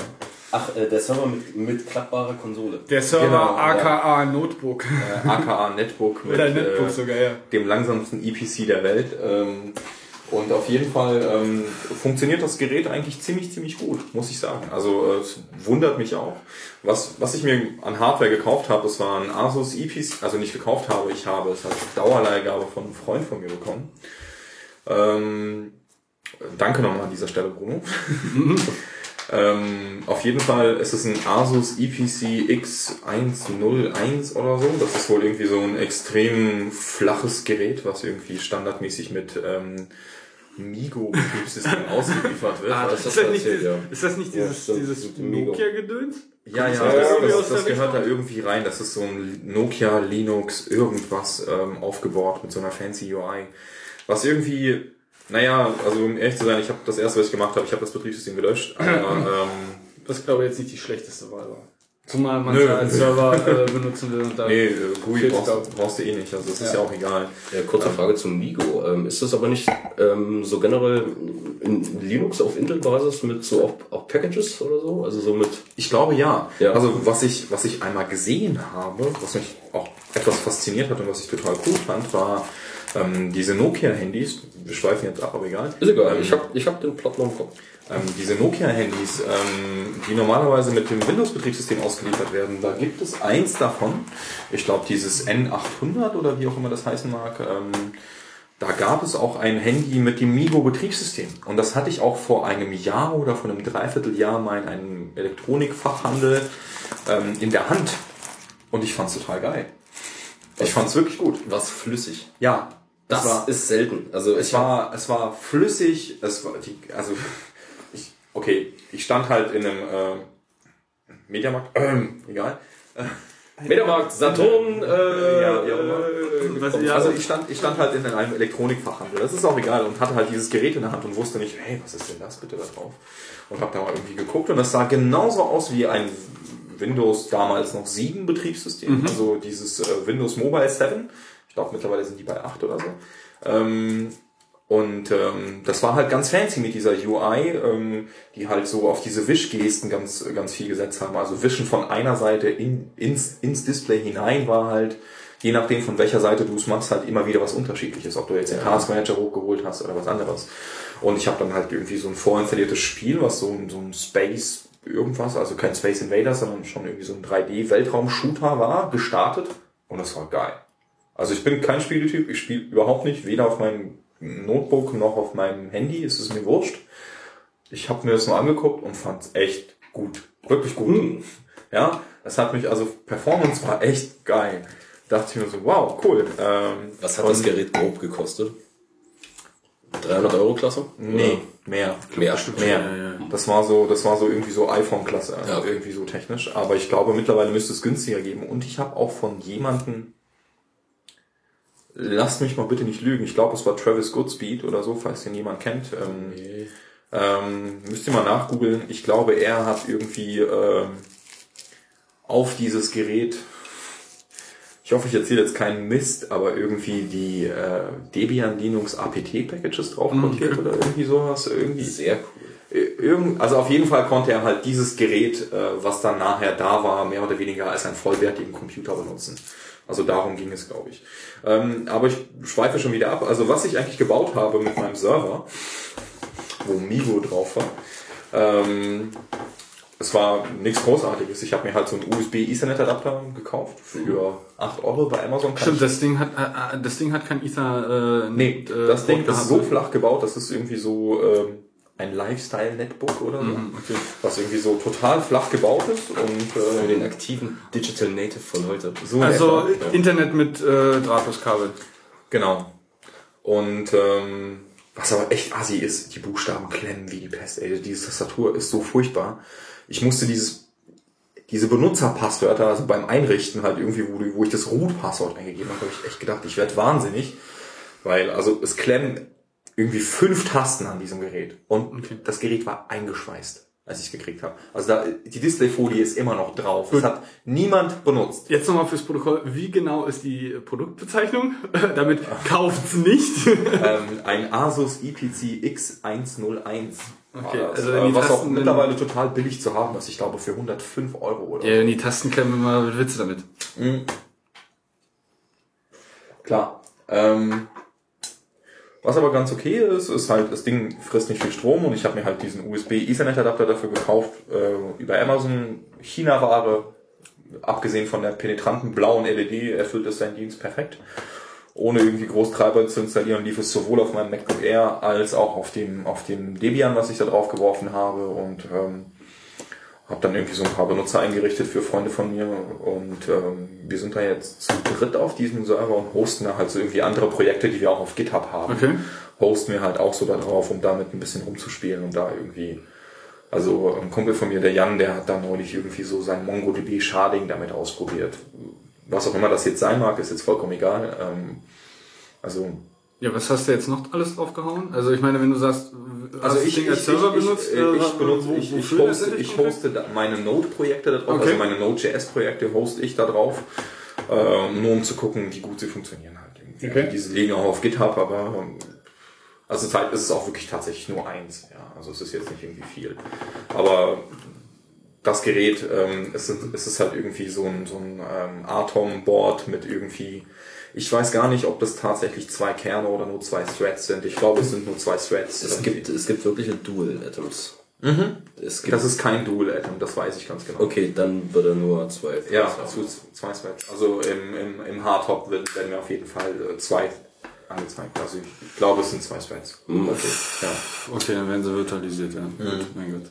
Ach, äh, der Server mit, mit klappbarer Konsole. der Server Genau, aka Notebook. Äh, aka Netbook mit Oder Netbook äh, sogar, ja. dem langsamsten EPC der Welt. Ähm, und auf jeden Fall ähm, funktioniert das Gerät eigentlich ziemlich, ziemlich gut, muss ich sagen. Also äh, es wundert mich auch. Was, was ich mir an Hardware gekauft habe, das war ein Asus EPC, also nicht gekauft habe, ich habe es als Dauerleihgabe von einem Freund von mir bekommen. Ähm, danke nochmal an dieser Stelle, Bruno. Ähm, auf jeden Fall ist es ein Asus EPC X101 oder so. Das ist wohl irgendwie so ein extrem flaches Gerät, was irgendwie standardmäßig mit ähm, Migo-Betriebssystem ausgeliefert wird. Ah, das Ist hast das nicht, erzählt, ja. ist das nicht Ja, dieses, stimmt, dieses. Nokia-Gedöns? ja, ja, das das, das, das, gehört da irgendwie rein. Das ist so ein Nokia Linux irgendwas ähm, aufgebaut mit so einer fancy UI. Was irgendwie, naja, also um ehrlich zu sein, ich habe das erste, was ich gemacht habe, ich habe das Betriebssystem gelöscht. Aber, ähm, Was glaube ich jetzt nicht die schlechteste Wahl war. Zumal man als Server äh, benutzen will und da. nee, äh, GUI brauchst, brauchst du eh nicht, also das ist Ja. ja auch egal. Ja, kurze Frage zum Migo. Ähm, ist das aber nicht ähm, so generell in Linux auf Intel-Basis mit so auch, auch Packages oder so? Also so mit. Ich glaube ja. Ja. Also was ich, was ich einmal gesehen habe, was mich auch etwas fasziniert hat und was ich total cool fand, war ähm, diese Nokia-Handys. Wir schweifen jetzt ab, aber egal. Ist egal, Ähm, ich habe ich hab den Plot noch im Kopf. Ähm, diese Nokia-Handys, ähm, die normalerweise mit dem Windows-Betriebssystem ausgeliefert werden, da gibt es eins davon. Ich glaube, dieses N800 oder wie auch immer das heißen mag. Ähm, da gab es auch ein Handy mit dem Migo-Betriebssystem. Und das hatte ich auch vor einem Jahr oder vor einem Dreivierteljahr mal in einem Elektronikfachhandel ähm, in der Hand. Und ich fand's total geil. Ich fand's wirklich gut. Was flüssig. Ja, Das war, ist selten. Also es war. es war flüssig, es war die, also okay, ich stand halt in einem äh, Mediamarkt, ähm, egal. Mediamarkt, Saturn, äh, Ja, auch immer. äh, Was, ja, Also ich stand, ich stand halt in einem Elektronikfachhandel, das ist auch egal, und hatte halt dieses Gerät in der Hand und wusste nicht, hey, was ist denn das bitte da drauf? Und habe da mal irgendwie geguckt und das sah genauso aus wie ein Windows damals noch 7 Betriebssystem, also dieses äh, Windows Mobile 7. Ich glaube mittlerweile sind die bei 8 oder so. Ähm, und ähm, das war halt ganz fancy mit dieser UI, ähm, die halt so auf diese Wischgesten ganz, ganz viel gesetzt haben. Also Wischen von einer Seite in, ins, ins Display hinein war halt, je nachdem von welcher Seite du es machst, halt immer wieder was unterschiedliches. Ob du jetzt den Task Manager hochgeholt hast oder was anderes. Und ich habe dann halt irgendwie so ein vorinstalliertes Spiel, was so ein, so ein Space irgendwas, also kein Space Invaders, sondern schon irgendwie so ein 3D-Weltraum-Shooter war, gestartet. Und das war geil. Also ich bin kein Spieletyp, ich spiele überhaupt nicht, weder auf meinem Notebook noch auf meinem Handy, es ist mir wurscht. Ich habe mir das mal angeguckt und fand es echt gut. Wirklich gut. Ja, es hat mich, also Performance war echt geil. Dachte ich mir so, wow, cool. Ähm, Was hat das Gerät grob gekostet? 300 Euro Klasse? Nee, mehr. Mehr. Mehr. Das war so, das war so irgendwie so iPhone-Klasse, also Ja, irgendwie so technisch. Aber ich glaube, mittlerweile müsste es günstiger geben. Und ich habe auch von jemandem, lasst mich mal bitte nicht lügen, ich glaube, es war Travis Goodspeed oder so, falls den jemand kennt. Ähm, ähm, müsst ihr mal nachgoogeln. Ich glaube, er hat irgendwie ähm, auf dieses Gerät, ich hoffe, ich erzähle jetzt keinen Mist, aber irgendwie die äh, Debian Linux APT Packages drauf montiert oder irgendwie sowas. Irgendwie Sehr cool. Irgend, also auf jeden Fall konnte er halt dieses Gerät, äh, was dann nachher da war, mehr oder weniger als einen vollwertigen Computer benutzen. Also darum ging es, glaube ich. Ähm, aber ich schweife schon wieder ab. Also was ich eigentlich gebaut habe mit meinem Server, wo Migo drauf war, ähm, es war nichts Großartiges. Ich habe mir halt so einen USB-Ethernet-Adapter gekauft für 8 Euro bei Amazon. Stimmt, das Ding hat, äh, äh, das Ding hat kein Ether. Äh, Nee, äh, das Ding ist so flach gebaut, das ist irgendwie so ähm, ein Lifestyle-Netbook oder so. okay. Was irgendwie so total flach gebaut ist und Für äh, den aktiven Digital Native von heute. so Also etwa. Internet mit äh, Drahtloskabel. Genau. Und ähm, was aber echt assi ist, die Buchstaben klemmen wie die Pest. Ey, diese Tastatur ist so furchtbar. Ich musste dieses diese Benutzerpasswörter, also beim Einrichten halt irgendwie, wo, wo ich das Root-Passwort eingegeben habe, habe ich echt gedacht, ich werde wahnsinnig, weil also es klemmen irgendwie fünf Tasten an diesem Gerät und das Gerät war eingeschweißt, als ich es gekriegt habe. Also da, die Displayfolie ist immer noch drauf. Das hat niemand benutzt. Jetzt nochmal fürs Protokoll. Wie genau ist die Produktbezeichnung? Damit kauft's nicht. ähm, ein Asus EPC X101. Okay, das. also wenn die äh, was auch Tasten- mittlerweile total billig zu haben ist. Ich glaube für 105 Euro oder ja, die Tasten klemmen immer Witze damit. Klar. Ähm, was aber ganz okay ist, ist halt, das Ding frisst nicht viel Strom und ich habe mir halt diesen USB-Ethernet-Adapter dafür gekauft, äh, über Amazon, China-Ware, abgesehen von der penetranten blauen LED, erfüllt es seinen Dienst perfekt. Ohne irgendwie Großtreiber zu installieren, lief es sowohl auf meinem MacBook Air als auch auf dem, auf dem Debian, was ich da drauf geworfen habe und ähm, habe dann irgendwie so ein paar Benutzer eingerichtet für Freunde von mir und ähm, wir sind da jetzt zu dritt auf diesem Server und hosten da halt so irgendwie andere Projekte, die wir auch auf GitHub haben. Okay. Hosten wir halt auch so da drauf, um damit ein bisschen rumzuspielen und da irgendwie also ein Kumpel von mir, der Jan, der hat da neulich irgendwie so sein MongoDB Sharding damit ausprobiert. Was auch immer das jetzt sein mag, ist jetzt vollkommen egal. Ähm, also Ja, was hast du jetzt noch alles draufgehauen? Also ich meine, wenn du sagst, Also ich, ich, als Server ich, benutzt, ich, äh, ich, benutze, ich, ich hoste, ich hoste meine Node-Projekte da drauf, Okay. also meine Node.js-Projekte hoste ich da drauf, äh, nur um zu gucken, wie gut sie funktionieren halt. Irgendwie. Okay. Diese liegen auch auf GitHub, aber ähm, also Zeit ist es auch wirklich tatsächlich nur eins. Ja, also es ist jetzt nicht irgendwie viel, aber das Gerät, ähm, es, sind, es ist halt irgendwie so ein, so ein ähm, Atom-Board mit irgendwie, ich weiß gar nicht, ob das tatsächlich zwei Kerne oder nur zwei Threads sind. Ich glaube, es sind nur zwei Threads. Es gibt, es gibt wirkliche Dual Atoms. Es gibt, Das ist kein Dual Atom, das weiß ich ganz genau. okay, dann wird er nur zwei. Ja, zu zwei Threads. Also im, im, im Hardtop werden mir auf jeden Fall äh, zwei angezeigt. Also ich, glaube, es sind zwei Threads. Hm, okay. Ja. Okay, dann werden sie virtualisiert, ja. Mhm. Gut, mein Gott.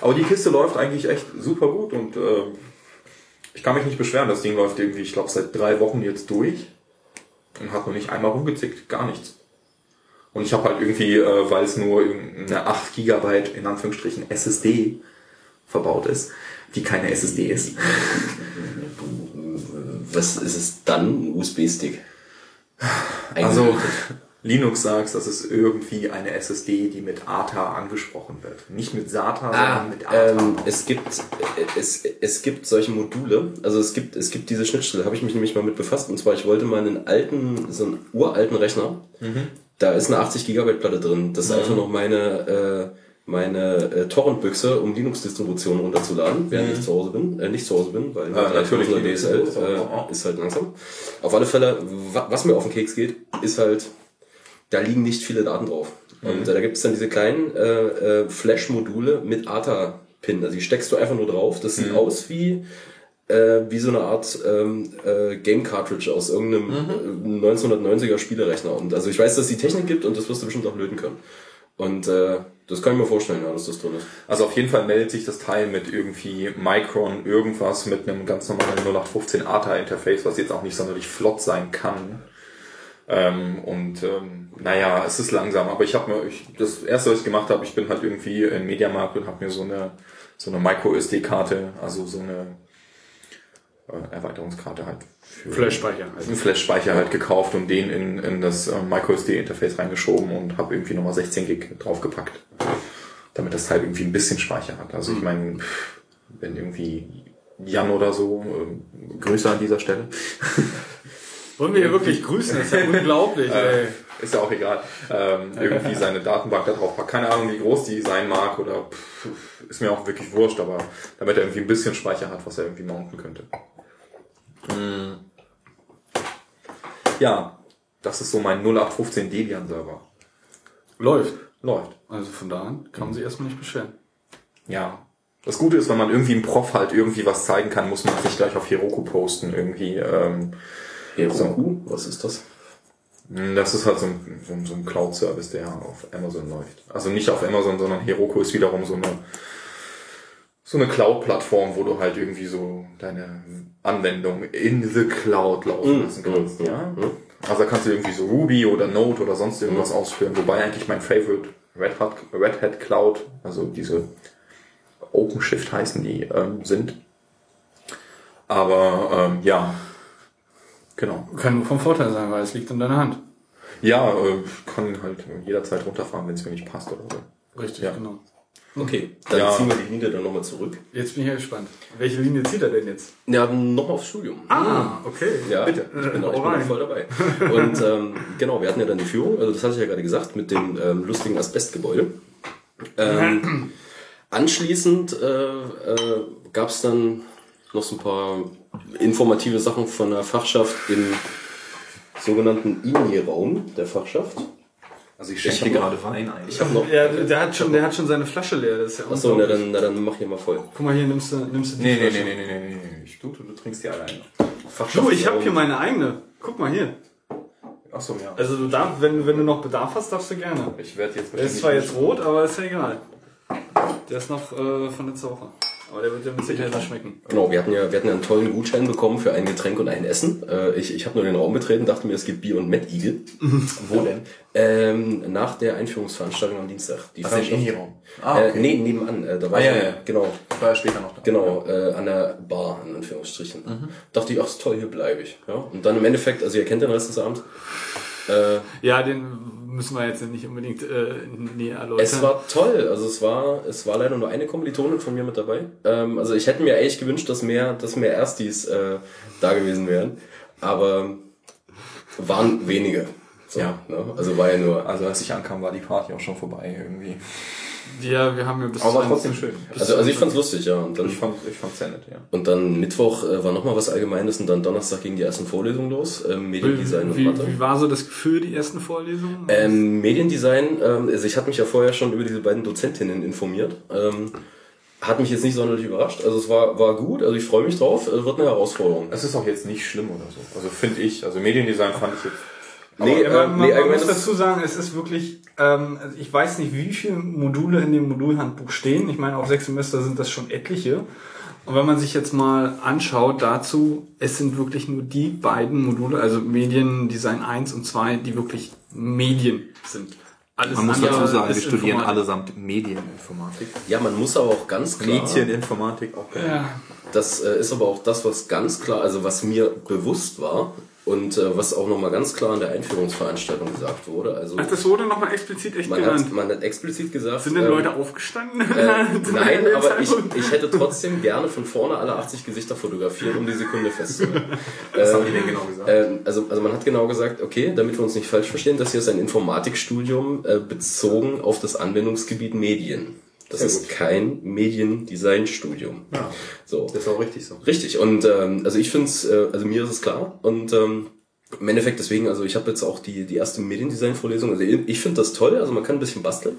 Aber die Kiste läuft eigentlich echt super gut und äh, ich kann mich nicht beschweren. Das Ding läuft irgendwie, ich glaube, seit drei Wochen jetzt durch und hat noch nicht einmal rumgezickt, gar nichts. Und ich habe halt irgendwie, äh, weil es nur eine 8 GB in Anführungsstrichen SSD verbaut ist, die keine SSD ist. Was ist es dann? Ein USB-Stick. Also Linux sagt, das ist irgendwie eine SSD, die mit ATA angesprochen wird. Nicht mit SATA, Ah, sondern mit ATA. ähm, es gibt es, es gibt solche Module, also es gibt es gibt diese Schnittstelle, habe ich mich nämlich mal mit befasst und zwar ich wollte mal einen alten so einen uralten Rechner. Da ist eine 80 Gigabyte Platte drin. Das ist einfach noch meine äh, meine äh, Torrent-Büchse, um Linux-Distributionen runterzuladen, während ich zu Hause bin, äh, nicht zu Hause bin, weil Ah, natürlich DSL ist äh, ist halt langsam. Auf alle Fälle, wa was mir auf den Keks geht, ist halt da liegen nicht viele Daten drauf. Und äh, da gibt es dann diese kleinen äh, äh, Flash-Module mit ATA-Pin. Also die steckst du einfach nur drauf. Das sieht aus wie, äh, wie so eine Art ähm, äh, Game-Cartridge aus irgendeinem äh, 1990er Spielerechner. Und also ich weiß, dass es die Technik gibt und das wirst du bestimmt auch löten können. Und äh, das kann ich mir vorstellen, ja, dass das drin ist. Also auf jeden Fall meldet sich das Teil mit irgendwie Micron irgendwas mit einem ganz normalen 0815 ATA-Interface, was jetzt auch nicht sonderlich flott sein kann. Ähm, und ähm, naja, es ist langsam, aber ich habe mir, ich, das erste, was ich gemacht habe, ich bin halt irgendwie im Mediamarkt und habe mir so eine so eine Micro-SD-Karte, also so eine äh, Erweiterungskarte halt für Flash-Speicher. Also. einen Flash-Speicher halt gekauft und den in, in das äh, MicroSD-Interface reingeschoben und habe irgendwie nochmal 16 Gig draufgepackt, damit das Teil irgendwie ein bisschen Speicher hat. Also ich meine, pff, wenn irgendwie Jan oder so, äh, Grüße an dieser Stelle, Wollen wir hier wirklich grüßen? Das ist ja unglaublich, ey. ist ja auch egal, ähm, irgendwie seine Datenbank da drauf packt. Keine Ahnung, wie groß die sein mag oder pff, ist mir auch wirklich wurscht, aber damit er irgendwie ein bisschen Speicher hat, was er irgendwie mounten könnte. Mm. Ja, das ist so mein 0815 Debian-Server. Läuft. Läuft. Also von da an kann man sich erstmal nicht beschweren. Ja. Das Gute ist, wenn man irgendwie im Prof halt irgendwie was zeigen kann, muss man es nicht gleich auf Heroku posten irgendwie. Ähm, Heroku, was ist das? das ist halt so ein, so ein, so ein Cloud-Service, der auf Amazon läuft. Also nicht auf Amazon, sondern Heroku ist wiederum so eine so eine Cloud-Plattform, wo du halt irgendwie so deine Anwendung in the Cloud laufen lassen kannst. Mhm. Ja? Also da kannst du irgendwie so Ruby oder Node oder sonst irgendwas ausführen. Wobei eigentlich mein Favorite Red Hat, Red Hat Cloud, also diese OpenShift heißen die, ähm, sind. Aber ähm, ja, genau. Kann nur vom Vorteil sein, weil es liegt in deiner Hand. Ja, äh, ich kann halt jederzeit runterfahren, wenn es mir nicht passt oder so. Richtig, Ja. genau. Okay, dann Ja. ziehen wir die Linie dann nochmal zurück. Jetzt bin ich ja gespannt. Welche Linie zieht er denn jetzt? Ja, nochmal aufs Studium. Ah, okay. Ja, bitte. Ich bin, auch, ich bin auch voll dabei. Und ähm, genau, wir hatten ja dann die Führung, also das hatte ich ja gerade gesagt, mit dem ähm, lustigen Asbestgebäude. Ähm, anschließend äh, äh, gab es dann noch so ein paar informative Sachen von der Fachschaft im sogenannten INI-Raum der Fachschaft. Also ich schenke dir gerade Wein ein. Ich habe noch. Ja, der hat schon, der hat schon seine Flasche leer. Das ist ja Achso, na dann, na dann mach hier mal voll. Guck mal hier, nimmst du, nimmst du die Nee, nee, Flasche. nee, nee, nee, nee, nee. Ich, du, du, du trinkst die alleine. Du, ich habe hier meine eigene. Guck mal hier. Achso, ja. Also du darfst, wenn, wenn du noch Bedarf hast, darfst du gerne. Ich werde jetzt Der ist zwar jetzt rot, aber ist ja egal. Der ist noch äh, von letzter Woche. Aber der wird dir mit Sicherheit noch schmecken. Genau, wir hatten ja, wir hatten ja einen tollen Gutschein bekommen für ein Getränk und ein Essen. Äh, ich ich habe nur den Raum betreten, dachte mir, es gibt Bier und Eagle. Wo denn? Ähm, nach der Einführungsveranstaltung am Dienstag. Die Ach, im Innenraum. Ah, Äh, okay. nee, nebenan. Äh, da war Ah, ich ja, ja. Genau, Ich war ja später noch da. genau, äh, an der Bar, in Anführungsstrichen. Mhm. Dachte ich, ach, ist toll, hier bleibe ich. Ja? Und dann im Endeffekt, also ihr kennt den Rest des Abends, Äh, Ja, den müssen wir jetzt nicht unbedingt äh, näher erläutern. Es war toll. Also es war, es war leider nur eine Kommilitonin von mir mit dabei. Ähm, also ich hätte mir echt gewünscht, dass mehr, dass mehr Erstis äh, da gewesen wären. Aber waren wenige. So, Ja. Ne? Also war ja nur. Also als ich ankam, war die Party auch schon vorbei irgendwie. Ja, wir haben ja bis Aber war trotzdem schön. Also, also ich fand's lustig, ja. Und dann, Ich fand ich fand's sehr nett, ja. und dann Mittwoch äh, war nochmal was Allgemeines und dann Donnerstag ging die ersten Vorlesungen los. Ähm, Mediendesign und wie, Mathe. wie war so das Gefühl, die ersten Vorlesungen? Ähm, Mediendesign, ähm, also ich hatte mich ja vorher schon über diese beiden Dozentinnen informiert. Ähm, hat mich jetzt nicht sonderlich überrascht. Also es war, war gut, also ich freue mich drauf. Es wird eine Herausforderung. Es ist auch jetzt nicht schlimm oder so. Also finde ich. Also Mediendesign fand ich jetzt. Nee, man, ähm, man, nee, man muss dazu sagen, es ist wirklich, ähm, also ich weiß nicht, wie viele Module in dem Modulhandbuch stehen. Ich meine, auf sechs Semester sind das schon etliche. Und wenn man sich jetzt mal anschaut dazu, es sind wirklich nur die beiden Module, also Mediendesign 1 und 2, die wirklich Medien sind. Alles Man muss dazu sagen, wir studieren allesamt Medieninformatik. Ja, man muss aber auch ganz klar. Medieninformatik auch. Ja. Das äh, ist aber auch das, was ganz klar, also was mir bewusst war und äh, was auch nochmal ganz klar in der Einführungsveranstaltung gesagt wurde. Also Ach, das wurde nochmal explizit echt man genannt. hat, man hat explizit gesagt. Sind denn ähm, Leute aufgestanden? Äh, nein, aber ich, ich hätte trotzdem gerne von vorne alle 80 Gesichter fotografiert, um die Sekunde festzuhalten. Was haben die denn genau gesagt? Ähm, also, also man hat genau gesagt, okay, damit wir uns nicht falsch verstehen, das hier ist ein Informatikstudium äh, bezogen auf das Anwendungsgebiet Medien. Das ist gut. kein Mediendesign-Studium. Ja. So. Das ist auch richtig so. Richtig. Und ähm, also ich finde es, äh, also mir ist es klar. Und ähm, im Endeffekt deswegen, also ich habe jetzt auch die, die erste Mediendesign-Vorlesung. Also ich finde das toll, also man kann ein bisschen basteln.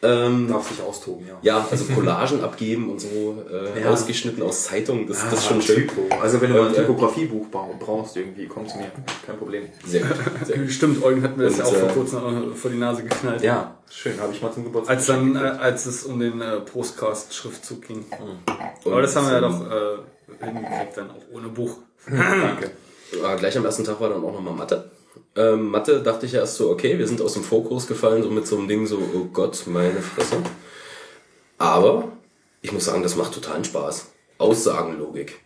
Ähm, Darf sich austoben, ja. ja, also Collagen abgeben und so, äh, Ja. ausgeschnitten aus Zeitungen, das, das ist Ah, schon schön. Typo. Also wenn du mal ein äh, Typografiebuch bau- brauchst irgendwie, komm zu mir. Kein Problem. Sehr gut. Sehr gut. Stimmt, Eugen hat mir das Und, ja auch vor äh, kurzem vor die Nase geknallt. Ja, schön. Habe ich mal zum Geburtstag. Als dann, äh, als es um den äh, Postcast-Schriftzug ging. Und, Aber das haben wir ja doch äh, hingekriegt, dann auch ohne Buch. Danke. äh, gleich am ersten Tag war dann auch nochmal Mathe. Ähm, Mathe dachte ich erst so, okay, wir sind aus dem Vorkurs gefallen, so mit so einem Ding, so, oh Gott, meine Fresse. Aber ich muss sagen, das macht totalen Spaß. Aussagenlogik.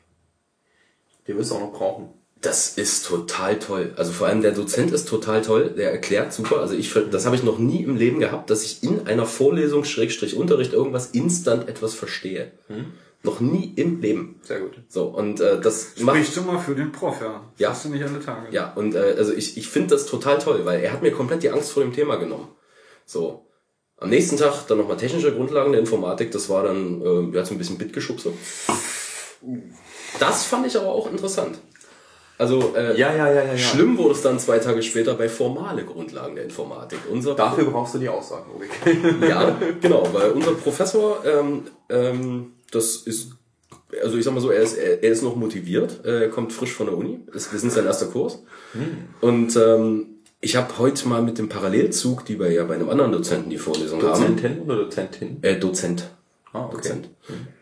Die wirst du auch noch brauchen. Das ist total toll. Also vor allem der Dozent ist total toll, der erklärt super. Also ich, das habe ich noch nie im Leben gehabt, dass ich in einer Vorlesung, Schrägstrich Unterricht, irgendwas instant etwas verstehe. Noch nie im Leben. Sehr gut. So, und äh, das macht. Sprichst du mal für den Prof, ja. Das Ja. hast du nicht alle Tage. Ja, und äh, also ich, ich finde das total toll, weil er hat mir komplett die Angst vor dem Thema genommen. So. Am nächsten Tag dann nochmal technische Grundlagen der Informatik, das war dann äh, ja, so ein bisschen Bitgeschubse. Das fand ich aber auch interessant. Also äh, Ja, ja, ja, ja, ja. schlimm wurde es dann zwei Tage später bei formale Grundlagen der Informatik. Unser Dafür brauchst du die Aussagenlogik. ja, genau, weil unser Professor, ähm, ähm, das ist, also ich sag mal so, er ist, er, er ist noch motiviert, äh, er kommt frisch von der Uni, ist, wir sind sein erster Kurs. Und ähm, ich habe heute mal mit dem Parallelzug, die wir ja bei einem anderen Dozenten die Vorlesung haben, Dozentin oder Dozentin? äh, Dozent. Ah, okay. Dozent.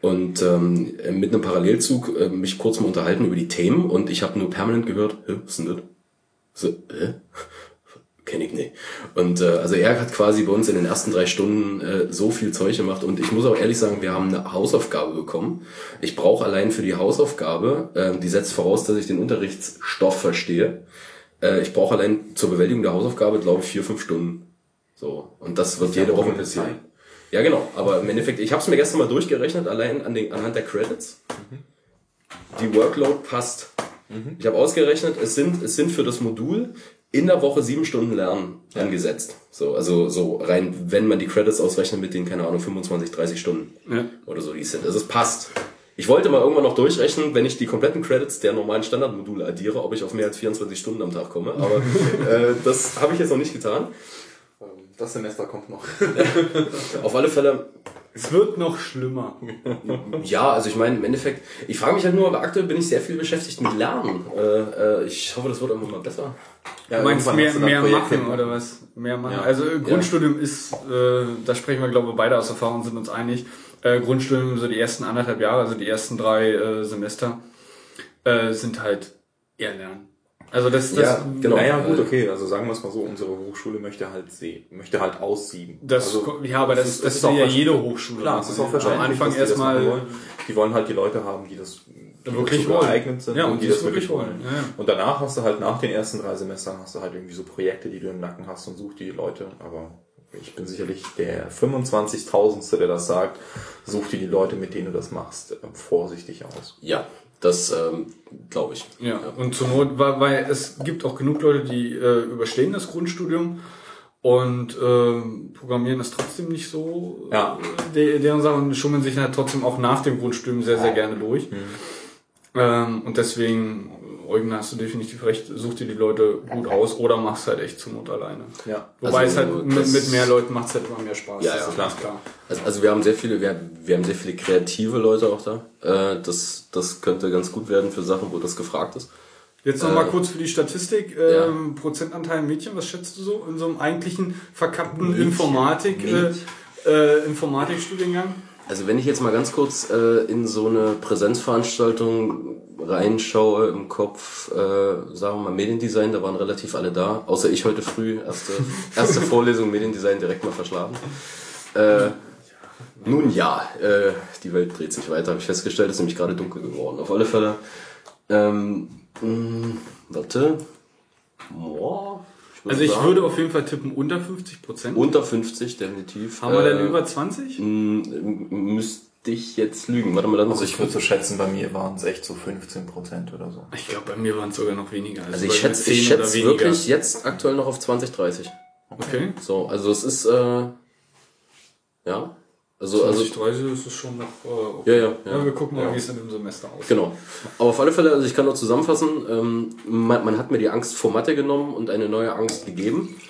Und ähm, mit einem Parallelzug äh, mich kurz mal unterhalten über die Themen und ich habe nur permanent gehört, Hä, was ist denn das? So, hä? Kenn ich nicht. Und äh, also er hat quasi bei uns in den ersten drei Stunden äh, so viel Zeug gemacht und ich muss auch ehrlich sagen, wir haben eine Hausaufgabe bekommen. Ich brauche allein für die Hausaufgabe, äh, die setzt voraus, dass ich den Unterrichtsstoff verstehe. Äh, ich brauche allein zur Bewältigung der Hausaufgabe, glaube ich, vier, fünf Stunden. So. Und das wird jede Woche passieren. Ja, genau. Aber im Endeffekt, ich habe es mir gestern mal durchgerechnet, allein an den, anhand der Credits. Die Workload passt. Ich habe ausgerechnet, es sind, es sind für das Modul in der Woche sieben Stunden Lernen angesetzt. So, also so rein, wenn man die Credits ausrechnet mit den, keine Ahnung, 25, 30 Stunden Ja. oder so, die es sind. Also es passt. Ich wollte mal irgendwann noch durchrechnen, wenn ich die kompletten Credits der normalen Standardmodule addiere, ob ich auf mehr als 24 Stunden am Tag komme. Aber äh, das habe ich jetzt noch nicht getan. Das Semester kommt noch. Auf alle Fälle Es wird noch schlimmer. Ja, also ich meine, im Endeffekt, ich frage mich halt nur, aber aktuell bin ich sehr viel beschäftigt mit Lernen. Äh, äh, ich hoffe, das wird irgendwann mal besser. Ja, Du meinst mehr, du mehr Projekte machen oder was? Mehr machen. Ja. Also äh, Grundstudium ist, äh, da sprechen wir glaube ich beide aus Erfahrung, sind uns einig. Äh, Grundstudium, so die ersten anderthalb Jahre, also die ersten drei äh, Semester, äh, sind halt eher Lernen. Also das, das, Ja, genau. Naja, gut, Äh, okay. Also sagen wir es mal so, unsere Hochschule möchte halt sehen, möchte halt aussieben. das also, ja, aber das, das, ist will auch ja jede Hochschule. Klar, es ist auch Am verständlich, Anfang dass die das machen erstmal wollen. Die wollen halt die Leute haben, die das die Wirklich geeignet sind Ja, und und die die das wirklich wollen. Ja, ja. Und danach hast du halt nach den ersten drei Semestern hast du halt irgendwie so Projekte, die du im Nacken hast und such die Leute. Aber ich bin sicherlich der 25.000. der das sagt. Such dir die Leute, mit denen du das machst, äh, vorsichtig aus. Ja, das ähm, glaube ich. Ja, und zur Not, weil, weil es gibt auch genug Leute, die äh, überstehen das Grundstudium und ähm, Programmieren ist trotzdem nicht so Ja. de, deren Sache und schummeln sich halt trotzdem auch nach dem Grundstudium sehr, sehr gerne durch. Ähm, und deswegen, Eugen, hast du definitiv recht, such dir die Leute gut aus oder mach's halt echt zur Not alleine. Ja. Wobei Also, es halt mit, mit mehr Leuten macht's halt immer mehr Spaß. Ja, ja, klar. klar. Also, also wir haben sehr viele, wir, wir haben sehr viele kreative Leute auch da. Äh, das, das könnte ganz gut werden für Sachen, wo das gefragt ist. Jetzt noch mal kurz für die Statistik. ja. Ähm, Prozentanteil Mädchen, was schätzt du so in so einem eigentlichen verkappten Informatik, äh, äh, Informatikstudiengang? Also wenn ich jetzt mal ganz kurz äh, in so eine Präsenzveranstaltung reinschaue im Kopf, äh, sagen wir mal Mediendesign, da waren relativ alle da, außer ich heute früh, erste, erste Vorlesung Mediendesign direkt mal verschlafen. Äh, nun ja, äh, die Welt dreht sich weiter, habe ich festgestellt, ist nämlich gerade dunkel geworden. Auf alle Fälle, ähm, mh, warte, Boah, würde Also ich sagen, würde auf jeden Fall tippen unter 50 Prozent. unter 50 definitiv. Haben wir denn Äh, über 20? m- müsste ich jetzt lügen. Warte mal, dann Also ich würde so schätzen, bei mir waren es echt so 15 Prozent oder so. Ich glaube, bei mir waren es sogar noch weniger. Also bei ich schätze, 10 ich schätze wirklich jetzt aktuell noch auf 20, 30. Okay. So, also es ist, äh, ja, also, also, 20, 30 ist es schon noch äh, okay. ja, ja, ja. wir gucken mal, Ja. wie es in dem Semester aussieht. Genau. Aber auf alle Fälle, also ich kann nur zusammenfassen, ähm, man, man hat mir die Angst vor Mathe genommen und eine neue Angst gegeben.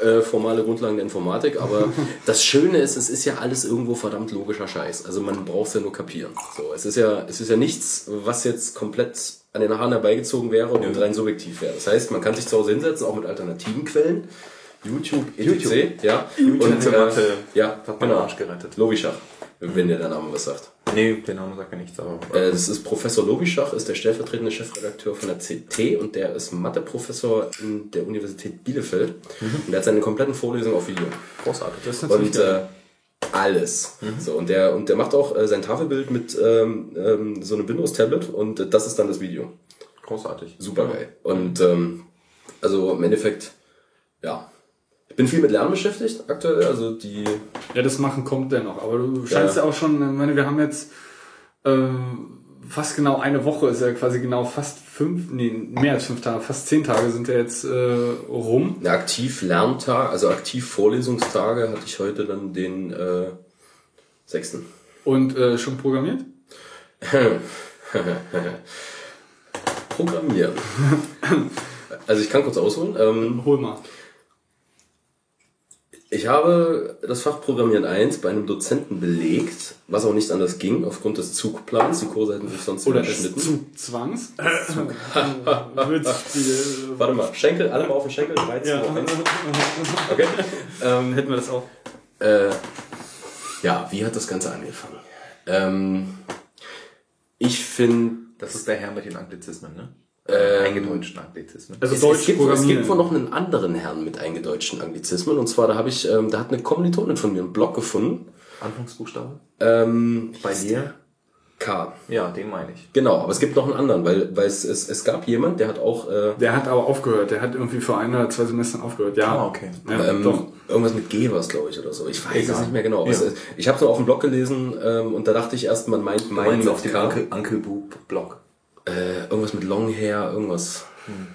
Äh, formale Grundlagen der Informatik, aber das Schöne ist, es ist ja alles irgendwo verdammt logischer Scheiß. Also man braucht es ja nur kapieren. So, es ist ja, es ist ja nichts, was jetzt komplett an den Haaren herbeigezogen wäre und rein subjektiv wäre. Das heißt, man kann sich zu Hause hinsetzen, auch mit alternativen Quellen. YouTube, etc. Ja. Und, Für Mathe ja, hat meinen genau. Arsch gerettet. Logischach, wenn der der Name was sagt. Nee, der Name sagt mir nichts, aber. Äh, Das ist Professor Lobischach, ist der stellvertretende Chefredakteur von der CT und der ist Matheprofessor in der Universität Bielefeld. Und der hat seine kompletten Vorlesungen auf Video. großartig. Das ist natürlich Und äh, alles. So, und, der, und der macht auch äh, sein Tafelbild mit ähm, ähm, so einem Windows-Tablet und äh, das ist dann das Video. großartig. Super geil. Und ähm, also im Endeffekt, ja. Ich bin viel mit Lernen beschäftigt aktuell. Also die Ja, das Machen kommt dennoch. Aber du scheinst ja, auch schon, ich meine, wir haben jetzt ähm, fast genau eine Woche, ist ja quasi genau fast fünf, nee, mehr als fünf Tage, fast zehn Tage sind ja jetzt äh, rum. eine aktiv Lerntag, also aktiv Vorlesungstage hatte ich heute dann den äh, sechsten. Und äh, schon programmiert? Programmieren. Also ich kann kurz ausholen. Ähm, Hol mal. Ich habe das Fach Programmieren 1 bei einem Dozenten belegt, was auch nicht anders ging, aufgrund des Zugplans. Die Kurse hätten sich sonst Oder des überschnitten. Zugzwangs. Warte mal, Schenkel, alle mal auf den Schenkel, 13 Ja. Okay. Ähm, Hätten wir das auch. Äh, ja, wie hat das Ganze angefangen? Ähm, ich finde, Das ist der Herr mit den Anglizismen, ne? Ähm, Eingedeutschten Anglizismen. Also es, Deutsch es, gibt, es gibt wohl noch einen anderen Herrn mit eingedeutschten Anglizismen. Und zwar, da habe ich, ähm, da hat eine Kommilitonin von mir einen Blog gefunden. Anfangsbuchstaben? Ähm, Bei dir? K. Ja, den meine ich. Genau, aber es gibt noch einen anderen, weil, weil es, es, es gab jemand, der hat auch äh, Der hat aber aufgehört. Der hat irgendwie vor ein oder zwei Semestern aufgehört. Ja. Ah, okay. Ja, ähm, doch. irgendwas mit G war es, glaube ich, oder so. Ich weiß es Egal. nicht mehr genau. Ja. es, ich habe es auf dem Blog gelesen ähm, und da dachte ich erst, man meint meinen auf den K. Anke, Ankelbub-Blog. Äh, irgendwas mit Long Hair, irgendwas.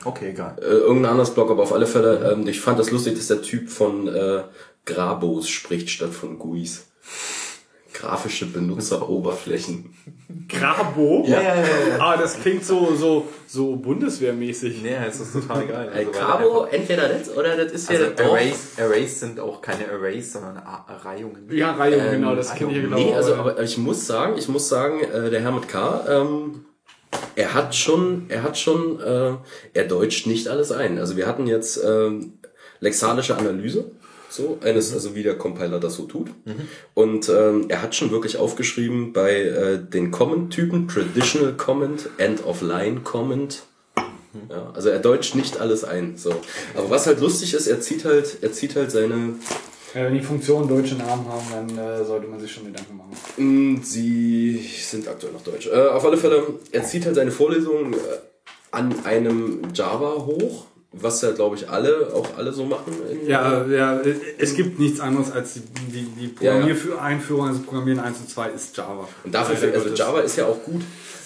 Okay, egal. Äh, irgendein anderes Blog, aber auf alle Fälle, ähm, ich fand das lustig, dass der Typ von äh, Grabos spricht statt von GUIs. Grafische Benutzeroberflächen. Grabo? Ja, ja, ja, ja. Ah, das klingt so, so, so bundeswehrmäßig. Nee, es ist total geil. Also, Grabo, entweder das oder das ist Also ja das Arrays, Arrays sind auch keine Arrays, sondern A- Reihungen. Ja, Reihung, Ähm, genau, das kenne ich ja genau. Nee, also aber ich muss sagen, ich muss sagen, äh, der Herr mit K, ähm, er hat schon, er hat schon, äh, er deutscht nicht alles ein. Also wir hatten jetzt ähm, lexalische Analyse, so eines, also wie der Compiler das so tut. Und ähm, er hat schon wirklich aufgeschrieben bei äh, den Comment-Typen, Traditional Comment, End of Line Comment, Ja, also er deutscht nicht alles ein. So. Aber was halt lustig ist, er zieht halt, er zieht halt seine. Ja, wenn die Funktionen deutsche Namen haben, dann äh, sollte man sich schon Gedanken machen. Mh, Sie sind aktuell noch deutsch. Äh, auf alle Fälle, er zieht halt seine Vorlesung äh, an einem Java hoch, was ja, glaube ich, alle, auch alle so machen. In, Ja, ja, es gibt nichts anderes als die, die, die Programmiereinführung, also Programmieren 1 und 2 ist Java. Und dafür, Leider also Gottes. Java ist ja auch gut.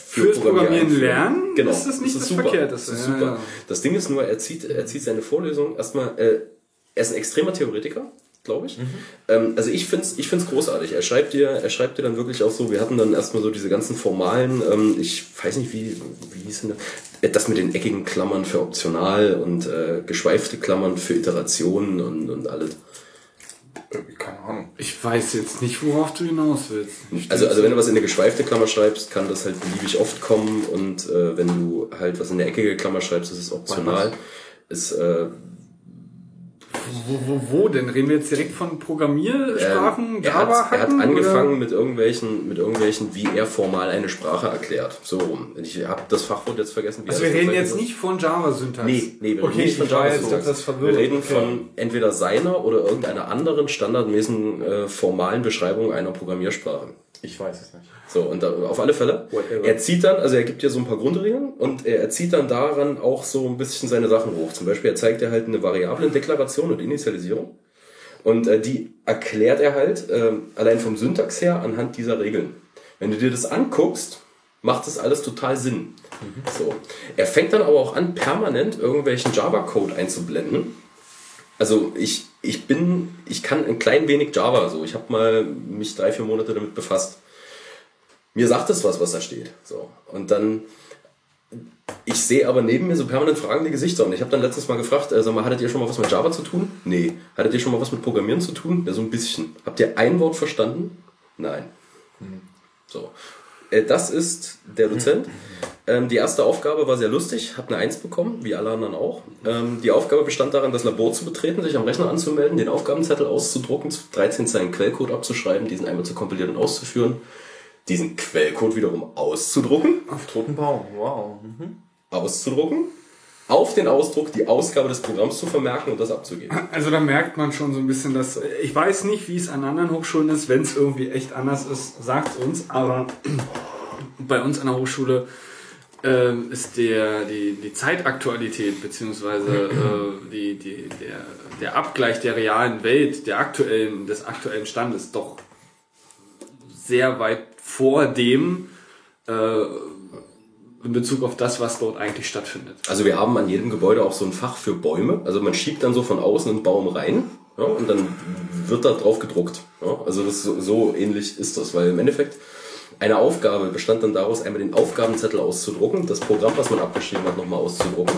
für Fürs Programmieren lernen genau. ist das nicht das super. Verkehrteste. Das ist Ja, super. ja. Das Ding ist nur, er zieht, er zieht seine Vorlesung erstmal, äh, er ist ein extremer Theoretiker, glaube ich. Ähm, also ich finde es ich find's großartig. Er schreibt dir, er schreibt dir dann wirklich auch so, wir hatten dann erstmal so diese ganzen formalen, ähm, ich weiß nicht, wie, wie hieß denn das? Das mit den eckigen Klammern für optional und äh, geschweifte Klammern für Iterationen und, und alles. Keine Ahnung. Ich weiß jetzt nicht, worauf du hinaus willst. Also, also wenn du was in eine geschweifte Klammer schreibst, kann das halt beliebig oft kommen und äh, wenn du halt was in eine eckige Klammer schreibst, das ist optional. Ist, äh, Wo, wo, wo denn? Reden wir jetzt direkt von Programmiersprachen, ähm, er, Java hat, er hat angefangen oder? mit irgendwelchen, mit irgendwelchen, wie er formal eine Sprache erklärt. So rum. Ich habe das Fachwort jetzt vergessen. Also wir reden jetzt nicht von Java-Syntax. Nee, nee, wir okay, reden nicht von ich war Java jetzt Syntax. etwas verwirrt. Wir reden Okay. von entweder seiner oder irgendeiner anderen standardmäßigen äh, formalen Beschreibung einer Programmiersprache. Ich weiß es nicht. So, und da, auf alle Fälle. Whatever. Er zieht dann, also er gibt dir so ein paar Grundregeln und er, er zieht dann daran auch so ein bisschen seine Sachen hoch. Zum Beispiel, er zeigt dir halt eine Variablendeklaration und Initialisierung. Und äh, die erklärt er halt ähm, allein vom Syntax her anhand dieser Regeln. Wenn du dir das anguckst, macht das alles total Sinn. So. Er fängt dann aber auch an, permanent irgendwelchen Java-Code einzublenden. Also ich, ich bin, ich kann ein klein wenig Java so. Ich habe mal mich drei, vier Monate damit befasst. Mir sagt es was, was da steht. So. Und dann, ich sehe aber neben mir so permanent fragende Gesichter. Und ich habe dann letztes Mal gefragt, äh, sag mal, hattet ihr schon mal was mit Java zu tun? Nee. Hattet ihr schon mal was mit Programmieren zu tun? Ja, so ein bisschen. Habt ihr ein Wort verstanden? Nein. So. Äh, Das ist der Dozent. Ähm, die erste Aufgabe war sehr lustig, hat eine Eins bekommen, wie alle anderen auch. Ähm, die Aufgabe bestand darin, das Labor zu betreten, sich am Rechner anzumelden, den Aufgabenzettel auszudrucken, 13 Zeilen Quellcode abzuschreiben, diesen einmal zu kompilieren und auszuführen, diesen Quellcode wiederum auszudrucken, Auf toten Baum, wow. Mhm. auszudrucken, auf den Ausdruck die Ausgabe des Programms zu vermerken und das abzugeben. Also da merkt man schon so ein bisschen, dass ich weiß nicht, wie es an anderen Hochschulen ist. Wenn es irgendwie echt anders ist, sagt uns. Aber bei uns an der Hochschule ähm, ist der die, die Zeitaktualität beziehungsweise äh, die, die, der, der Abgleich der realen Welt, der aktuellen des aktuellen Standes doch sehr weit vor dem äh, in Bezug auf das, was dort eigentlich stattfindet. Also wir haben an jedem Gebäude auch so ein Fach für Bäume. Also man schiebt dann so von außen einen Baum rein ja, und dann wird da drauf gedruckt. Ja, also das so, so ähnlich ist das, weil im Endeffekt eine Aufgabe bestand dann daraus, einmal den Aufgabenzettel auszudrucken, das Programm, was man abgeschrieben hat, nochmal auszudrucken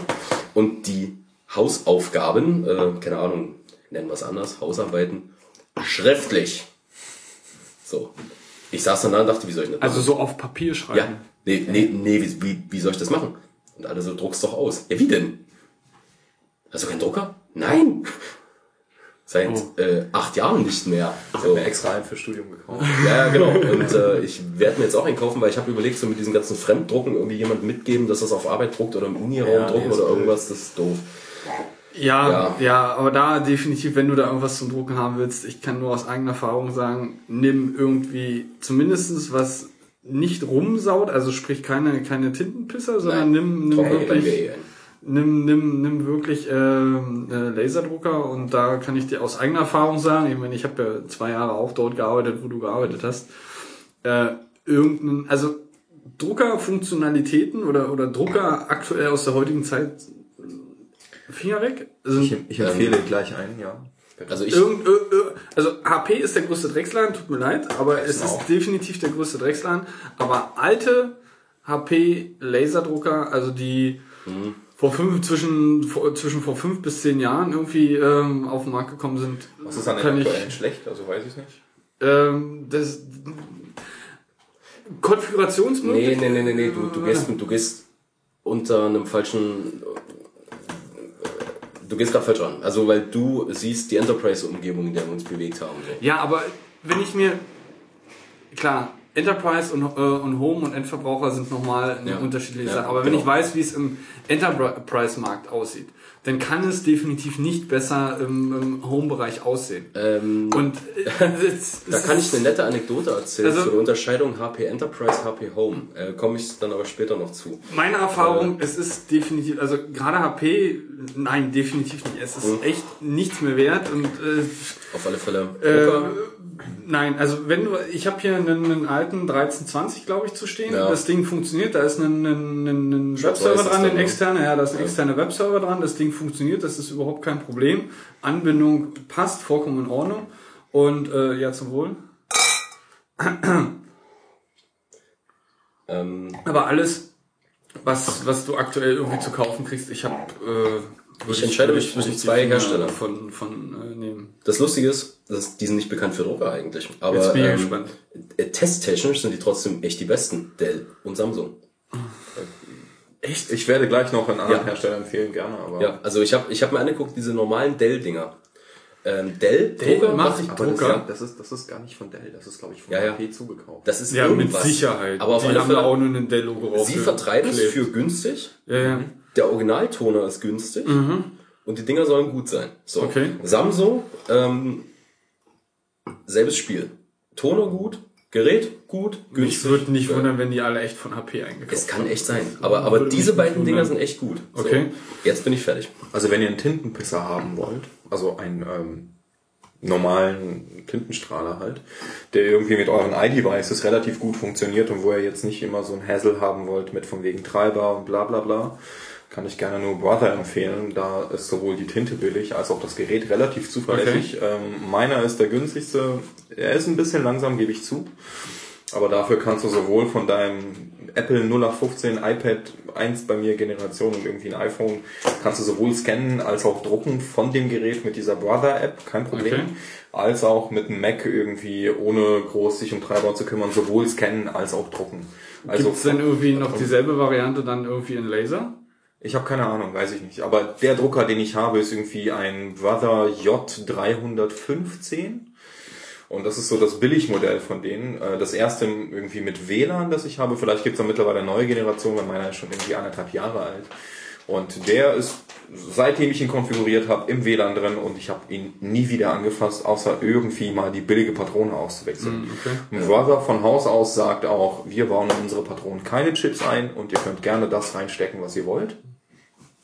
und die Hausaufgaben, äh, keine Ahnung, nennen wir es anders, Hausarbeiten, schriftlich. So. Ich saß dann da und dachte, wie soll ich das Also machen? so auf Papier schreiben. Ja. Nee, nee, nee, wie, wie, wie soll ich das machen? Und alle so, druck's doch aus. Ja, wie denn? Hast du keinen Drucker? Nein! Seit Oh. äh, acht Jahren nicht mehr. Ich So. habe mir extra einen für Studium gekauft. Ja, ja, genau. Und äh, ich werde mir jetzt auch einen kaufen, weil ich habe überlegt, so mit diesen ganzen Fremddrucken irgendwie jemand mitgeben, dass das auf Arbeit druckt oder im Uniraum Ja, nee, drucken ist oder irgendwas. Das ist doof. Ja, Ja. ja, aber da definitiv, wenn du da irgendwas zum Drucken haben willst, ich kann nur aus eigener Erfahrung sagen, nimm irgendwie zumindestens was nicht rumsaut, also sprich keine, keine Tintenpisser, sondern nimm, nimm Trocken wir wirklich. Nimm, nimm, nimm wirklich ähm, äh, Laserdrucker und da kann ich dir aus eigener Erfahrung sagen, ich meine, ich habe ja zwei Jahre auch dort gearbeitet, wo du gearbeitet hast, äh, irgendeinen, also Druckerfunktionalitäten oder, oder Drucker aktuell aus der heutigen Zeit Finger weg. Also, Ich, ich empfehle gleich einen, ja. Also ich, Irgend, also HP ist der größte Drecksladen, tut mir leid, aber es ist auch. definitiv der größte Drecksladen. Aber alte HP Laserdrucker, also die vor fünf, zwischen, vor, zwischen vor fünf bis zehn Jahren irgendwie ähm, auf den Markt gekommen sind, Was ist an den kann ich, aktuellen schlecht? Also weiß ich nicht. Ähm, das nee, Konfigurationsmöglichkeiten. nee, nee, nee, nee. Du, du, gehst, du gehst unter einem falschen. Du gehst gerade falsch ran. Also, weil du siehst die Enterprise-Umgebung, in der wir uns bewegt haben. So. Ja, aber wenn ich mir, klar, Enterprise und, äh, und Home und Endverbraucher sind nochmal eine Ja. unterschiedliche Ja, Sache. Aber wenn genau. ich weiß, wie es im Enterprise-Markt aussieht, dann kann es definitiv nicht besser im, im Home-Bereich aussehen. Ähm, Und äh, es, da es kann ich eine nette Anekdote erzählen Also- zur Unterscheidung HP Enterprise, HP Home. Äh, Komme ich dann aber später noch zu. Meine Erfahrung, es ist definitiv, also gerade HP, nein, definitiv nicht. Es ist Mhm. echt nichts mehr wert und äh, Auf alle Fälle. Äh, Drucker. Nein, also wenn du, ich habe hier einen, einen alten 1320, glaube ich, zu stehen. Ja. Das Ding funktioniert, da ist ein, ein, ein, ein Webserver dran, ein ne? externer, ja, da ist ein externer Webserver dran. Das Ding funktioniert, das ist überhaupt kein Problem. Anbindung passt, vollkommen in Ordnung. Und äh, ja, zum Wohl. Ähm, Aber alles, was, was du aktuell irgendwie zu kaufen kriegst, ich habe. Äh, Ich entscheide mich zwischen zwei Herstellern. Von, von äh, nehmen. das Lustige ist, dass die sind nicht bekannt für Drucker eigentlich. Aber Jetzt bin ich ähm, gespannt. äh, testtechnisch sind die trotzdem echt die besten. Dell und Samsung. Echt? Ich werde gleich noch einen anderen Ja. Hersteller empfehlen, gerne, aber. Ja, also ich habe ich hab mir angeguckt, diese normalen Dell-Dinger. Ähm, Dell, Dell Drucker macht Aber das, Drucker. das, ist, das ist gar nicht von Dell, das ist, glaube ich, von Ja, ja. HP zugekauft. Das ist Ja, mit irgendwas. Sicherheit. Aber auf die alle haben da Fälle, auch nur ein Dell-Logo drauf. sie vertreiben es für günstig. Ja, ja. Der Originaltoner ist günstig. Und die Dinger sollen gut sein. So. Okay. Samsung, ähm, selbes Spiel. Toner gut, Gerät gut, günstig. würde nicht wundern, wenn die alle echt von HP eingekauft Es kann haben. echt sein. Aber, aber diese beiden Dinger sind echt gut. So, Okay. Jetzt bin ich fertig. Also wenn ihr einen Tintenpisser haben wollt, also einen ähm, normalen Tintenstrahler halt, der irgendwie mit euren iDevices relativ gut funktioniert und wo ihr jetzt nicht immer so ein Hassel haben wollt mit von wegen Treiber und bla bla bla, kann ich gerne nur Brother empfehlen. Da ist sowohl die Tinte billig als auch das Gerät relativ zuverlässig. Ähm, meiner ist der günstigste. Er ist ein bisschen langsam, gebe ich zu. Aber dafür kannst du sowohl von deinem Apple 0815 iPad 1 bei mir Generation und irgendwie ein iPhone, kannst du sowohl scannen als auch drucken von dem Gerät mit dieser Brother App, kein Problem. Okay. Als auch mit einem Mac irgendwie, ohne groß sich um Treiber zu kümmern, sowohl scannen als auch drucken. Also Gibt es denn irgendwie noch dieselbe Variante dann irgendwie in Laser? Ich habe keine Ahnung, weiß ich nicht. Aber der Drucker, den ich habe, ist irgendwie ein Brother J315. Und das ist so das Billigmodell von denen. Äh, Das erste irgendwie mit WLAN, das ich habe. Vielleicht gibt es da mittlerweile eine neue Generation, weil meiner ist schon irgendwie anderthalb Jahre alt. Und der ist, seitdem ich ihn konfiguriert habe, im WLAN drin und ich habe ihn nie wieder angefasst, außer irgendwie mal die billige Patrone auszuwechseln. Und Brother von Haus aus sagt auch, wir bauen in unsere Patronen keine Chips ein und ihr könnt gerne das reinstecken, was ihr wollt.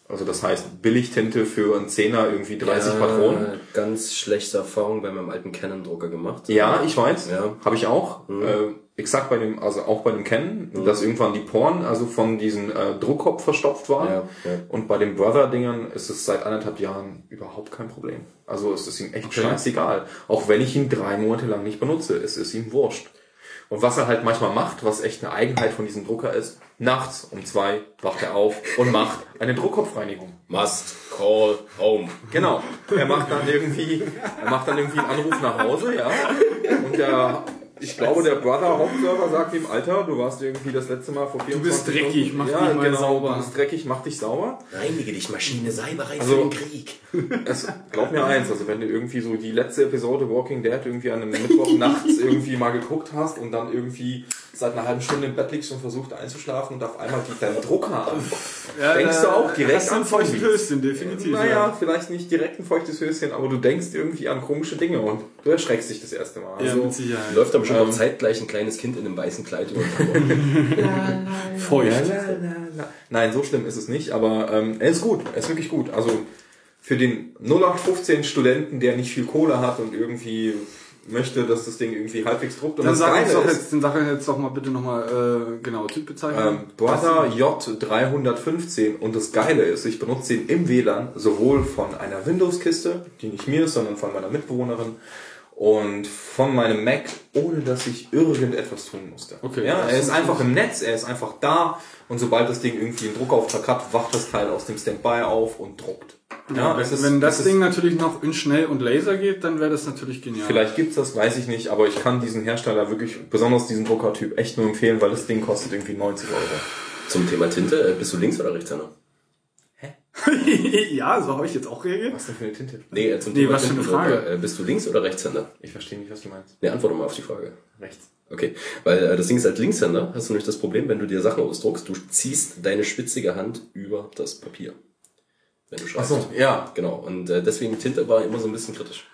Also das heißt Billigtinte für einen Zehner irgendwie 30 Patronen. Äh, ganz schlechte Erfahrung bei meinem alten Canon-Drucker gemacht. Ja, ich weiß. Ja. Habe ich auch. Äh, exakt bei dem, also auch bei dem Canon, dass irgendwann die Poren also von diesem äh, Druckkopf verstopft waren. Ja, ja. Und bei den Brother-Dingern ist es seit anderthalb Jahren überhaupt kein Problem. Also es ist ihm echt scheißegal. Auch wenn ich ihn drei Monate lang nicht benutze, es ist ihm wurscht. Und was er halt manchmal macht, was echt eine Eigenheit von diesem Drucker ist, nachts um zwei wacht er auf und macht eine Druckkopfreinigung. Must call home. Genau. Er macht dann irgendwie, er macht dann irgendwie einen Anruf nach Hause, ja. Und der, ich glaube, der Brother Hauptserver sagt ihm, Alter, du warst irgendwie das letzte Mal vor 24 bist dreckig, Stunden. mach ja, dich mal genau, sauber. Du bist dreckig, mach dich sauber. Reinige dich, Maschine, sei bereit Also- für den Krieg. Es, glaub mir eins, also wenn du irgendwie so die letzte Episode Walking Dead irgendwie an einem Mittwoch nachts irgendwie mal geguckt hast und dann irgendwie seit einer halben Stunde im Bett liegst und versucht einzuschlafen und auf einmal geht dein Drucker an. denkst du auch direkt das ist an ein feuchtes. Höschen, definitiv. Naja, vielleicht nicht direkt ein feuchtes Höschen, aber du denkst irgendwie an komische Dinge und du erschreckst dich das erste Mal. Ja, Also, mit Sicherheit. Läuft da bestimmt Ähm, auch zeitgleich ein kleines Kind in einem weißen Kleid über. Feucht. Nein, so schlimm ist es nicht, aber ähm, er ist gut, er ist wirklich gut. Also für den 0815 Studenten, der nicht viel Kohle hat und irgendwie möchte, dass das Ding irgendwie halbwegs druckt. Und Dann sag uns doch jetzt, dann sag uns jetzt doch mal bitte nochmal äh, genau Typbezeichnung. ähm, Brother J315 und das Geile ist, ich benutze ihn im WLAN sowohl von einer Windows-Kiste, die nicht mir ist, sondern von meiner Mitbewohnerin und von meinem Mac, ohne dass ich irgendetwas tun musste. Okay, ja, er ist ist einfach im Netz, er ist einfach da und sobald das Ding irgendwie einen Druckauftrag hat, wacht das Teil aus dem Standby auf und druckt. Ja, es wenn, ist- wenn das es ist- Ding natürlich noch in schnell und Laser geht, dann wäre das natürlich genial. Vielleicht gibt's das, weiß ich nicht, aber ich kann diesen Hersteller wirklich, besonders diesen Druckertyp, echt nur empfehlen, weil das Ding kostet irgendwie 90 Euro. Zum Thema Tinte, äh, bist du Links- oder Rechtshänder? ja, so habe ich jetzt auch reagiert. Was denn für eine Tinte? Nee, äh, zum Nee, Thema was für eine Tintendrucker. Frage? Äh, bist du Links- oder Rechtshänder? Ich verstehe nicht, was du meinst. Nee, antworte mal auf die Frage. Rechts. Okay, weil äh, das Ding ist, als Linkshänder hast du nämlich das Problem, wenn du dir Sachen ausdruckst, du ziehst deine spitzige Hand über das Papier. Wenn du schreibst. ja. Genau, und äh, deswegen Tinte war immer so ein bisschen kritisch.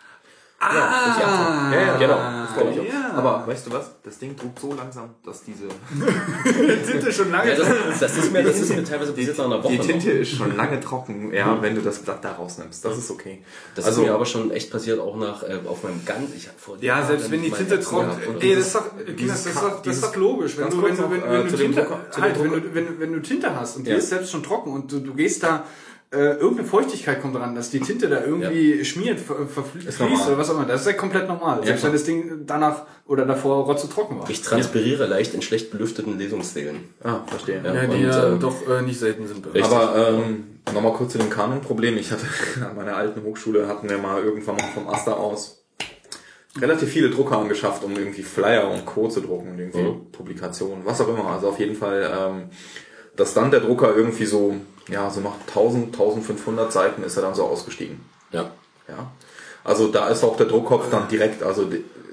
Ah, Ja, ja, Genau, Das glaub ich auch. Ja. Aber weißt du was? Das Ding druckt so langsam, dass diese... Tinte schon lange. Ja, das, das, ist mir, das ist mir teilweise passiert nach einer Woche. Die noch. Tinte ist schon lange trocken, ja, wenn du das Blatt da rausnimmst. Das ist okay. Das also, ist mir aber schon echt passiert, auch nach äh, auf meinem ganz. Ich hab vor ja, selbst wenn die Tinte und ey, das ist doch, das ist doch, das ist doch logisch. Wenn du, wenn du, noch, wenn, äh, wenn du Tinte, halt, wenn du, wenn, wenn du Tinte hast und die Ja. ist selbst schon trocken und du, du gehst da, äh, irgendeine Feuchtigkeit kommt dran, dass die Tinte da irgendwie schmiert, ver, verfließt oder was auch immer. Das ist ja komplett normal. Selbst wenn das Ding danach oder davor rotze trocken war. Ich transpiriere leicht in schlecht belüfteten Lesungssälen. ah, verstehe. Ja. ja, die und, ja äh, doch äh, nicht selten sind. Richtig. Aber ähm, nochmal kurz zu dem Kanonproblem. Ich hatte an meiner alten Hochschule hatten wir mal irgendwann mal vom Aster aus relativ viele Drucker angeschafft, um irgendwie Flyer und Co. zu drucken und irgendwie Mhm. Publikationen, was auch immer. Also auf jeden Fall, ähm, dass dann der Drucker irgendwie so, ja, so nach 1000, 1500 Seiten ist er dann so ausgestiegen. Ja. Ja. Also da ist auch der Druckkopf dann direkt, also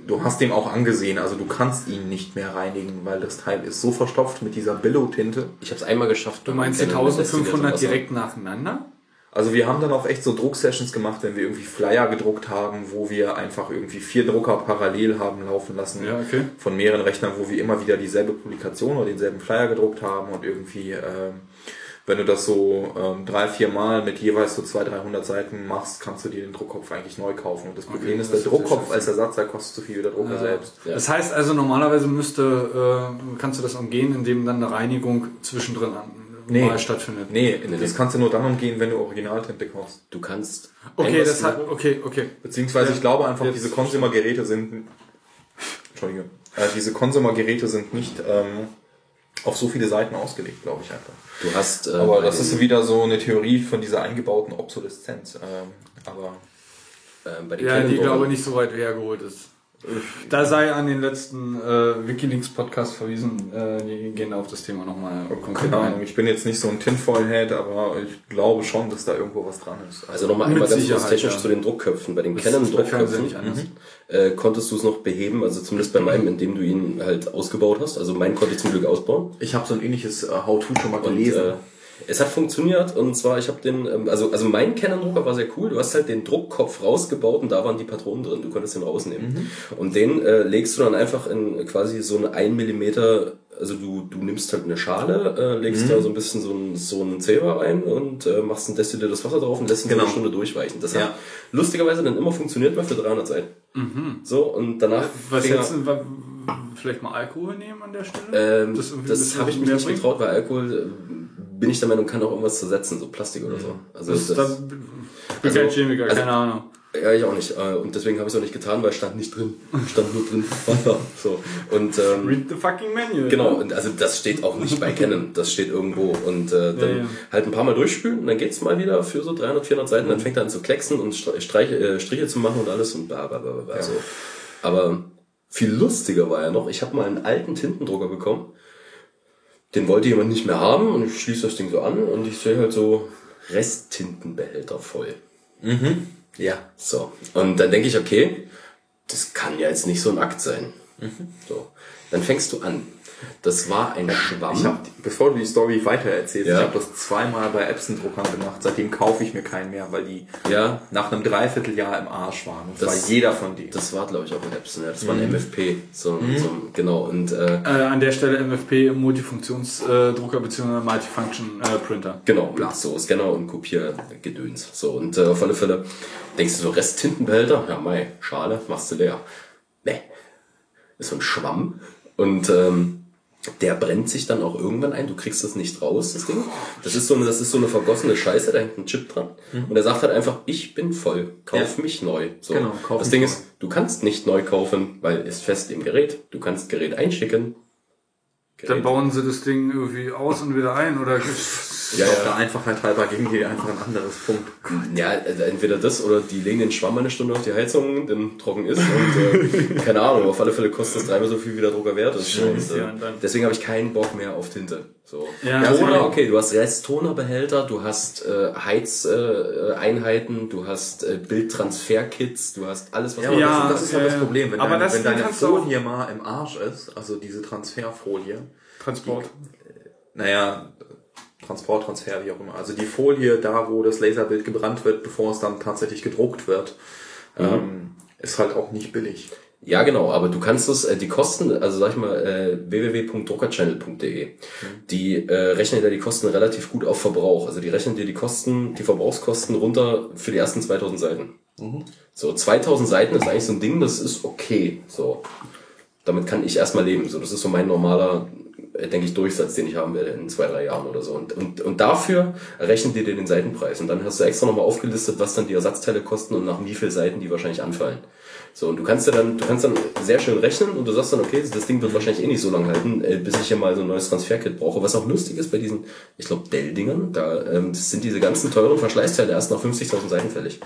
du hast den auch angesehen, also du kannst ihn nicht mehr reinigen, weil das Teil ist so verstopft mit dieser Billow-Tinte. Ich habe es einmal geschafft. Du meinst die 1500 direkt nacheinander? Also wir haben dann auch echt so Drucksessions gemacht, wenn wir irgendwie Flyer gedruckt haben, wo wir einfach irgendwie vier Drucker parallel haben laufen lassen. Ja, okay. Von mehreren Rechnern, wo wir immer wieder dieselbe Publikation oder denselben Flyer gedruckt haben und irgendwie, ähm, wenn du das so ähm, drei, vier Mal mit jeweils so 200, 300 Seiten machst, kannst du dir den Druckkopf eigentlich neu kaufen. Und das Problem ist, das der ist Druckkopf als Ersatz, der kostet so viel wie der Drucker selbst. Ja. Das heißt also normalerweise müsste, äh, kannst du das umgehen, indem dann eine Reinigung zwischendrin an, Nee. mal stattfindet. Nee, Nee, das kannst du nur dann umgehen, wenn du Originaltinte kaufst. Du kannst. Okay, das hat, okay, okay. Beziehungsweise ich glaube einfach, diese Consumer-Geräte sind, Entschuldige, äh, diese Consumer-Geräte sind nicht ähm, auf so viele Seiten ausgelegt, glaube ich einfach. Du hast. Äh, Aber das ist wieder so eine Theorie von dieser eingebauten Obsoleszenz. Ähm, aber äh, bei den Ja, die glaube ich nicht so weit hergeholt ist. Da sei an den letzten äh, Wikileaks-Podcast verwiesen. Äh, die gehen auf das Thema nochmal konkret keine ein. Ahnung, ich bin jetzt nicht so ein Tinfoil-Head, aber ich glaube schon, dass da irgendwo was dran ist. Also nochmal einmal ganz kurz technisch ja. zu den Druckköpfen. Bei den Canon-Druckköpfen anders. äh, konntest du es noch beheben, also zumindest bei meinem, indem du ihn halt ausgebaut hast. Also meinen konnte ich zum Glück ausbauen. Ich habe so ein ähnliches äh, How-To schon mal Und, äh, es hat funktioniert und zwar, ich habe den, ähm, also, also mein Canon-Drucker war sehr cool. Du hast halt den Druckkopf rausgebaut und da waren die Patronen drin. Du konntest den rausnehmen. Und den äh, legst du dann einfach in quasi so eine 1 Millimeter, also du, du nimmst halt eine Schale, äh, legst da so ein bisschen so ein, so ein Zebra rein und äh, machst ein destilliertes Wasser drauf und lässt ihn Genau. eine Stunde durchweichen. Das Ja. hat lustigerweise dann immer funktioniert, mal für 300 Seiten. So, und danach Was fing er- jetzt, vielleicht mal Alkohol nehmen an der Stelle? ähm, Das das habe ich mich mehr nicht bringt? getraut, weil Alkohol, äh, bin ich der Meinung, kann auch irgendwas zersetzen, so Plastik oder so. Also Das, das, das, ich bin Also- kein Chemiker, also- keine Ahnung. ja, ich auch nicht. Äh, Und deswegen habe ich es auch nicht getan, weil es stand nicht drin. Stand nur drin Wasser. So. Und ähm, Read the fucking menu. Genau, und also das steht auch nicht bei Canon, das steht irgendwo. Und äh, dann Ja, ja. halt ein paar Mal durchspülen und dann geht's mal wieder für so 300, 400 Seiten, Mhm. dann fängt er an zu klecksen und Stre- Streiche, äh, Striche zu machen und alles und bla bla bla bla. bla so. Aber viel lustiger war ja noch, ich habe mal einen alten Tintendrucker bekommen, den wollte jemand nicht mehr haben und ich schließe das Ding so an und ich sehe halt so Resttintenbehälter voll. Ja. So. Und dann denke ich, okay, das kann ja jetzt nicht so ein Akt sein. So. Dann fängst du an. Das war ein Schwamm. Ich hab, bevor du die Story weiter erzählst, Ja. ich habe das zweimal bei Epson-Druckern gemacht. Seitdem kaufe ich mir keinen mehr, weil die ja, nach einem Dreivierteljahr im Arsch waren. Und zwar Das- jeder von denen. das war glaube ich auch ein Epson. Ja. Das war ein MFP. So, so, genau. Und äh, Äh, an der Stelle MFP, Multifunktionsdrucker bzw. Multifunction äh, Printer. genau, mit so Scanner und Kopiergedöns. So, und äh, auf alle Fälle denkst du so, Resttintenbehälter? Ja, mei, Schale, machst du leer. Nee. Ist so ein Schwamm. Und ähm, der brennt sich dann auch irgendwann ein. Du kriegst das nicht raus, das Ding. Das ist so eine, das ist so eine vergossene Scheiße, da hängt ein Chip dran. Und er sagt halt einfach, ich bin voll, kauf Ja. mich neu. So. Genau, kauf das Ding neu. ist, du kannst nicht neu kaufen, weil ist fest im Gerät. Du kannst Gerät einschicken. Dann bauen sie das Ding irgendwie aus und wieder ein oder Ja, Auf der ja. Einfachheit halber geben die einfach ein anderes Punkt. ja, also entweder das oder die legen den Schwamm mal eine Stunde auf die Heizung, dann trocken ist und äh, keine Ahnung, auf alle Fälle kostet es dreimal so viel, wie der Drucker wert ist. Und, äh, ja, deswegen habe ich keinen Bock mehr auf Tinte. So. Ja, Toner, also- okay, du hast Resttonerbehälter, du hast äh, Heizeinheiten, äh, Einheiten, du hast äh, Bildtransferkits, du hast alles, was Ja, man- aber Ja, das, das ist ja das Problem. Wenn, aber dein, das wenn deine Folie mal im Arsch ist, also diese Transferfolie, Transport. naja, Transport, Transfer, wie auch immer. Also die Folie da, wo das Laserbild gebrannt wird, bevor es dann tatsächlich gedruckt wird, ähm, ist halt auch nicht billig. Ja, genau, aber du kannst es, äh, die Kosten, also sag ich mal, äh, www.druckerchannel.de, die äh, rechnen dir die Kosten relativ gut auf Verbrauch. Also die rechnen dir die Kosten, die Verbrauchskosten runter für die ersten 2000 Seiten. So, 2000 Seiten ist eigentlich so ein Ding, das ist okay. So, damit kann ich erstmal leben. So, das ist so mein normaler, äh, denke ich, Durchsatz, den ich haben werde in zwei, drei Jahren oder so. Und, und, und dafür rechnen die dir den Seitenpreis. Und dann hast du extra nochmal aufgelistet, was dann die Ersatzteile kosten und nach wie viel Seiten die wahrscheinlich anfallen. So, und du kannst ja dann, du kannst dann sehr schön rechnen und du sagst dann, okay, das Ding wird wahrscheinlich eh nicht so lange halten, äh, bis ich hier mal so ein neues Transferkit brauche. Was auch lustig ist bei diesen, ich glaube, Dell-Dingern, da ähm, sind diese ganzen teuren Verschleißteile erst nach 50.000 Seiten fällig.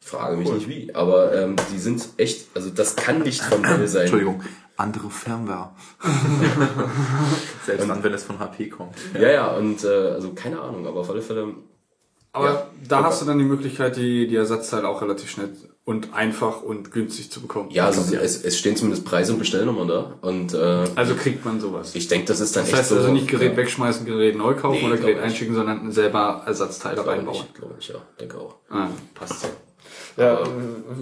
Ich frage mich nicht wie, aber ähm, die sind echt, also das kann nicht von Dell sein. Entschuldigung, andere Firmware. Selbst dann, wenn es von HP kommt. Ja, ja, und äh, also keine Ahnung, aber auf alle Fälle, Aber Ja. da hast du dann die Möglichkeit, die, die Ersatzteile auch relativ schnell und einfach und günstig zu bekommen. ja, also es, es stehen zumindest Preise und Bestellnummern da. Und äh, Also kriegt man sowas. ich denke, das ist dann Das echt heißt so. also nicht Gerät ja. wegschmeißen, Gerät neu kaufen Nee, oder Gerät einschicken, sondern selber Ersatzteile Glaube reinbauen. ich, glaube ich, ja, denke auch. Ah. Passt so. Ja,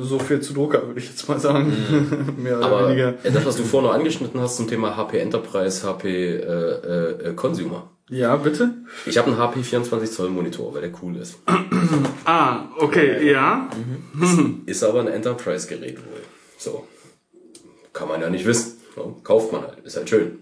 so viel zu Drucker, würde ich jetzt mal sagen. Mehr oder Aber weniger. das, was du vorhin noch angeschnitten hast zum Thema HP Enterprise, HP äh, äh, äh, Consumer. Ja, bitte? Ich habe einen HP 24 Zoll Monitor, weil der cool ist. Ah, okay, ja. Ist aber ein Enterprise-Gerät wohl. So. Kann man ja nicht wissen. Ja, kauft man halt. Ist halt schön.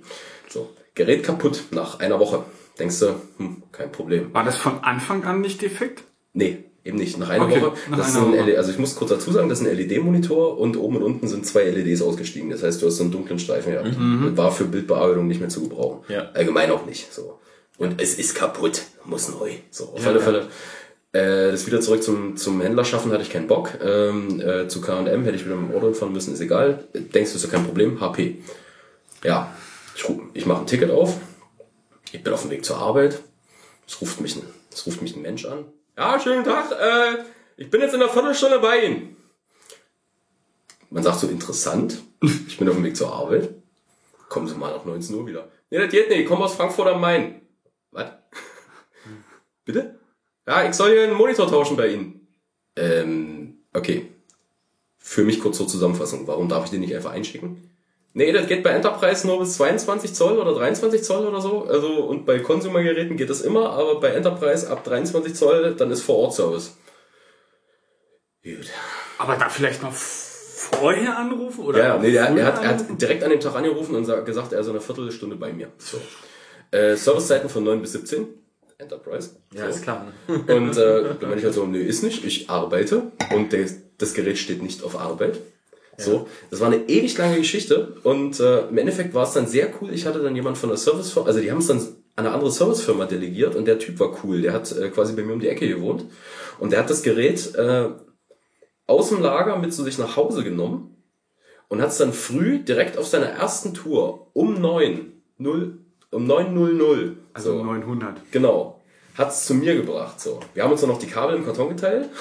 So. Gerät kaputt nach einer Woche. Denkst du, hm, kein Problem. War das von Anfang an nicht defekt? Nee, eben nicht. Nach einer Okay, Woche. nach das ist einer ein Woche. LED, also ich muss kurz dazu sagen, das ist ein LED-Monitor und oben und unten sind zwei LEDs ausgestiegen. Das heißt, du hast so einen dunklen Streifen gehabt. Mhm. War für Bildbearbeitung nicht mehr zu gebrauchen. Ja. Allgemein auch nicht. So. Und es ist kaputt. Muss neu. So, auf alle Fälle. Äh, das wieder zurück zum, zum Händler schaffen hatte ich keinen Bock. Ähm, äh, zu K&M hätte ich wieder mit dem Auto fahren müssen, ist egal. Denkst du, ist ja kein Problem. HP. Ja, ich, ich mache ein Ticket auf. Ich bin auf dem Weg zur Arbeit. Es ruft mich ein, es ruft mich ein Mensch an. Ja, schönen Tag. Äh, ich bin jetzt in einer Viertelstunde bei Ihnen. Man sagt so interessant. Ich bin auf dem Weg zur Arbeit. Kommen Sie mal nach 19 Uhr wieder. Nee, das geht nicht. Ich komme aus Frankfurt am Main. Was? Bitte? Ja, ich soll hier einen Monitor tauschen bei Ihnen. Ähm, okay. Für mich kurz zur Zusammenfassung. Warum darf ich den nicht einfach einschicken? Nee, das geht bei Enterprise nur bis 22 Zoll oder 23 Zoll oder so. Also, und bei Consumer-Geräten geht das immer, aber bei Enterprise ab 23 Zoll, dann ist Vor-Ort-Service. Gut. Aber da vielleicht noch vorher anrufen? Oder Ja, nee, der, er, hat, er hat direkt an dem Tag angerufen und sa- gesagt, er ist in einer Viertelstunde bei mir. So. Äh, Servicezeiten von 9 bis 17. Enterprise. Ja, so. ist klar. Und äh, dann meine ich halt so, nö, ist nicht, ich arbeite und der, das Gerät steht nicht auf Arbeit. So, das war eine ewig lange Geschichte und äh, im Endeffekt war es dann sehr cool. Ich hatte dann jemand von der Servicefirma, also die haben es dann an eine andere Servicefirma delegiert und der Typ war cool. Der hat äh, quasi bei mir um die Ecke gewohnt und der hat das Gerät äh, aus dem Lager mit zu sich nach Hause genommen und hat es dann früh direkt auf seiner ersten Tour um 9, 0, um 9.00 Also so. 900. Genau. Hat's zu mir gebracht. So. Wir haben uns dann noch die Kabel im Karton geteilt.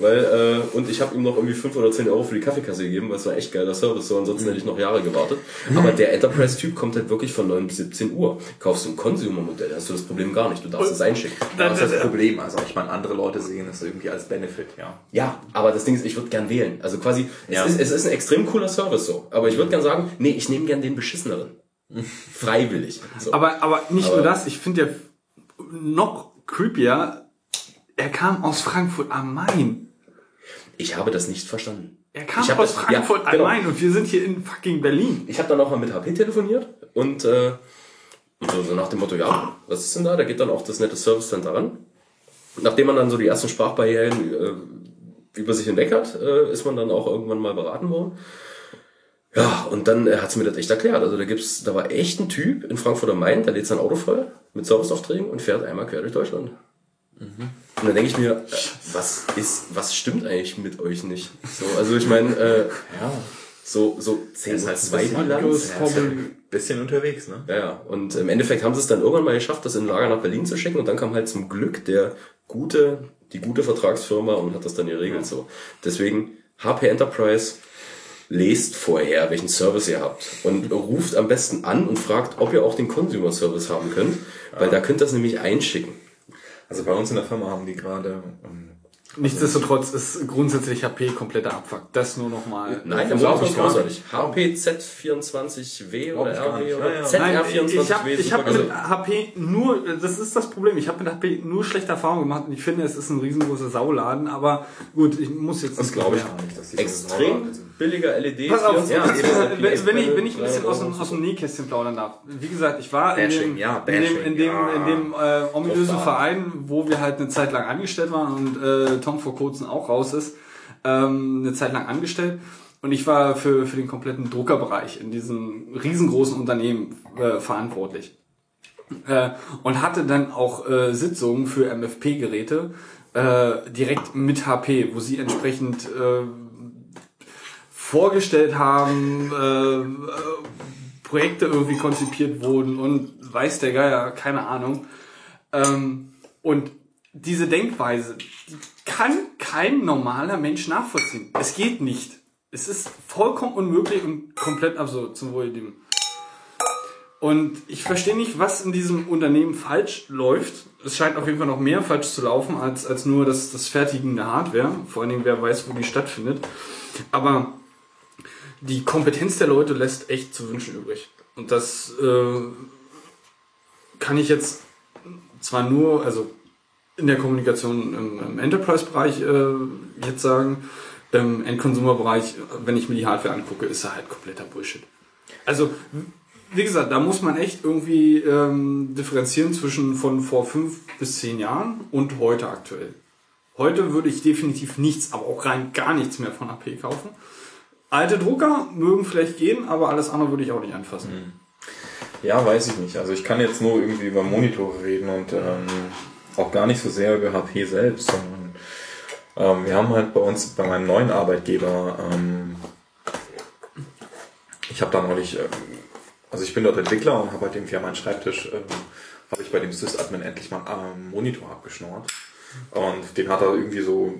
Weil, äh, und ich habe ihm noch irgendwie 5 oder 10 Euro für die Kaffeekasse gegeben, weil es war echt geiler Service, so ansonsten hätte ich noch Jahre gewartet. Aber der Enterprise-Typ kommt halt wirklich von 9 bis 17 Uhr. Kaufst du ein Consumer-Modell, hast du das Problem gar nicht. Du darfst es einschicken. Das ist das Problem. Also ich meine, andere Leute sehen es irgendwie als Benefit, ja. Ja, aber das Ding ist, ich würde gern wählen. Also quasi, es, Ja. ist, es ist ein extrem cooler Service so. Aber ich würde gern sagen, nee, ich nehme gern den beschisseneren. Freiwillig. So. Aber, aber nicht Aber- nur das, ich finde ja noch creepier, er kam aus Frankfurt am Main. ich habe das nicht verstanden. Er kam Ich aus Frankfurt ja, genau. am Main und wir sind hier in fucking Berlin. Ich habe dann auch mal mit HP telefoniert und äh, so, so nach dem Motto, ja, was ist denn da? Da geht dann auch das nette Service Center ran. Nachdem man dann so die ersten Sprachbarrieren äh, über sich hinweg hat, äh, ist man dann auch irgendwann mal beraten worden. Ja, und dann äh, hat sie mir das echt erklärt. Also da gibt's, da war echt ein Typ in Frankfurt am Main, der lädt sein Auto voll mit Serviceaufträgen und fährt einmal quer durch Deutschland. Und dann denke ich mir, äh, was ist, was stimmt eigentlich mit euch nicht? So, also ich meine, äh, so, so zehn ist halt zwei ein bisschen- Bilanz. Ja, ja bisschen unterwegs, ne? Ja, ja. Und im Endeffekt haben sie es dann irgendwann mal geschafft, das in ein Lager nach Berlin zu schicken. Und dann kam halt zum Glück der gute, die gute Vertragsfirma und hat das dann geregelt so. Deswegen HP Enterprise lest vorher, welchen Service ihr habt und ruft am besten an und fragt, ob ihr auch den Consumer Service haben könnt, weil da könnt ihr das nämlich einschicken. Also bei uns in der Firma haben die gerade, ähm, Nichtsdestotrotz ist grundsätzlich HP kompletter Abfuck. Das nur nochmal. Nein, der glaub Motor ich ist gar großartig. HP Z24W oder RW nicht. oder Ja, ja. Nein, ZR24W. ich habe ich hab mit HP nur, das ist das Problem, ich habe mit HP nur schlechte Erfahrungen gemacht und ich finde, es ist ein riesengroßer Sauladen, aber gut, ich muss jetzt das nicht glaube ich gar nicht, dass extrem. Billiger LED. Pass auf, 24 wenn, wenn, ich, wenn ich ein bisschen aus dem, aus dem Nähkästchen plaudern darf. Wie gesagt, ich war in dem, ja, in dem, in dem, ja. in dem äh, ominösen Verein, wo wir halt eine Zeit lang angestellt waren und äh, Tom vor kurzem auch raus ist, ähm, eine Zeit lang angestellt. Und ich war für, für den kompletten Druckerbereich in diesem riesengroßen Unternehmen äh, verantwortlich. Äh, und hatte dann auch äh, Sitzungen für MFP-Geräte äh, direkt mit HP, wo sie entsprechend äh, vorgestellt haben, äh, äh, Projekte irgendwie konzipiert wurden und weiß der Geier, keine Ahnung. Ähm, und diese Denkweise, die kann kein normaler Mensch nachvollziehen. Es geht nicht. Es ist vollkommen unmöglich und komplett absurd zum Wohl dem. Und ich verstehe nicht, was in diesem Unternehmen falsch läuft. Es scheint auf jeden Fall noch mehr falsch zu laufen, als, als nur das, das Fertigen der Hardware. Vor allen Dingen, wer weiß, wo die stattfindet. Aber die Kompetenz der Leute lässt echt zu wünschen übrig. Und das äh, kann ich jetzt zwar nur, also in der Kommunikation im, im Enterprise-Bereich äh, jetzt sagen, im End-Consumer-Bereich, wenn ich mir die Hardware angucke, ist da halt kompletter Bullshit. Also, wie gesagt, da muss man echt irgendwie ähm, differenzieren zwischen von vor fünf bis zehn Jahren und heute aktuell. Heute würde ich definitiv nichts, aber auch rein gar nichts mehr von AP kaufen. Alte Drucker mögen vielleicht gehen, aber alles andere würde ich auch nicht anfassen. Ja, weiß ich nicht. Also ich kann jetzt nur irgendwie über Monitore reden und ähm, auch gar nicht so sehr über HP selbst, sondern ähm, wir haben halt bei uns, bei meinem neuen Arbeitgeber, ähm, ich habe da neulich, ähm, also ich bin dort Entwickler und habe halt irgendwie an meinen Schreibtisch, ähm, habe ich bei dem Sys-Admin endlich mal einen ähm, Monitor abgeschnort und den hat er irgendwie so,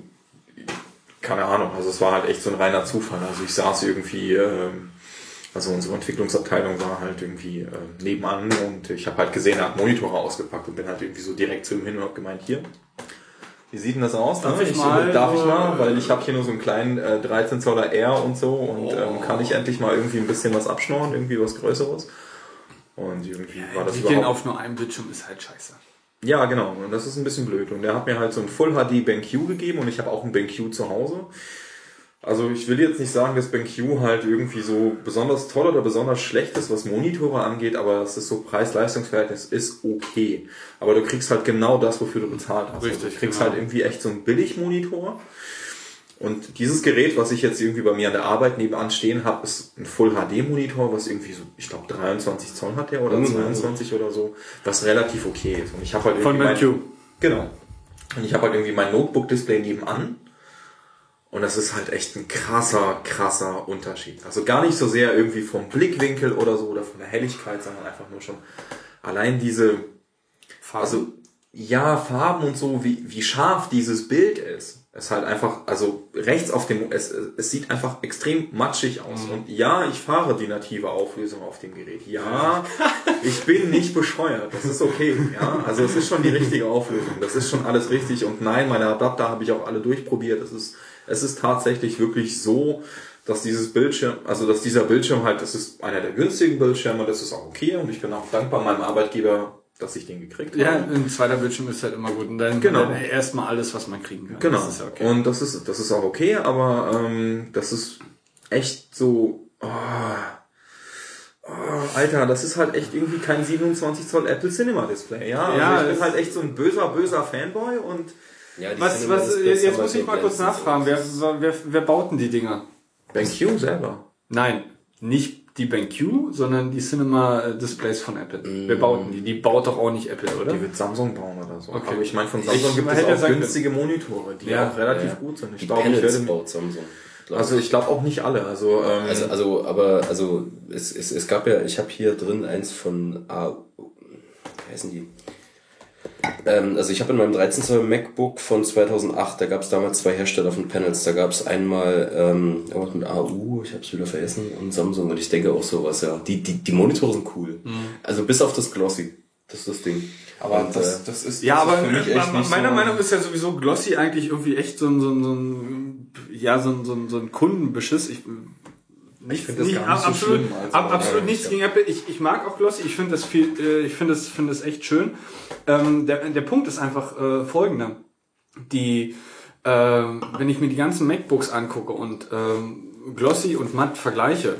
keine Ahnung, also es war halt echt so ein reiner Zufall. Also ich saß irgendwie, ähm, also unsere Entwicklungsabteilung war halt irgendwie äh, nebenan und ich habe halt gesehen, er hat Monitore ausgepackt und bin halt irgendwie so direkt zu ihm hin und habe gemeint, hier, wie sieht denn das aus? Darf ne? ich so, mal, darf ich äh, mal, weil ich habe hier nur so einen kleinen äh, 13 Zoller R und so und ähm, kann ich endlich mal irgendwie ein bisschen was abschnorren, irgendwie was Größeres. Und irgendwie war das überhaupt... auf nur einem Bildschirm ist halt scheiße. Ja, genau. Und das ist ein bisschen blöd. Und der hat mir halt so ein Full HD BenQ gegeben und ich habe auch ein BenQ zu Hause. Also ich will jetzt nicht sagen, dass BenQ halt irgendwie so besonders toll oder besonders schlecht ist, was Monitore angeht, aber es ist so Preis-Leistungs-Verhältnis ist okay. Aber du kriegst halt genau das, wofür du bezahlt hast. also Richtig, du kriegst genau. halt irgendwie echt so einen Billig-Monitor. Und dieses Gerät, was ich jetzt irgendwie bei mir an der Arbeit nebenan stehen habe, ist ein Full-HD-Monitor, was irgendwie so, ich glaube 23 Zoll hat der oder 22 oder so, was relativ okay ist. Und ich habe halt Von irgendwie mein- BenQ. Genau. Und ich habe halt irgendwie mein Notebook-Display nebenan. Und das ist halt echt ein krasser, krasser Unterschied. Also gar nicht so sehr irgendwie vom Blickwinkel oder so oder von der Helligkeit, sondern einfach nur schon allein diese, also ja, Farben und so, wie, wie scharf dieses Bild ist. Es halt einfach, also rechts auf dem, es, es sieht einfach extrem matschig aus. Und ja, ich fahre die native Auflösung auf dem Gerät. Ja, ich bin nicht bescheuert. Das ist okay. Ja, also es ist schon die richtige Auflösung. Das ist schon alles richtig. Und nein, meine Adapter habe ich auch alle durchprobiert. Es ist, es ist tatsächlich wirklich so, dass dieses Bildschirm, also dass dieser Bildschirm halt, das ist einer der günstigen Bildschirme, das ist auch okay. Und ich bin auch dankbar meinem Arbeitgeber, dass ich den gekriegt habe. Ja, ein zweiter Bildschirm ist halt immer gut. Und dann, Genau. dann erstmal alles, was man kriegen kann. Genau. Das ist ja okay. Und das ist, das ist auch okay, aber ähm, das ist echt so. Oh, oh, Alter, das ist halt echt irgendwie kein 27 Zoll Apple Cinema Display. Ja, also Ja, ich bin halt echt so ein böser, böser Fanboy und Ja, Was, Cinema was, Displays jetzt muss ich mal kurz nachfragen. Wer, wer, wer baut denn die Dinger? BenQ selber. Nein. nicht die BenQ, sondern die Cinema äh, Displays von Apple. Wer Mm. baut denn die? Die baut doch auch nicht Apple, oder? Die wird Samsung bauen oder so. Okay. Aber ich meine, von Samsung Ich gibt es hätte ja auch sagen günstige Monitore, die Ja, auch relativ ja. gut sind. Ich Die glaube, ich Panels werde, baut Samsung. glaub also ich glaube auch nicht alle. Also, ähm, Also, also, aber, also, es, es, es gab ja, ich habe hier drin eins von A, wie heißen die? Ähm, also ich habe in meinem 13 Zoll MacBook von 2008, da gab es damals zwei Hersteller von Panels. Da gab es einmal ähm, irgendwas mit AU, ich habe es wieder vergessen, und Samsung. Und ich denke auch sowas, ja. Die, die, die Monitore sind cool. Also bis auf das Glossy. Das ist das Ding. aber Und, das, äh, das ist, Ja, das aber ist für mich echt nicht meiner so, Meinung ist ja sowieso Glossy eigentlich irgendwie echt so ein, so ein, so ein ja, so ein, so ein, so ein Kundenbeschiss. Ich, Ich finde das gar nicht so absolut, schlimm, also, ab, absolut nichts ja. gegen Apple. Ich, ich mag auch Glossy. Ich finde das viel, äh, ich finde das, finde das echt schön. Ähm, der, der Punkt ist einfach äh, folgender. Die, äh, wenn ich mir die ganzen MacBooks angucke und ähm, Glossy und Matt vergleiche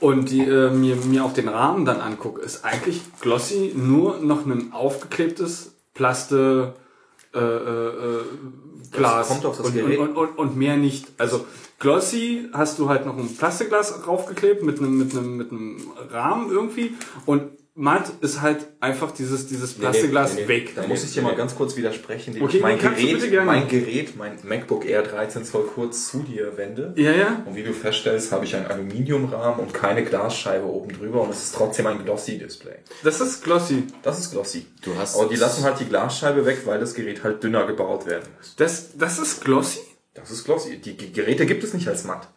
und die, äh, mir, mir auch den Rahmen dann angucke, ist eigentlich Glossy nur noch ein aufgeklebtes Plaste äh, äh, äh, Glas kommt auf das und, Gerät. Und, und, und mehr nicht. Also Glossy hast du halt noch ein Plastikglas raufgeklebt mit einem mit einem mit einem Rahmen irgendwie und matt ist halt einfach dieses dieses Plastikglas nee, nee. weg. Da muss ich dir mal ganz kurz widersprechen. indem Okay, ich mein Gerät, mein Gerät, mein MacBook Air 13 Zoll kurz zu dir wende. Ja, ja. Und wie du feststellst, habe ich einen Aluminiumrahmen und keine Glasscheibe oben drüber und es ist trotzdem ein Glossy-Display. Das ist Glossy. Das ist Glossy. Du hast- Aber die lassen halt die Glasscheibe weg, weil das Gerät halt dünner gebaut werden muss. Das das ist Glossy. Das ist Glossy. Die Geräte gibt es nicht als matt.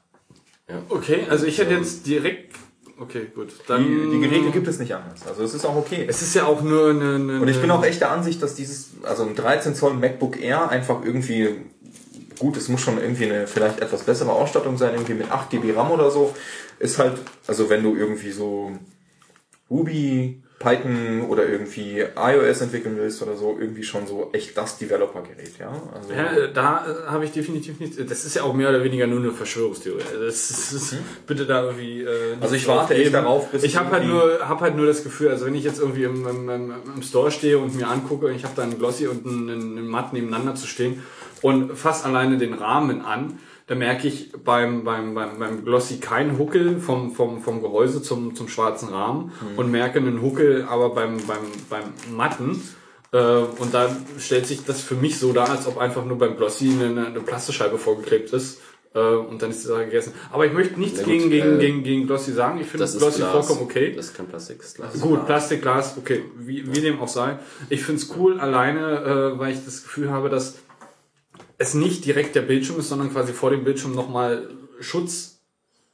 Okay, also ich hätte jetzt direkt Okay, gut. Dann Die, die Geräte gibt es nicht anders. Also es ist auch okay. Es ist ja auch nur eine, eine Und ich bin auch echt der Ansicht, dass dieses, also ein 13 Zoll MacBook Air einfach irgendwie, gut, es muss schon irgendwie eine vielleicht etwas bessere Ausstattung sein, irgendwie mit 8 GB RAM oder so, ist halt, also wenn du irgendwie so Ruby, Python oder irgendwie iOS entwickeln willst oder so, irgendwie schon so echt das Developer-Gerät, ja. Also, Ja, äh, da äh, habe ich definitiv nichts. Das ist ja auch mehr oder weniger nur eine Verschwörungstheorie. Also Das ist, das ist bitte da irgendwie. Äh, Also ich warte echt darauf, bis ich habe halt nur, habe halt nur das Gefühl, also wenn ich jetzt irgendwie im, im, im, im Store stehe und mir angucke, ich habe da einen Glossy und einen, einen Matt nebeneinander zu stehen und fass alleine den Rahmen an, da merke ich beim, beim, beim, beim Glossy keinen Huckel vom, vom, vom Gehäuse zum, zum schwarzen Rahmen und merke einen Huckel aber beim, beim, beim Matten. Äh, und da stellt sich das für mich so dar, als ob einfach nur beim Glossy eine, eine Plastischeibe vorgeklebt ist. Äh, und dann ist die Sache gegessen. Aber ich möchte nichts gut, gegen, gegen, äh, gegen, gegen Glossy sagen. Ich finde Glossy Glas. vollkommen okay. Das ist kein Plastik, das ist Glas. Gut, Plastik, Glas, okay, wie, wie dem auch sei. Ich find's cool alleine, äh, weil ich das Gefühl habe, dass es nicht direkt der Bildschirm ist, sondern quasi vor dem Bildschirm nochmal Schutz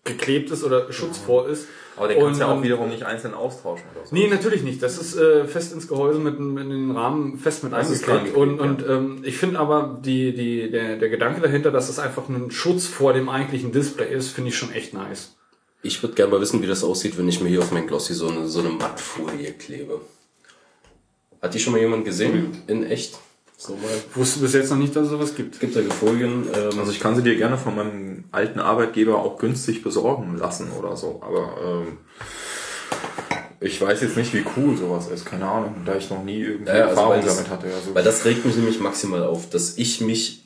geklebt ist oder Schutz vor ist. aber den kannst du ja auch wiederum nicht einzeln austauschen oder so. Nee, natürlich nicht. Das ist äh, fest ins Gehäuse mit, mit in den Rahmen fest mit Das ist eingeklebt. Und, geklebt, und ähm, ich finde aber die, die, der, der Gedanke dahinter, dass es einfach ein Schutz vor dem eigentlichen Display ist, finde ich schon echt nice. Ich würde gerne mal wissen, wie das aussieht, wenn ich mir hier auf mein Glossy so eine, so eine Mattfolie klebe. Hat die schon mal jemand gesehen? In echt? So mal. Wusste bis jetzt noch nicht, dass es sowas gibt. Gibt solche Folien. Ähm, Also ich kann sie dir gerne von meinem alten Arbeitgeber auch günstig besorgen lassen oder so, aber ähm, ich weiß jetzt nicht, wie cool sowas ist, keine Ahnung, da ich noch nie irgendwie Ja, also Erfahrung das- damit hatte. Also Weil das regt mich nämlich maximal auf, dass ich mich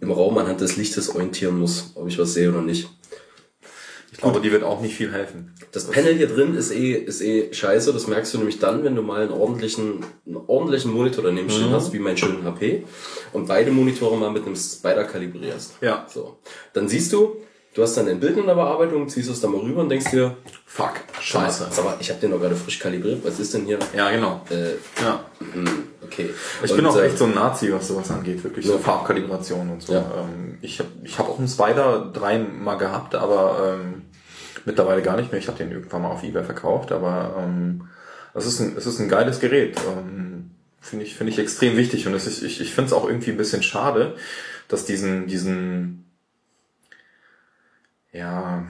im Raum anhand des Lichtes orientieren muss, ob ich was sehe oder nicht. Ich glaube, die wird auch nicht viel helfen. Das Panel hier drin ist eh, ist eh scheiße. Das merkst du nämlich dann, wenn du mal einen ordentlichen, einen ordentlichen Monitor daneben Mhm. stehen hast, wie meinen schönen HP, und beide Monitore mal mit einem Spider kalibrierst. Ja. So. Dann siehst du, du hast dann ein Bild in der Bearbeitung, ziehst es da mal rüber und denkst dir, Fuck, scheiße. Sag mal, ich habe den doch gerade frisch kalibriert. Was ist denn hier? Ja, genau. Äh, Ja. okay. Ich Und, bin auch äh, echt so ein Nazi, was sowas angeht, wirklich so Ja. Farbkalibration und so. Ja. Ähm, ich habe ich hab auch einen Spider dreimal gehabt, aber ähm, mittlerweile gar nicht mehr. Ich habe den irgendwann mal auf Ebay verkauft, aber ähm, es ist ein, es ist ein geiles Gerät. Ähm, finde ich, finde ich extrem wichtig und es ist, ich, ich finde es auch irgendwie ein bisschen schade, dass diesen, diesen, ja,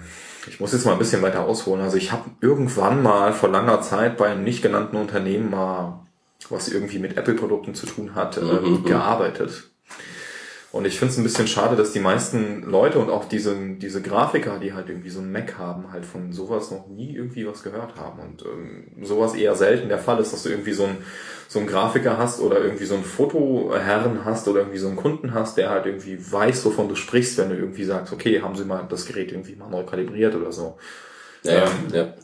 ich muss jetzt mal ein bisschen weiter ausholen. Also ich habe irgendwann mal vor langer Zeit bei einem nicht genannten Unternehmen mal, was irgendwie mit Apple-Produkten zu tun hat, ähm, gearbeitet. Und ich finde es ein bisschen schade, dass die meisten Leute und auch diese, diese Grafiker, die halt irgendwie so ein Mac haben, halt von sowas noch nie irgendwie was gehört haben. Und ähm, sowas eher selten der Fall ist, dass du irgendwie so ein so einen Grafiker hast oder irgendwie so einen Fotoherren hast oder irgendwie so einen Kunden hast, der halt irgendwie weiß, wovon du sprichst, wenn du irgendwie sagst, okay, haben sie mal das Gerät irgendwie mal neu kalibriert oder so. Ja, ja. ja.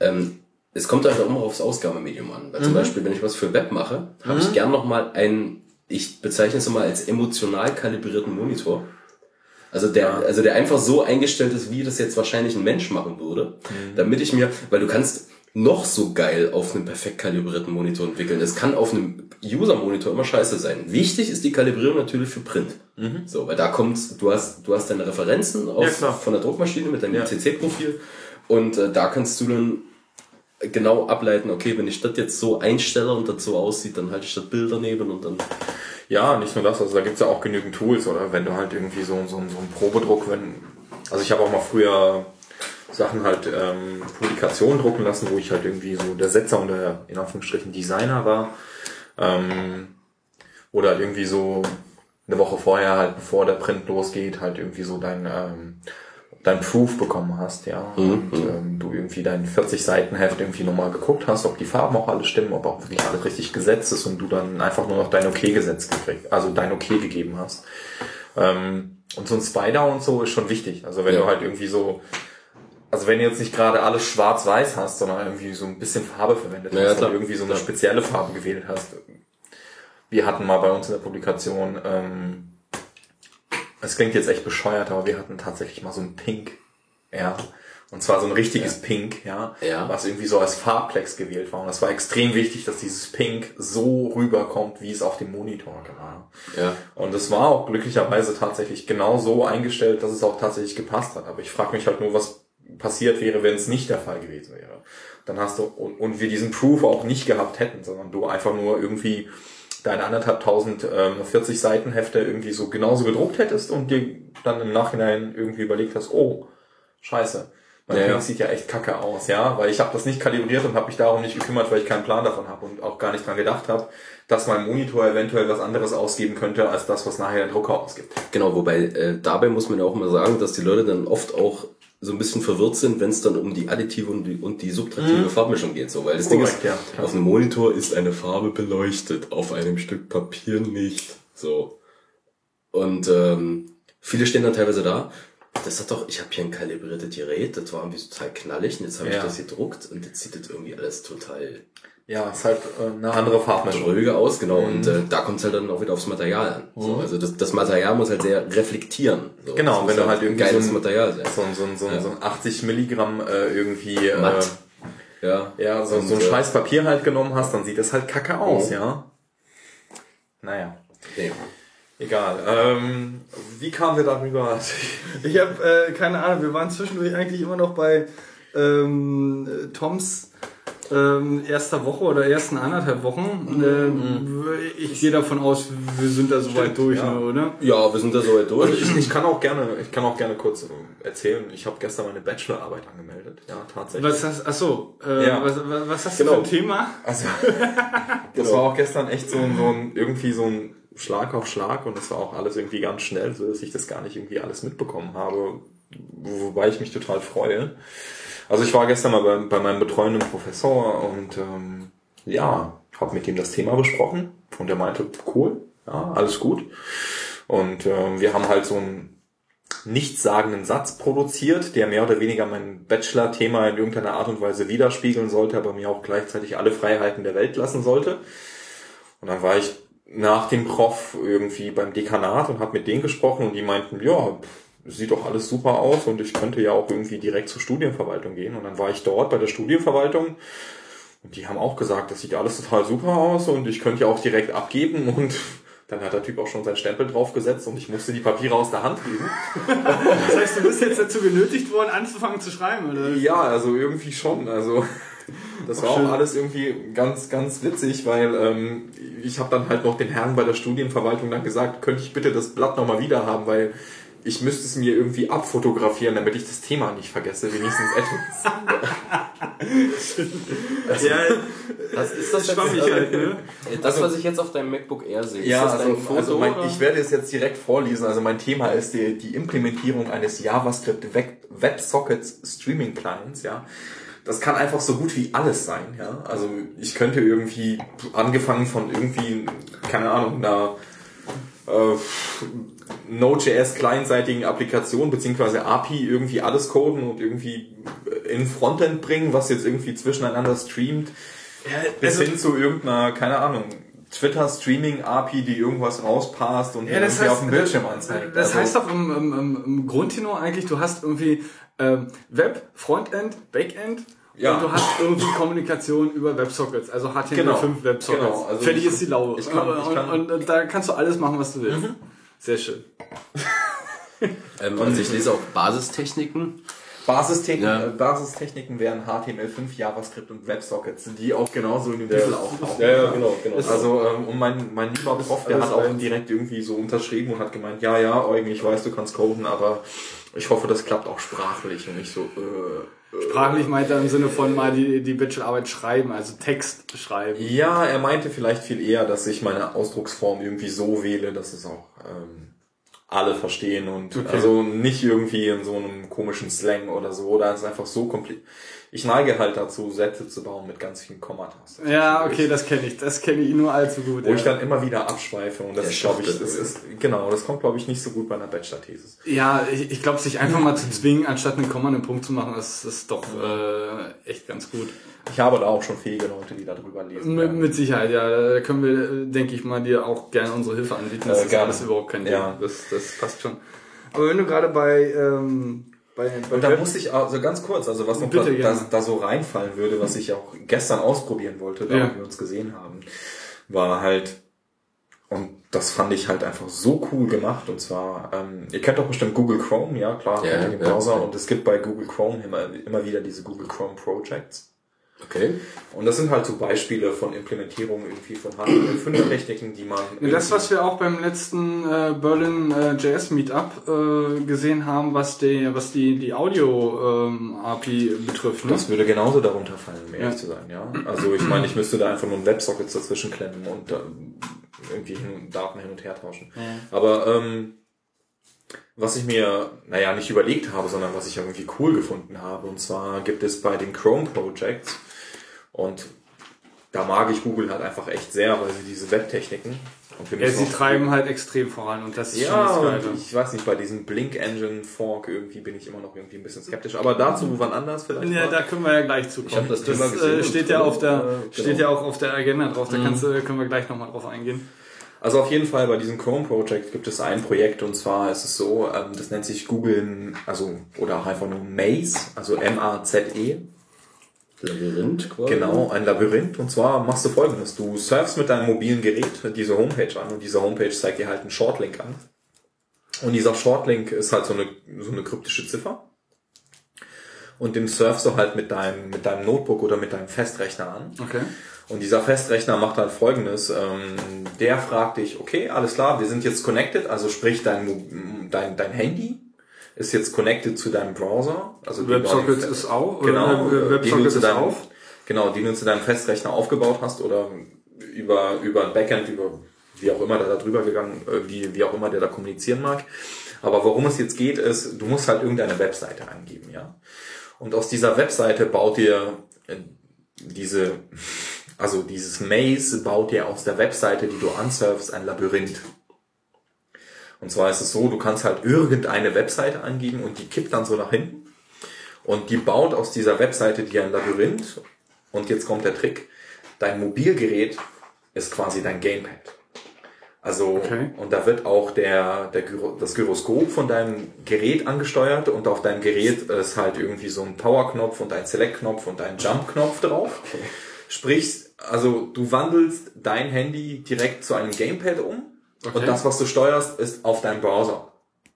Ähm, es kommt halt auch immer aufs Ausgabemedium an. Weil zum Beispiel, wenn ich was für Web mache, habe ich gern nochmal einen, ich bezeichne es immer als emotional kalibrierten Monitor. Also der, also der einfach so eingestellt ist, wie das jetzt wahrscheinlich ein Mensch machen würde, damit ich mir, weil du kannst noch so geil auf einem perfekt kalibrierten Monitor entwickeln. Es kann auf einem User-Monitor immer scheiße sein. Wichtig ist die Kalibrierung natürlich für Print. So, weil da kommt, du hast, du hast deine Referenzen aus, Ja, von der Druckmaschine mit deinem Ja. ICC-Profil und äh, da kannst du dann genau ableiten, okay, wenn ich das jetzt so einstelle und das so aussieht, dann halte ich das Bild daneben und dann. Ja, nicht nur das, also da gibt's ja auch genügend Tools, oder wenn du halt irgendwie so, so, so einen Probedruck, wenn, also ich habe auch mal früher Sachen halt ähm, Publikationen drucken lassen, wo ich halt irgendwie so der Setzer und der in Anführungsstrichen Designer war. Ähm, oder halt irgendwie so eine Woche vorher, halt bevor der Print losgeht, halt irgendwie so dein, ähm, dein Proof bekommen hast, ja. Und ähm, du irgendwie dein 40 Seiten Heft irgendwie nochmal geguckt hast, ob die Farben auch alle stimmen, ob auch wirklich alles richtig gesetzt ist und du dann einfach nur noch dein Okay gesetzt gekriegt, also dein Okay gegeben hast. Ähm, und so ein Spider und so ist schon wichtig. Also wenn Ja. du halt irgendwie so, also wenn du jetzt nicht gerade alles schwarz-weiß hast, sondern irgendwie so ein bisschen Farbe verwendet Ja, hast und irgendwie so eine spezielle Farbe gewählt hast. Wir hatten mal bei uns in der Publikation, ähm, es klingt jetzt echt bescheuert, aber wir hatten tatsächlich mal so ein Pink, ja. Und zwar so ein richtiges Pink, ja, Ja. was irgendwie so als Farbplex gewählt war. Und das war extrem wichtig, dass dieses Pink so rüberkommt, wie es auf dem Monitor war. Ja. Und es war auch glücklicherweise tatsächlich genau so eingestellt, dass es auch tatsächlich gepasst hat. Aber ich frage mich halt nur, was passiert wäre, wenn es nicht der Fall gewesen wäre. Dann hast du, und, und wir diesen Proof auch nicht gehabt hätten, sondern du einfach nur irgendwie deine anderthalbtausend ähm, 40 Seiten Hefte irgendwie so genauso gedruckt hättest und dir dann im Nachhinein irgendwie überlegt hast, oh, scheiße. Mein Ja, Pink ja. sieht ja echt kacke aus, ja, weil ich habe das nicht kalibriert und habe mich darum nicht gekümmert, weil ich keinen Plan davon habe und auch gar nicht dran gedacht habe, dass mein Monitor eventuell was anderes ausgeben könnte, als das, was nachher der Drucker ausgibt. Genau, wobei äh, dabei muss man ja auch mal sagen, dass die Leute dann oft auch so ein bisschen verwirrt sind, wenn es dann um die additive und die, und die subtraktive Farbmischung geht. So, weil das Ding Korrekt, ist, ja, auf einem Monitor ist eine Farbe beleuchtet, auf einem Stück Papier nicht. So. Und ähm, viele stehen dann teilweise da. Das hat doch, ich habe hier ein kalibriertes Gerät, das war irgendwie total knallig und jetzt habe ich Ja. das gedruckt und jetzt sieht das irgendwie alles total Ja, ist halt äh, eine andere Farbmischung. dröge aus, genau. Und äh, da kommt es halt dann auch wieder aufs Material an. So, also das, das Material muss halt sehr reflektieren. So, Genau, wenn du halt irgendwie geiles so ein- Material sein. So ein, so ein, so ein, Ja. so ein 80 Milligramm äh, irgendwie äh, Matt. Ja. ja, so, Und, so ein äh, scheiß Papier halt genommen hast, dann sieht das halt kacke aus, Oh. ja. Naja, Nee. egal. Ähm, wie kamen wir darüber? Ich habe äh, keine Ahnung, wir waren zwischendurch eigentlich immer noch bei ähm, äh, Toms ähm, erster Woche oder ersten anderthalb Wochen. Ähm, ich gehe davon aus, wir sind da soweit durch, ja. ne, oder? Ja, wir sind da soweit durch. Also ich, ich kann auch gerne, ich kann auch gerne kurz äh, erzählen. Ich habe gestern meine Bachelorarbeit angemeldet. Ja, tatsächlich. Was hast, ach so, äh, Ja. was, was, was hast du Genau. für ein Thema? Also, das war auch gestern echt so ein, so ein, irgendwie so ein Schlag auf Schlag und das war auch alles irgendwie ganz schnell, so dass ich das gar nicht irgendwie alles mitbekommen habe, wobei ich mich total freue. Also ich war gestern mal bei, bei meinem betreuenden Professor und ähm, ja, habe mit ihm das Thema besprochen und er meinte, cool, ja, alles gut. Und ähm, wir haben halt so einen nichtssagenden Satz produziert, der mehr oder weniger mein Bachelor-Thema in irgendeiner Art und Weise widerspiegeln sollte, aber mir auch gleichzeitig alle Freiheiten der Welt lassen sollte. Und dann war ich nach dem Prof irgendwie beim Dekanat und habe mit denen gesprochen und die meinten, ja, sieht doch alles super aus und ich könnte ja auch irgendwie direkt zur Studienverwaltung gehen. Und dann war ich dort bei der Studienverwaltung und die haben auch gesagt, das sieht alles total super aus und ich könnte ja auch direkt abgeben und dann hat der Typ auch schon seinen Stempel draufgesetzt und ich musste die Papiere aus der Hand geben. Das heißt, du bist jetzt dazu genötigt worden, anzufangen zu schreiben, oder? Ja, also irgendwie schon. Also das war schön. auch alles irgendwie ganz, ganz witzig, weil ähm, ich habe dann halt noch den Herrn bei der Studienverwaltung dann gesagt, könnte ich bitte das Blatt nochmal wieder haben, weil ich müsste es mir irgendwie abfotografieren, damit ich das Thema nicht vergesse, wenigstens etwas. Ja, Das ist das Schwammig halt, ne? Das, was ich jetzt auf deinem MacBook Air sehe. Ja, ist das also, also mein, ich werde es jetzt direkt vorlesen. Also mein Thema ist die, die Implementierung eines JavaScript Web- WebSockets Streaming Clients, ja. Das kann einfach so gut wie alles sein, ja. Also ich könnte irgendwie, angefangen von irgendwie, keine Ahnung, einer äh, Node.js clientseitigen Applikation beziehungsweise API irgendwie alles coden und irgendwie in Frontend bringen, was jetzt irgendwie zwischeneinander streamt, bis also- hin zu irgendeiner, keine Ahnung, Twitter Streaming API, die irgendwas rauspasst und Ja, irgendwie heißt, auf dem Bildschirm anzeigt. Das Also- heißt doch im, im, im, Grundtenor eigentlich, du hast irgendwie ähm, Web, Frontend, Backend Ja. und du hast irgendwie Kommunikation über Websockets, also HTML5 Genau. Websockets. Genau, also Fertig ist die Laube. ich kann- ich und, und, und da kannst du alles machen, was du willst. Sehr schön. Ähm, also ich lese auch Basistechniken. Basistechniken, Ja. äh, Basistechniken wären HTML5, JavaScript und WebSockets, die auch genauso in dem Titel auftauchen. Ja, ja, genau, genau. Also ähm, und mein, mein lieber Prof, der hat auch eins. direkt irgendwie so unterschrieben und hat gemeint, ja, ja, Eugen, ich weiß, du kannst coden, aber ich hoffe, das klappt auch sprachlich und ich so, äh, Sprachlich meint er im Sinne von mal die, die Bachelorarbeit schreiben, also Text schreiben. Ja, er meinte vielleicht viel eher, dass ich meine Ausdrucksform irgendwie so wähle, dass es auch ähm, alle verstehen und also nicht irgendwie in so einem komischen Slang oder so, oder es ist einfach so kompliziert. Ich neige halt dazu, Sätze zu bauen mit ganz vielen Kommatas. Ja, okay, das kenne ich. Das kenne ich nur allzu gut. Wo ja. ich dann immer wieder abschweife und das ist, glaube ich, das ist, genau, das kommt, glaube ich, nicht so gut bei einer Bachelor-Thesis. Ja, ich, ich glaube, sich einfach mal zu zwingen, anstatt einen Komma einen Punkt zu machen, das ist doch äh, echt ganz gut. Ich habe da auch schon fähige Leute, die darüber lesen. Mit, mit Sicherheit, ja. Da können wir, denke ich mal, dir auch gerne unsere Hilfe anbieten. Das Äh, ist gerne. alles überhaupt kein Ding. Ja. Das, das passt schon. Aber wenn du gerade bei, ähm, bei, bei Und da musste ich also ganz kurz, also was noch Bitte, da, da, da so reinfallen würde, was ich auch gestern ausprobieren wollte, da Ja. wir uns gesehen haben, war halt, und das fand ich halt einfach so cool gemacht, und zwar, ähm, ihr kennt doch bestimmt Google Chrome, ja klar, Ja, den ja. Browser, und es gibt bei Google Chrome immer, immer wieder diese Google Chrome Projects. Okay. Und das sind halt so Beispiele von Implementierungen irgendwie von HTML5-Techniken, die man... Das, was wir auch beim letzten äh, Berlin äh, JS Meetup äh, gesehen haben, was die, was die, die Audio ähm, betrifft. Ne? Das würde genauso darunter fallen, um ehrlich Ja. zu sein, ja. Also ich meine, ich müsste da einfach nur einen Websocket dazwischen klemmen und ähm, irgendwie hin, Daten hin und her tauschen. Aber ähm, was ich mir, naja, nicht überlegt habe, sondern was ich irgendwie cool gefunden habe, und zwar gibt es bei den Chrome Projects und da mag ich Google halt einfach echt sehr, weil sie diese Webtechniken und wir Ja, sie treiben halt extrem voran und das ist ja, schon das Geile. ich weiß nicht, bei diesem Blink Engine Fork irgendwie bin ich immer noch irgendwie ein bisschen skeptisch. Aber dazu wann anders vielleicht. Ja, mal. da können wir ja gleich zu kommen. hab das Thema gesehen äh, und steht ja auf der, äh, steht genau. ja auch auf der Agenda drauf. Da kannst, du- können wir gleich nochmal drauf eingehen. Also auf jeden Fall bei diesem Chrome Project gibt es ein Projekt und zwar ist es so, ähm, das nennt sich Google, also oder einfach nur Maze, also M-A-Z-E. Labyrinth quasi. Genau, ein Labyrinth. Und zwar machst du folgendes. Du surfst mit deinem mobilen Gerät diese Homepage an und diese Homepage zeigt dir halt einen Shortlink an. Und dieser Shortlink ist halt so eine, so eine kryptische Ziffer. Und den surfst du halt mit deinem, mit deinem Notebook oder mit deinem Festrechner an. Okay. Und dieser Festrechner macht halt folgendes. Ähm, der fragt dich, okay, alles klar, wir sind jetzt connected, also sprich dein, dein, dein Handy ist jetzt connected zu deinem Browser. Also neuen- ist auch. Genau, äh, äh, zu ist deinem, auf. genau, die du zu deinem Festrechner aufgebaut hast oder über, über ein Backend, über wie auch immer der da drüber gegangen, äh, wie, wie auch immer der da kommunizieren mag. Aber worum es jetzt geht, ist, du musst halt irgendeine Webseite eingeben, ja. Und aus dieser Webseite baut dir äh, diese, also dieses Maze baut dir aus der Webseite, die du ansurfst, ein Labyrinth. Und zwar ist es so, du kannst halt irgendeine Webseite eingeben und die kippt dann so nach hinten. Und die baut aus dieser Webseite dir ein Labyrinth. Und jetzt kommt der Trick. Dein Mobilgerät ist quasi dein Gamepad. Also, Okay. und da wird auch der, der Gyro, das Gyroskop von deinem Gerät angesteuert und auf deinem Gerät ist halt irgendwie so ein Power-Knopf und ein Select-Knopf und ein Jump-Knopf drauf. Sprich, also du wandelst dein Handy direkt zu einem Gamepad um Okay. und das, was du steuerst, ist auf deinem Browser.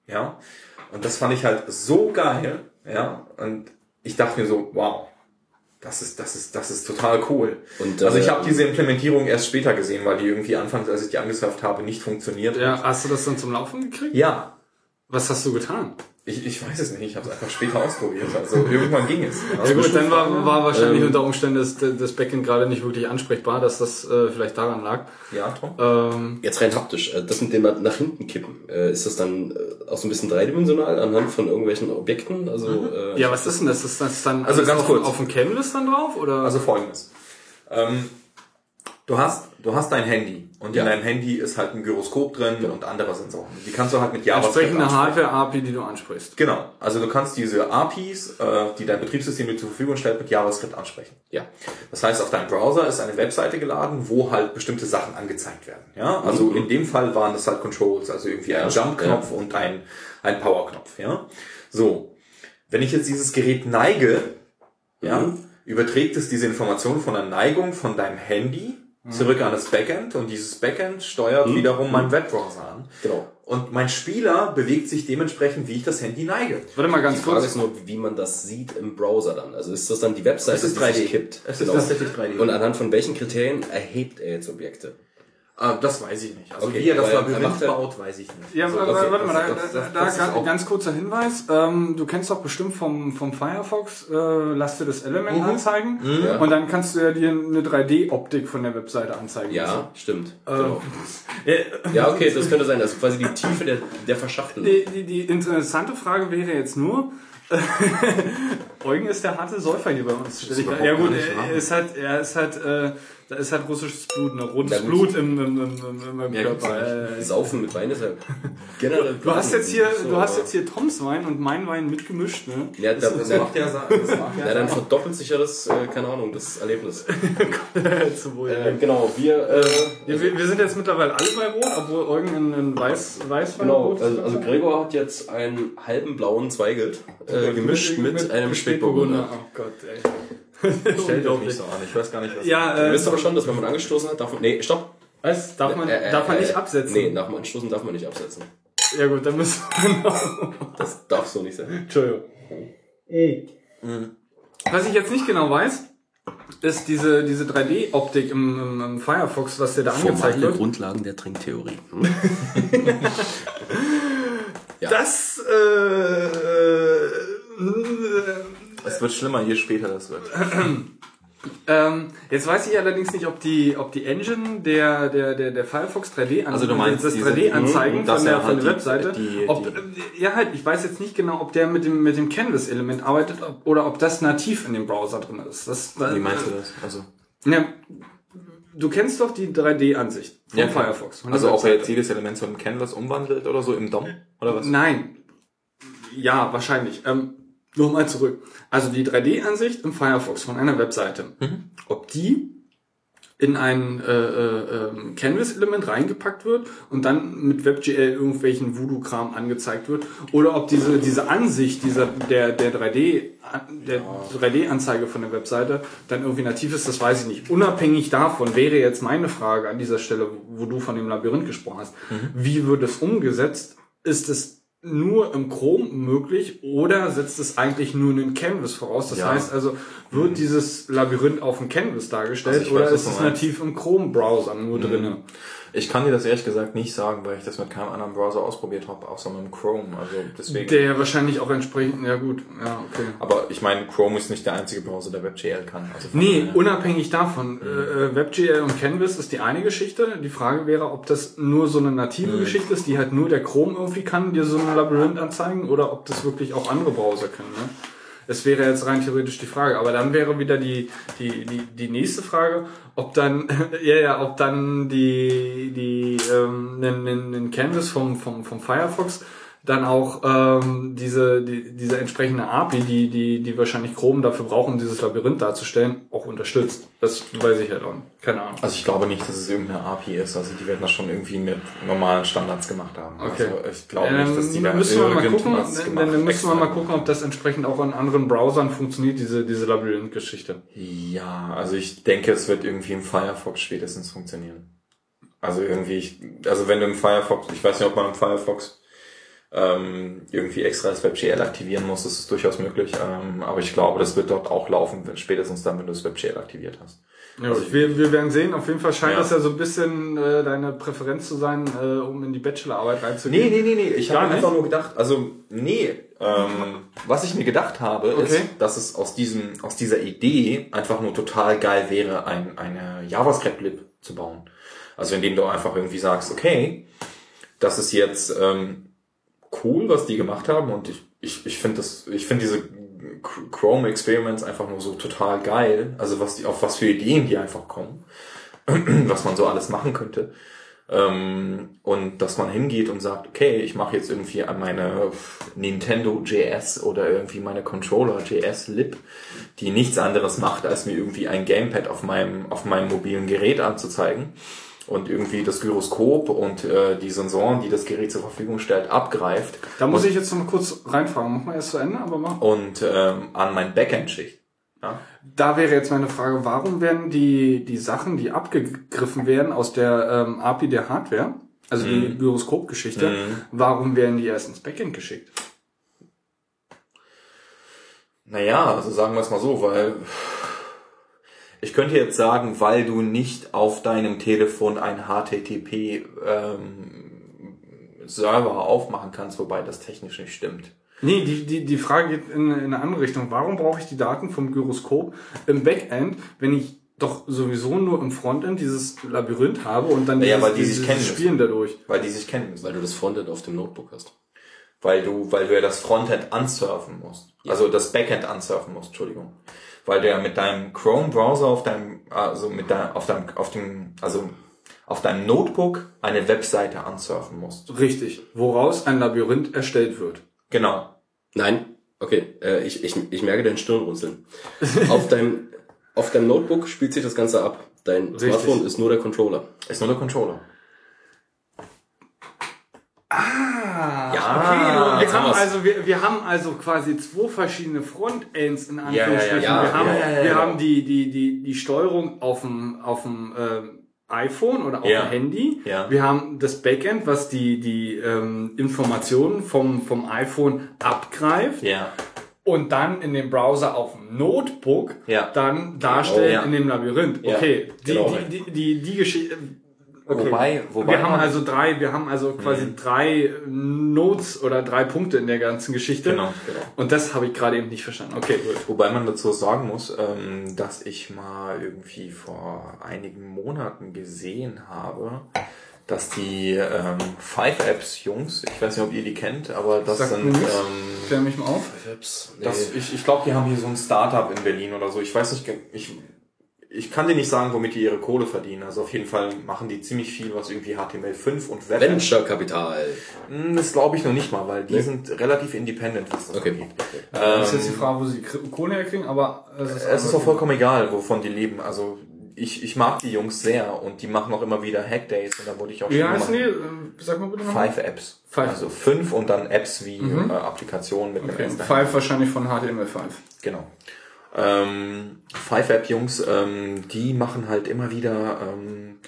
Ja. Und das fand ich halt so geil. Ja. Und ich dachte mir so, wow. Das ist, das ist, das ist total cool. Und, also ich äh, habe diese Implementierung erst später gesehen, weil die irgendwie anfangs, als ich die angesurft habe, nicht funktioniert Ja, hat. hast du das dann zum Laufen gekriegt? Ja. Was hast du getan? Ich, ich weiß es nicht, ich habe es einfach später ausprobiert. Also irgendwann ging es. Ja gut, dann war, war wahrscheinlich unter Umständen das, das Backend gerade nicht wirklich ansprechbar, dass das äh, vielleicht daran lag. Ja, Tom? Ähm, Jetzt rein haptisch, äh, das mit dem nach hinten kippen, äh, ist das dann äh, auch so ein bisschen dreidimensional anhand von irgendwelchen Objekten? Also, äh, ja, was ist denn das? Ist das dann Also ganz auf, kurz. auf dem Canvas dann drauf? Oder? Also folgendes. Ähm, du hast, du hast dein Handy und Ja. in deinem Handy ist halt ein Gyroskop drin und andere Sensoren. Die kannst du halt mit JavaScript entsprechende. Hardware-API, die du ansprichst. Genau. Also du kannst diese APIs, äh, die dein Betriebssystem dir zur Verfügung stellt, mit JavaScript ansprechen. ja. Das heißt, auf deinem Browser ist eine Webseite geladen, wo halt bestimmte Sachen angezeigt werden. Ja, also in dem Fall waren das halt Controls, also irgendwie ein Jump-Knopf und ein, ein Power-Knopf. Ja, so. Wenn ich jetzt dieses Gerät neige, ja, überträgt es diese Information von der Neigung von deinem Handy zurück an das Backend und dieses Backend steuert wiederum meinen Webbrowser an. Genau. Und mein Spieler bewegt sich dementsprechend, wie ich das Handy neige. Warte mal Die ganz Frage kurz. ist nur, wie man das sieht im Browser dann. Also ist das dann die Webseite, Es ist die sich 3D. kippt? Es ist tatsächlich 3D. Und anhand von welchen Kriterien erhebt er jetzt Objekte? Ah, das weiß ich nicht. Also Okay, wie er das er Labyrinth baut, weiß ich nicht. Ja, also, warte, okay, warte mal, das- da, das- da, das- da das ist ganz, ganz kurzer Hinweis. Ähm, du kennst doch bestimmt vom, vom Firefox, äh, lass dir das Element Mhm. anzeigen Ja. und dann kannst du ja dir eine 3D-Optik von der Webseite anzeigen Ja, stimmt. lassen. Genau. Äh, Ja, okay, das könnte sein. Also quasi die Tiefe der, der Verschachtelung. Die, die, die interessante Frage wäre jetzt nur, Eugen ist der harte Säufer hier bei uns. Ja gut, er, er ist halt, er ist halt, äh, da ist halt russisches Blut, ne? rotes Ja. Blut im, im, im, im, Ja, Körper. Äh, Saufen mit Wein ist ja generell. Du hast jetzt hier, so, du hast jetzt hier Toms Wein und mein Wein mitgemischt, ne? Ja, da, Das na, macht ja Sa- das macht ja dann verdoppelt sich ja das, äh, keine Ahnung, das Erlebnis. Zu wohl. äh, genau, wir, äh, Ja, wir, wir sind jetzt mittlerweile alle bei Rot, obwohl Eugen in, Weiß, Weißwein genau, Rot also, also Gregor hat jetzt einen halben blauen Zweigelt äh, gemischt mit, einem Spätburgunder. Oh Gott, ey. Stellt doch nicht so an. Ich weiß gar nicht, was. Ja, Du äh, wisst aber schon, dass wenn man angestoßen hat, darf man, nee, stopp. was? Darf man, Äh, äh, darf man äh, nicht absetzen? Nee, nach dem Anstoßen darf man nicht absetzen. Ja gut, dann müssen wir noch. Das darf so nicht sein. Entschuldigung. Was ich jetzt nicht genau weiß, ist diese, diese 3D-Optik im, im, im Firefox, was dir da angezeigt wird. Grundlagen der Trinktheorie. Ja. Das, äh, äh, Es wird schlimmer, je später das wird. ähm, jetzt weiß ich allerdings nicht, ob die, ob die Engine der, der, der, der Firefox 3D, an- Also du meinst das diese- 3D-Anzeigen dass von der, er von der die- Webseite, die- ob, die- ja halt, ich weiß jetzt nicht genau, ob der mit dem, mit dem Canvas-Element arbeitet ob, oder ob das nativ in dem Browser drin ist. Das, Wie meinst du das? Also, Ja, du kennst doch die 3D-Ansicht von Ja. Firefox. von also ob er jetzt jedes Element zu einem Canvas umwandelt oder so im DOM? Oder was? Nein. Ja, wahrscheinlich. Ähm, nur mal zurück. Also die 3D-Ansicht im Firefox von einer Webseite. Ob die in ein äh, äh, ähm, Canvas-Element reingepackt wird und dann mit WebGL irgendwelchen Voodoo-Kram angezeigt wird oder ob diese diese Ansicht dieser der der 3D der 3D-Anzeige von der Webseite dann irgendwie nativ ist, das weiß ich nicht. Unabhängig davon wäre jetzt meine Frage an dieser Stelle, wo du von dem Labyrinth gesprochen hast, wie wird es umgesetzt? Ist es nur im Chrome möglich oder setzt es eigentlich nur einen Canvas voraus? Das Ja. heißt also, wird dieses Labyrinth auf dem Canvas dargestellt Also oder ist es nativ im Chrome-Browser nur drinne? Ich kann dir das ehrlich gesagt nicht sagen, weil ich das mit keinem anderen Browser ausprobiert habe, außer mit dem Chrome. Also deswegen. Der ja wahrscheinlich auch entsprechend, ja gut, ja, okay. aber ich meine, Chrome ist nicht der einzige Browser, der WebGL kann. Also Nee, unabhängig davon, äh, WebGL und Canvas ist die eine Geschichte. Die Frage wäre, ob das nur so eine native Geschichte ist, die halt nur der Chrome irgendwie kann, dir so ein Labyrinth anzeigen, oder ob das wirklich auch andere Browser können. Ne? Es wäre jetzt rein theoretisch die Frage. Aber dann wäre wieder die, die, die, die nächste Frage, ob dann, ja, ja, ob dann die, die, ähm, ein, ein, ein Canvas vom, vom, vom Firefox dann auch ähm, diese, die, diese entsprechende API, die, die, die wahrscheinlich Chrome dafür braucht, um dieses Labyrinth darzustellen, auch unterstützt. Das weiß ich halt auch nicht. Keine Ahnung. Also ich glaube nicht, dass es irgendeine API ist. Also die werden das schon irgendwie mit normalen Standards gemacht haben. Okay. Also ich glaube Ja, nicht, dass die da dann müssen wir mal gucken, dann, dann müssen wir mal extra. gucken, ob das entsprechend auch in anderen Browsern funktioniert, diese, diese Labyrinth-Geschichte. Ja, also ich denke, es wird irgendwie im Firefox spätestens funktionieren. Also irgendwie, ich, also wenn du im Firefox, ich weiß nicht, ob man im Firefox ähm, irgendwie extra das WebGL aktivieren musst. Das ist durchaus möglich. Ähm, aber ich glaube, das wird dort auch laufen, wenn- spätestens dann, wenn du das WebGL aktiviert hast. Ja, wir, wir werden sehen. Auf jeden Fall scheint Ja. das ja so ein bisschen äh, deine Präferenz zu sein, äh, um in die Bachelorarbeit reinzugehen. Nee, nee, nee, nee. Ich habe einfach nur gedacht, also nee, ähm, was ich mir gedacht habe, ist, Okay. dass es aus diesem, aus dieser Idee einfach nur total geil wäre, ein, eine JavaScript-Lib zu bauen. Also indem du einfach irgendwie sagst, okay, das ist jetzt ähm, cool, was die gemacht haben und ich, ich, ich finde das, ich finde diese Chrome Experiments einfach nur so total geil. Also was die, auf was für Ideen die einfach kommen, was man so alles machen könnte. Ähm, und dass man hingeht und sagt, okay, ich mache jetzt irgendwie an meine Nintendo JS oder irgendwie meine Controller JS Lib, die nichts anderes macht, als mir irgendwie ein Gamepad auf meinem, auf meinem mobilen Gerät anzuzeigen und irgendwie das Gyroskop und äh, die Sensoren, die das Gerät zur Verfügung stellt, abgreift Da muss ich jetzt noch mal kurz reinfragen. Mach mal erst zu Ende, aber mach. und ähm, an mein Backend schickt. Ja? Da wäre jetzt meine Frage, warum werden die, die Sachen, die abgegriffen werden aus der ähm, API der Hardware, also die Gyroskop-Geschichte, warum werden die erst ins Backend geschickt? Naja, also sagen wir es mal so, weil ich könnte jetzt sagen, weil du nicht auf deinem Telefon ein HTTP ähm, Server aufmachen kannst, wobei das technisch nicht stimmt. Nee, die, die, die Frage geht in, in eine andere Richtung. Warum brauche ich die Daten vom Gyroskop im Backend, wenn ich doch sowieso nur im Frontend dieses Labyrinth habe und dann Ja, dieses, weil die sich kennen müssen. Spielen dadurch? Weil die sich kennen müssen. Weil du das Frontend auf dem Notebook hast. Weil du, weil du ja das Frontend ansurfen musst. Also das Backend ansurfen musst, Entschuldigung. Weil du ja mit deinem Chrome-Browser auf deinem, also mit deinem, auf deinem, auf dem, also auf deinem Notebook eine Webseite ansurfen musst. Richtig. Woraus ein Labyrinth erstellt wird. Genau. Nein, okay, äh, ich, ich, ich merke dein Stirnrunzeln. auf, deinem, auf deinem Notebook spielt sich das Ganze ab. Dein Richtig. Smartphone ist nur der Controller. Ist nur der Controller. Ah, Ja, okay. Wir jetzt haben haben, also, wir, wir haben also quasi zwei verschiedene Frontends in ja, Anführungsstrichen. ja, wir haben, ja, ja, ja, wir ja. haben die, die, die, die Steuerung auf dem, auf dem ähm, iPhone oder auf Ja. dem Handy. Ja. Wir haben das Backend, was die, die ähm, Informationen vom, vom iPhone abgreift Ja. und dann in dem Browser auf dem Notebook Ja. dann darstellt ja. in dem Labyrinth. Ja, Okay, die, genau. die, die, die, die Geschichte. Okay. Wobei, wobei wir haben also drei, wir haben also quasi drei Notes oder drei Punkte in der ganzen Geschichte. Genau, genau. Und das habe ich gerade eben nicht verstanden. Okay, gut. Wobei man dazu sagen muss, ähm, dass ich mal irgendwie vor einigen Monaten gesehen habe, dass die ähm, Five Apps Jungs, ich weiß nicht, ob ihr die kennt, aber das Sagt sind, ähm, Klär mich mal auf. Apps. Nee. das, ich, ich glaube, die haben hier so ein Startup in Berlin oder so. Ich weiß nicht, ich, ich kann dir nicht sagen, womit die ihre Kohle verdienen. Also auf jeden Fall machen die ziemlich viel, was irgendwie HTML5 und Web. Venture Kapital. Hm, Das glaube ich noch nicht mal, weil die sind relativ independent, was das Okay. angeht. das ist jetzt die Frage, wo sie Kohle herkriegen, aber es ist, Es ist auch vollkommen egal, wovon die leben. Also ich, ich mag die Jungs sehr und die machen auch immer wieder Hackdays und da wurde ich auch Wie schon heißen die? immer- Ähm, Sag mal bitte nochmal. Five Apps. Five. Also fünf und dann Apps wie äh, Applikationen mit Okay. einem. Five wahrscheinlich von HTML5. Genau. Ähm, Five App Jungs, ähm, die machen halt immer wieder ähm,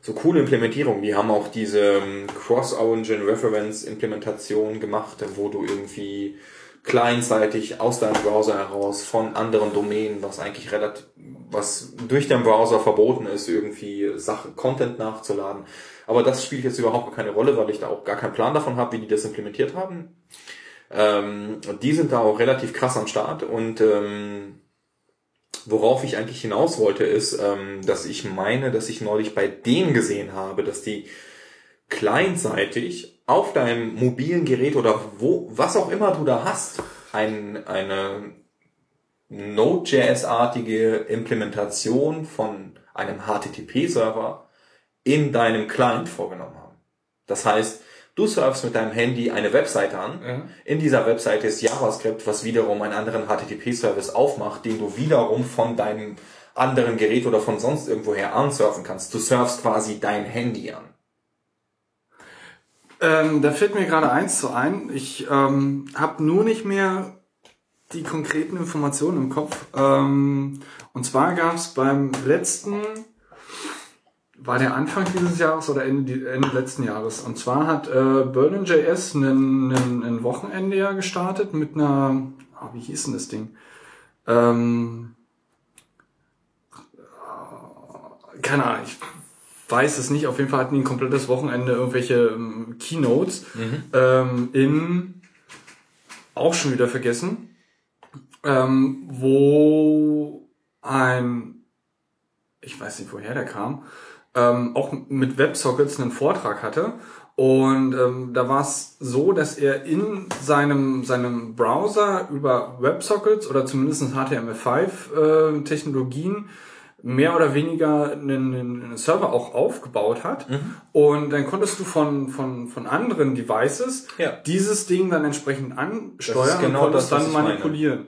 so coole Implementierungen. Die haben auch diese ähm, Cross-Origin Reference Implementation gemacht, wo du irgendwie kleinseitig aus deinem Browser heraus von anderen Domänen, was eigentlich relativ, was durch den Browser verboten ist, irgendwie Sachen, Content nachzuladen. Aber das spielt jetzt überhaupt keine Rolle, weil ich da auch gar keinen Plan davon habe, wie die das implementiert haben. Ähm, die sind da auch relativ krass am Start und ähm, worauf ich eigentlich hinaus wollte, ist, ähm, dass ich meine, dass ich neulich bei denen gesehen habe, dass die kleinseitig auf deinem mobilen Gerät oder wo, was auch immer du da hast, ein, eine Node.js-artige Implementation von einem HTTP-Server in deinem Client vorgenommen haben. Das heißt, du surfst mit deinem Handy eine Webseite an. Ja. In dieser Webseite ist JavaScript, was wiederum einen anderen HTTP-Service aufmacht, den du wiederum von deinem anderen Gerät oder von sonst irgendwoher ansurfen kannst. Du surfst quasi dein Handy an. Ähm, da fällt mir gerade eins zu ein. Ich ähm, habe nur nicht mehr die konkreten Informationen im Kopf. Ähm, und zwar gab es beim letzten war der Anfang dieses Jahres oder Ende, Ende letzten Jahres. Und zwar hat äh, Berlin.js ein, Wochenende ja gestartet mit einer, ah, wie hieß denn das Ding? Ähm, äh, keine Ahnung, ich weiß es nicht. Auf jeden Fall hatten die ein komplettes Wochenende irgendwelche ähm, Keynotes ähm, in, auch schon wieder vergessen, ähm, wo ein, ich weiß nicht woher der kam, ähm, auch mit WebSockets einen Vortrag hatte. Und ähm, da war es so, dass er in seinem, seinem Browser über WebSockets oder zumindest HTML5-Technologien mehr oder weniger einen, einen Server auch aufgebaut hat. Und dann konntest du von, von, von anderen Devices Ja. dieses Ding dann entsprechend ansteuern genau und konntest das, dann manipulieren.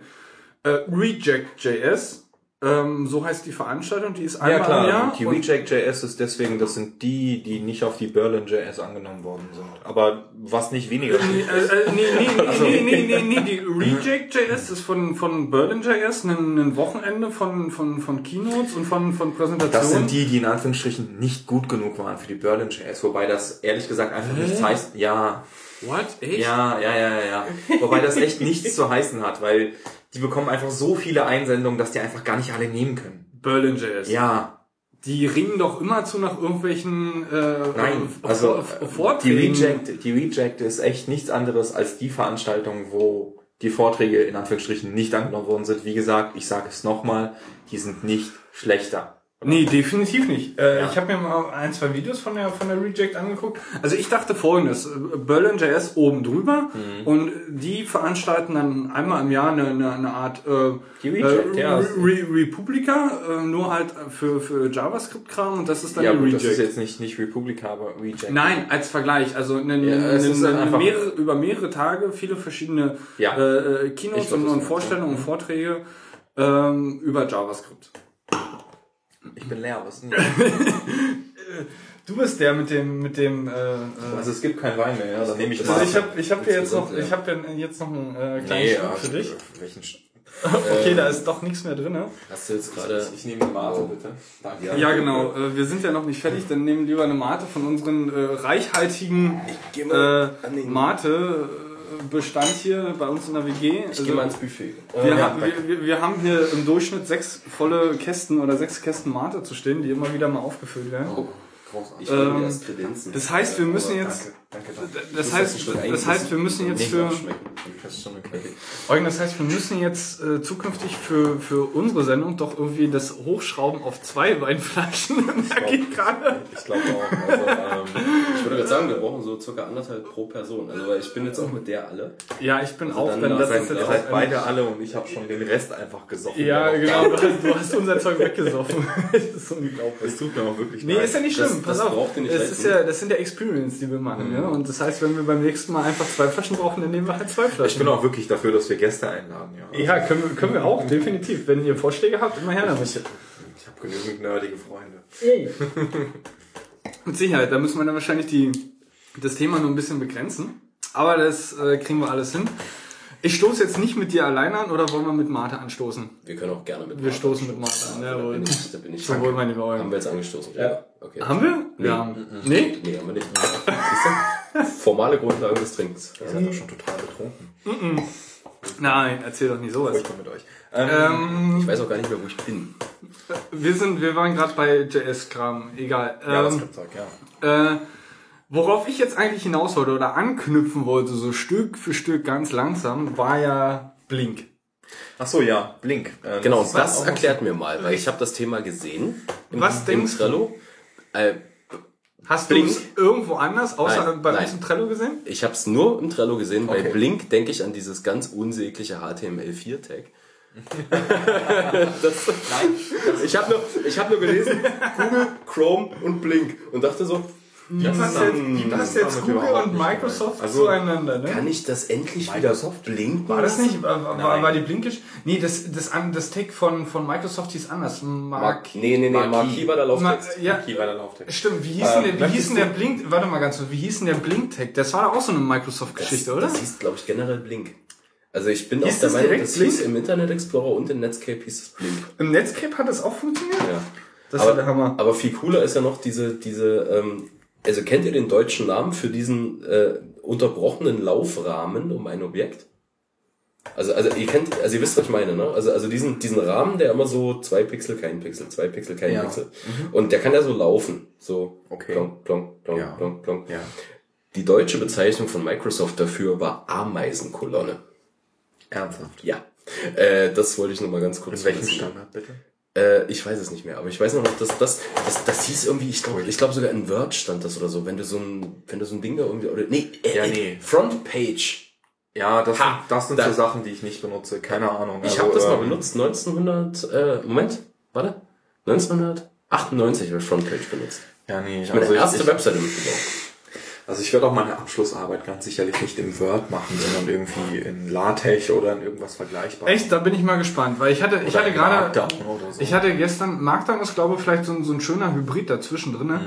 Äh, Reject.js, ähm, so heißt die Veranstaltung, die ist einmal Ja im klar, Jahr. die Reject.js ist deswegen, das sind die, die nicht auf die Berlin.js angenommen worden sind. Aber was nicht weniger Nee, äh, ist. äh, nee, nee, Also- nee, nee, nee, nee, die Reject.js ist von, von Berlin.js ein, ein Wochenende von, von, von Keynotes und von, von Präsentationen. Das sind die, die in Anführungsstrichen nicht gut genug waren für die Berlin.js, wobei das ehrlich gesagt einfach nichts heißt. Ja, What? Echt? ja, ja, ja, ja, ja. Wobei das echt nichts zu heißen hat, weil die bekommen einfach so viele Einsendungen, dass die einfach gar nicht alle nehmen können. Berlin.js. Ja, Die ringen doch immer zu nach irgendwelchen äh, nein, also Vor- die Vorträgen. Reject, die Reject ist echt nichts anderes als die Veranstaltung, wo die Vorträge in Anführungsstrichen nicht angenommen worden sind. Wie gesagt, ich sage es nochmal, die sind nicht schlechter. Nee, definitiv nicht. Äh, Ja. Ich habe mir mal ein, zwei Videos von der von der Reject angeguckt. Also ich dachte folgendes, äh, Berlin.js oben drüber Mhm. und die veranstalten dann einmal im Jahr eine, eine, eine Art äh, Reject, äh, ja. Re Re Republika, äh, nur halt für, für JavaScript-Kram und das ist dann Ja die gut, Reject. das ist jetzt nicht, nicht Republica, aber Reject. Nein, als Vergleich. Also eine, Ja, eine, mehrere, über mehrere Tage viele verschiedene Ja. äh, weiß, und, und Vorstellungen und Vorträge ähm, über JavaScript. Ich bin leer, was denn? Du bist der mit dem mit dem. Äh, äh, Also es gibt keinen Wein mehr, ja, dann nehme ich Das mal. also ich habe ich hab dir jetzt noch ja. ich habe jetzt noch einen äh, kleinen nee, Schluck für dich. Welchen Sch Okay, da ist doch nichts mehr drin. Hast du jetzt gerade. ich nehme die Mate, bitte. Danke. Ja, genau. Äh, wir sind ja noch nicht fertig. Dann nehmen lieber eine Mate von unseren äh, reichhaltigen äh, Mate äh, Bestand hier bei uns in der WG. Ich gehe mal ins Buffet. Wir, Ja, haben, wir, wir, haben hier im Durchschnitt sechs volle Kästen oder sechs Kästen Mate zu stehen, die immer wieder mal aufgefüllt werden. Oh, Großartig. ich will Ähm, erst kredenzen. Das heißt, wir müssen Danke, jetzt, danke, danke. das heißt, das das heißt, wir müssen jetzt für. Das. Eugen, das heißt, wir müssen jetzt äh, zukünftig für, für unsere Sendung doch irgendwie das Hochschrauben auf zwei Weinflaschen, merke ich gerade. Ich glaube auch. Also, ähm, Ich würde gerade sagen, wir brauchen so circa anderthalb pro Person. Also ich bin jetzt auch mit der alle. Ja, ich bin auch, dann wenn das ist jetzt auch beide alle und ich habe schon den Rest einfach gesoffen. Ja, genau, da du hast, du hast unser Zeug weggesoffen. das ist unglaublich. Es tut mir auch wirklich Nee, leid. ist ja nicht Das- schlimm, das pass auf. braucht ihr nicht Es leid ist ja, das sind ja Experience, die wir machen. Ja? Und das heißt, wenn wir beim nächsten Mal einfach zwei Flaschen brauchen, dann nehmen wir halt zwei Flaschen. Ich bin auch wirklich dafür, dass wir Gäste einladen. Ja, Ja, können wir, können wir auch, definitiv. Wenn ihr Vorschläge habt, immer her damit. Ich habe genügend nerdige Freunde. Mit Sicherheit, da müssen wir dann wahrscheinlich die, das Thema nur ein bisschen begrenzen. Aber das äh, kriegen wir alles hin. Ich stoße jetzt nicht mit dir alleine an oder wollen wir mit Mate anstoßen? Wir können auch gerne mit Wir stoßen mit Mate an. Da Jawohl. bin ich, da bin ich. Zum Wohl, mein lieber Haben wir jetzt angestoßen? Ja. Okay. Haben wir? Nee. Ja. Nee? Nee, haben wir nicht. Siehst du? Formale Grundlagen des Trinkens. Ihr seid doch schon total betrunken. Nein, erzähl doch nicht sowas. Furchtbar mit euch. Ähm, Ähm, Ich weiß auch gar nicht mehr, wo ich bin. wir sind, wir waren gerade bei JS-Kram, egal. ja, das Ähm, gibt's auch, ja. Äh, worauf ich jetzt eigentlich hinaus wollte oder anknüpfen wollte, so Stück für Stück ganz langsam, war ja Blink. Ach so, ja, Blink. Äh, Genau, ist das auch erklärt mir mal, weil ich habe das Thema gesehen. Im, Was im denkst du? Trello. Äh, Hast Blink? du es irgendwo anders, außer Nein, bei nein. uns im Trello gesehen? ich habe es nur im Trello gesehen. Bei Okay. Blink denke ich an dieses ganz unsägliche HTML4-Tag. das, Nein. Ich habe nur, ich hab nur gelesen, Google, Chrome und Blink. Und dachte so, Wie passt jetzt, wie passt jetzt Google und Microsoft Also, zueinander, ne? kann ich das endlich Microsoft? wieder blinken? War das nicht? War, war, war die Blinkisch? Nee, das, das, an- das Tag von, von Microsoft hieß anders. Mark, nee, nee, nee, Marquis. Marquis war der Ma, Lauftext. ja, Hier war der Lauftext. stimmt. Wie hieß Ähm, denn der, wie möchtest hieß denn der Blink, warte mal ganz kurz, wie hieß denn der Blink-Tag? Das war doch auch so eine Microsoft-Geschichte, oder? Das hieß, glaube ich, generell Blink. Also ich bin Hieß auch der das Meinung, das Blink? hieß im Internet Explorer und in Netscape hieß es Blink. Im Netscape hat das auch funktioniert? Ja. Das aber, der Hammer. aber viel cooler ist ja noch diese, diese, ähm, also kennt ihr den deutschen Namen für diesen äh, unterbrochenen Laufrahmen um ein Objekt? Also, also ihr kennt, also ihr wisst, was ich meine, ne? Also, also diesen, diesen Rahmen, der immer so zwei Pixel, kein Pixel, zwei Pixel, kein Ja. Pixel. Und der kann ja so laufen. So Okay. plonk, plonk, plonk, Ja. plonk, plonk. Ja. Die deutsche Bezeichnung von Microsoft dafür war Ameisenkolonne. Ernsthaft. Ja. Äh, das wollte ich noch mal ganz kurz In welchem. Standard bitte? Äh, ich weiß es nicht mehr, aber ich weiß noch, dass das, das, das hieß irgendwie, ich glaube, ich glaube sogar in Word stand das oder so, wenn du so ein, wenn du so ein Ding da irgendwie, oder, nee, äh, Ja, äh, nee. Frontpage. Ja, das, Ha, sind, das sind da- so Sachen, die ich nicht benutze. Keine Ahnung. Ich Also, habe das mal ähm, benutzt, 1900, äh, Moment, warte, 1998 habe ich Frontpage benutzt. Ja, nee. Meine Also ich, erste ich, Webseite mitgebaut. Also ich werde auch meine Abschlussarbeit ganz sicherlich nicht im Word machen, sondern irgendwie in LaTeX oder in irgendwas Vergleichbares. Echt, da bin ich mal gespannt, weil ich hatte, ich Oder hatte in gerade, so. ich hatte gestern, Markdown ist glaube ich vielleicht so ein, so ein schöner Hybrid dazwischen drin. Mhm.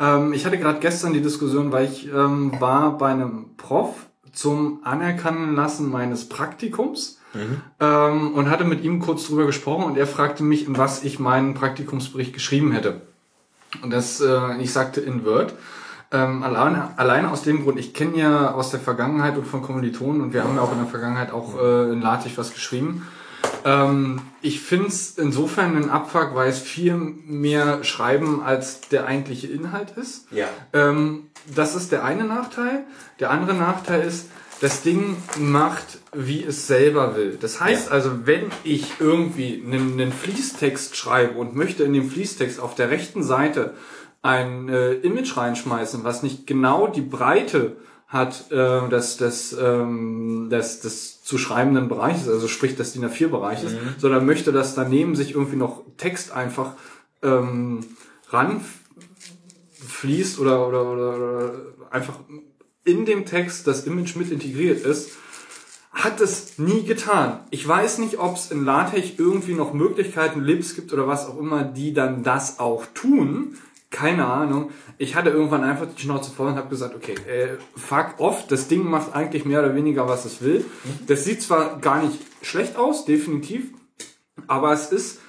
Ähm, ich hatte gerade gestern die Diskussion, weil ich ähm, war bei einem Prof zum Anerkennen lassen meines Praktikums Mhm. ähm, und hatte mit ihm kurz drüber gesprochen und er fragte mich, in was ich meinen Praktikumsbericht geschrieben hätte. Und das, äh, ich sagte in Word. Ähm, allein, allein aus dem Grund, ich kenne ja aus der Vergangenheit und von Kommilitonen und wir haben ja auch in der Vergangenheit auch äh, in LaTeX was geschrieben. Ähm, ich find's insofern ein Abfuck, weil es viel mehr Schreiben als der eigentliche Inhalt ist. Ja. Ähm, das ist der eine Nachteil. Der andere Nachteil ist, das Ding macht, wie es selber will. Das heißt also, wenn ich irgendwie einen, einen Fließtext schreibe und möchte in dem Fließtext auf der rechten Seite ein äh, Image reinschmeißen, was nicht genau die Breite hat äh, des, des, ähm, des, des zu schreibenden Bereiches, also sprich des DIN A4 Bereiches, sondern möchte, dass daneben sich irgendwie noch Text einfach ähm, ran fließt oder, oder, oder, oder einfach in dem Text das Image mit integriert ist, hat es nie getan. Ich weiß nicht, ob es in LaTeX irgendwie noch Möglichkeiten, Libs gibt oder was auch immer, die dann das auch tun. Keine Ahnung. Ich hatte irgendwann einfach die Schnauze voll und habe gesagt, okay, äh, fuck off, das Ding macht eigentlich mehr oder weniger, was es will. Das sieht zwar gar nicht schlecht aus, definitiv, aber es ist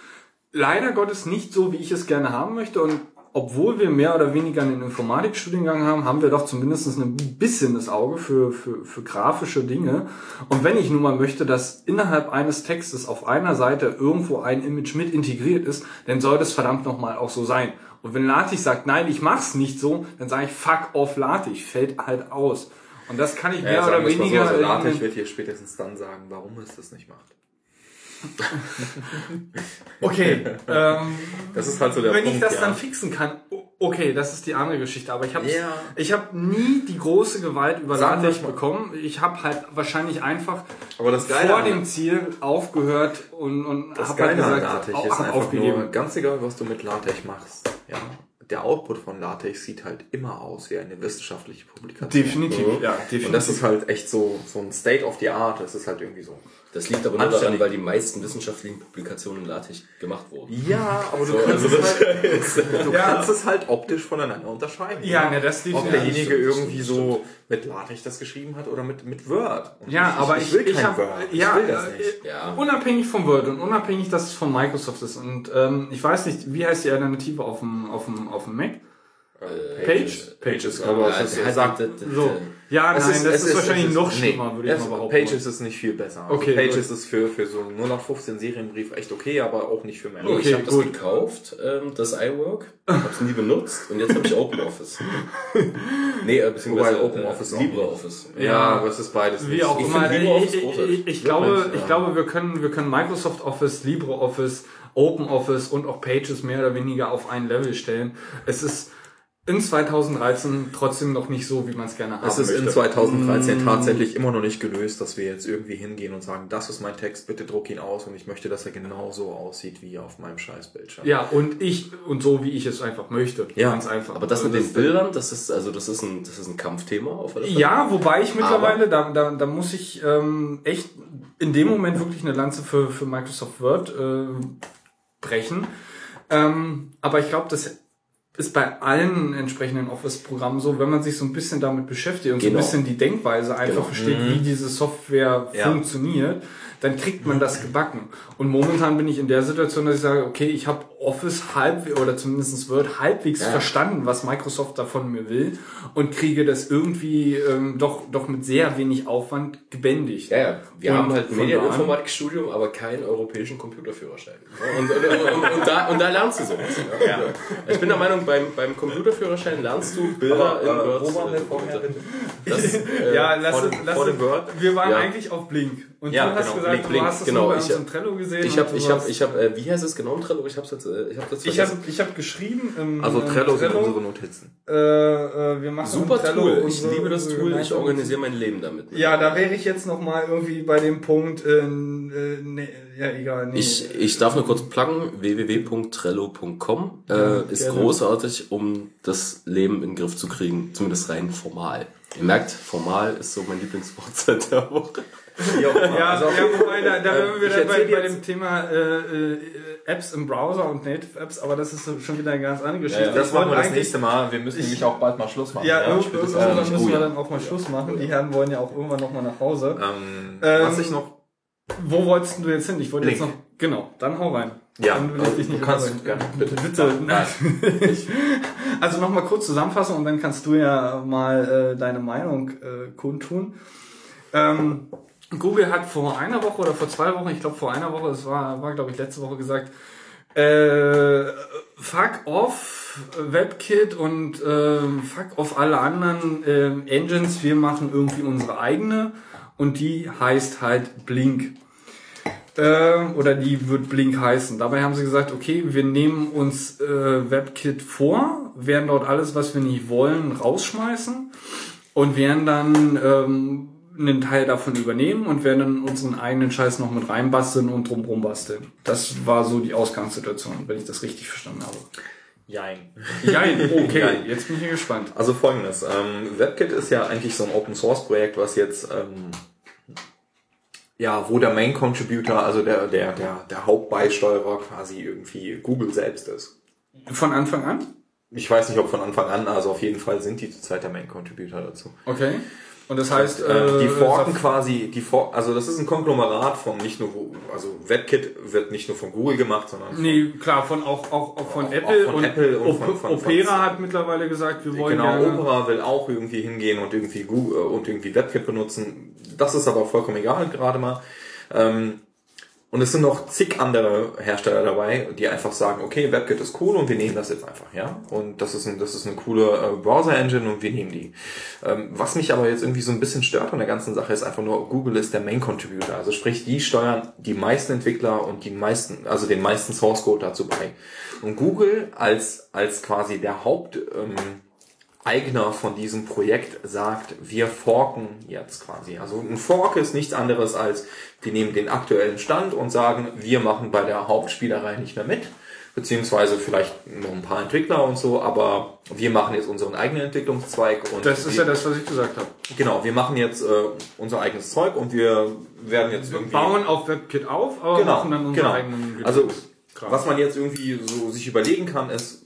leider Gottes nicht so, wie ich es gerne haben möchte. Und obwohl wir mehr oder weniger einen Informatikstudiengang haben, haben wir doch zumindest ein bisschen das Auge für, für, für grafische Dinge. Und wenn ich nun mal möchte, dass innerhalb eines Textes auf einer Seite irgendwo ein Image mit integriert ist, dann soll das verdammt nochmal auch so sein. Und wenn LaTeX sagt, nein, ich mach's nicht so, dann sage ich, fuck off LaTeX, fällt halt aus. Und das kann ich mehr Ja, oder sagen wir's mal so, weniger... also in- LaTeX wird hier spätestens dann sagen, warum es das nicht macht. okay, ähm, Das ist halt so der wenn Punkt, ich das ja. dann fixen kann, okay, das ist die andere Geschichte. Aber ich habe Ja. ich habe nie die große Gewalt über Sagen LaTeX bekommen. Ich habe halt wahrscheinlich einfach vor an- dem Ziel aufgehört und, und Das habe halt gesagt, LaTeX ist einfach aufgegeben. nur, ganz egal, was du mit LaTeX machst, ja, der Output von LaTeX sieht halt immer aus wie eine wissenschaftliche Publikation. Definitiv, ja, definitiv. Und das ist halt echt so, so ein State of the Art, das ist halt irgendwie so. Das liegt aber nur daran, weil die meisten wissenschaftlichen Publikationen in LaTeX gemacht wurden. Ja, aber du, So, kannst, also es halt, du Ja. kannst es halt optisch voneinander unterscheiden. Ja, ne, das Ob definitiv. derjenige stimmt, irgendwie stimmt, so mit LaTeX das geschrieben hat oder mit, mit Word. Und Ja, aber ich, will ich, kein hab, Word. ja, ich will das äh, nicht. Ja. unabhängig vom Word und unabhängig, dass es von Microsoft ist. Und ähm, ich weiß nicht, wie heißt die Alternative auf dem, auf dem, auf dem Mac? Page? Pages, Ja, aber ja, sagt, der- der- So. Ja, nein, ist- das ist, ist- wahrscheinlich ist- noch nee, schlimmer, würde ich es- mal behaupten. Pages ist nicht viel besser. Also Okay, Pages gut. ist für, für so 0815 Serienbrief echt okay, aber auch nicht für mehr. Okay. ich habe das gekauft, ähm, das iWork, hab's nie benutzt und jetzt habe ich OpenOffice. nee, äh, beziehungsweise OpenOffice auch äh, LibreOffice. Ja, aber es ist beides. Wie nicht. auch Ich immer. Ich, LibreOffice ich, ich, glaube, ich ja. glaube, wir können, wir können Microsoft Office, LibreOffice, OpenOffice und auch Pages mehr oder weniger auf ein Level stellen. Es ist in 2013 trotzdem noch nicht so, wie man es gerne haben Es ist in möchte. 2013 tatsächlich immer noch nicht gelöst, dass wir jetzt irgendwie hingehen und sagen, das ist mein Text, bitte druck ihn aus und ich möchte, dass er genauso aussieht wie auf meinem Scheißbildschirm. Ja, und ich, und so wie ich es einfach möchte. Ja, Ganz einfach. Aber das Also mit den Bildern, das ist also das ist ein das ist ein Kampfthema auf alle Fälle. Ja, wobei ich mittlerweile, da, da, da muss ich ähm, echt in dem Moment wirklich eine Lanze für, für Microsoft Word äh, brechen. Ähm, aber ich glaube, das ist bei allen entsprechenden Office-Programmen so, wenn man sich so ein bisschen damit beschäftigt und Genau. so ein bisschen die Denkweise einfach Genau. versteht, wie diese Software Ja. funktioniert, dann kriegt man das gebacken. Und momentan bin ich in der Situation, dass ich sage, okay, ich habe Office halb oder zumindest Word halbwegs verstanden, was Microsoft davon mir will und kriege das irgendwie ähm, doch doch mit sehr wenig Aufwand gebändigt. Ja, ja. Wir Und haben halt ein von Medieninformatikstudium, aber keinen europäischen Computerführerschein. Ja, Und, und, und, und, da, und da lernst du sowas. Ja. Ich bin der Meinung, beim, beim Computerführerschein lernst du Bilder in Word. wo waren wir äh, vorher bitte? Das, äh, Ja, lass dem- lass dem Word? Wir waren Ja. eigentlich auf Blink. Und Ja, du hast genau, gesagt, Blink, du Blink, hast es genau. nur bei Ich uns im Trello gesehen. Ich habe, ich habe, ich habe, äh, wie heißt es genau im Trello? Ich habe jetzt, äh, ich habe das ich habe vergessen. ich hab geschrieben im, Also im Trello sind unsere Notizen. äh, äh, wir machen Super Trello Tool. Ich unsere- liebe das Tool. Ich organisiere mein Leben damit. Ja, da wäre ich jetzt noch mal irgendwie bei dem Punkt, äh, äh, nee, ja egal, nee. Ich, ich darf nur kurz pluggen, www.trello.com äh, ist gerne. großartig, um das Leben in den Griff zu kriegen, zumindest rein formal. Ihr merkt, formal ist so mein Lieblingswort seit der Woche. Ja, ja, wobei, da, da wären wir ich dann bei, bei dem Thema äh, äh, Apps im Browser und Native Apps, aber das ist schon wieder eine ganz andere Geschichte. Das Ich machen wir das nächste Mal. Wir müssen nämlich auch bald mal Schluss machen. Ja, Ja, irgendwann müssen oh wir ja. dann auch mal Schluss machen. Die Herren wollen ja auch irgendwann noch mal nach Hause. Ähm, Ähm, was ich noch. Wo wolltest du jetzt hin? Ich wollte jetzt noch. Genau, dann hau rein. Ja, dann will ich dich du nicht kannst unterbrechen. gerne, bitte. Bitte. Nein. also nochmal kurz zusammenfassen und dann kannst du ja mal äh, deine Meinung äh, kundtun. Ähm, Google hat vor einer Woche oder vor zwei Wochen, ich glaube vor einer Woche, es war, war glaube ich letzte Woche gesagt, äh, fuck off WebKit und äh, fuck off alle anderen äh, Engines, wir machen irgendwie unsere eigene und die heißt halt Blink. Ähm, oder die wird Blink heißen. Dabei haben sie gesagt, okay, wir nehmen uns äh, WebKit vor, werden dort alles, was wir nicht wollen, rausschmeißen und werden dann ähm, einen Teil davon übernehmen und werden dann unseren eigenen Scheiß noch mit reinbasteln und drumrum basteln. Das war so die Ausgangssituation, wenn ich das richtig verstanden habe. Jein. Ja, okay, Nein. jetzt bin ich gespannt. Also folgendes, ähm, WebKit ist ja eigentlich so ein Open Source Projekt, was jetzt ähm, ja, wo der Main Contributor, also der, der, der, der Hauptbeisteuerer quasi irgendwie Google selbst ist. Von Anfang an? Ich weiß nicht, ob von Anfang an, also auf jeden Fall sind die zurzeit der Main Contributor dazu. Okay. Und das heißt, Äh, die forken Saf- quasi, die for also das ist ein Konglomerat von nicht nur, also WebKit wird nicht nur von Google gemacht, sondern Nee, klar, von auch, auch, auch von Auch- Apple auch von und, Apple und von- von- Opera von- hat mittlerweile gesagt, wir wollen Genau, gerne. Opera will auch irgendwie hingehen und irgendwie Google und irgendwie WebKit benutzen. Das ist aber vollkommen egal gerade mal. Ähm, und es sind noch zig andere Hersteller dabei, die einfach sagen, okay, WebKit ist cool und wir nehmen das jetzt einfach, ja. Und das ist, ein, das ist eine coole äh, Browser-Engine und wir nehmen die. Ähm, was mich aber jetzt irgendwie so ein bisschen stört an der ganzen Sache ist einfach nur, Google ist der Main-Contributor. Also sprich, die steuern die meisten Entwickler und die meisten, also den meisten Source-Code dazu bei. Und Google als, als quasi der Haupt, ähm, Eigner von diesem Projekt sagt, wir forken jetzt quasi. Also ein Fork ist nichts anderes als, wir nehmen den aktuellen Stand und sagen, wir machen bei der Hauptspielerei nicht mehr mit, beziehungsweise vielleicht noch ein paar Entwickler und so, aber wir machen jetzt unseren eigenen Entwicklungszweig und Das ist wir, ja das, was ich gesagt habe. genau, wir machen jetzt äh, unser eigenes Zeug und wir werden jetzt Wir irgendwie bauen auf WebKit auf, aber Genau, machen dann unsere genau. eigenen Also, Kram. was man jetzt irgendwie so sich überlegen kann, ist,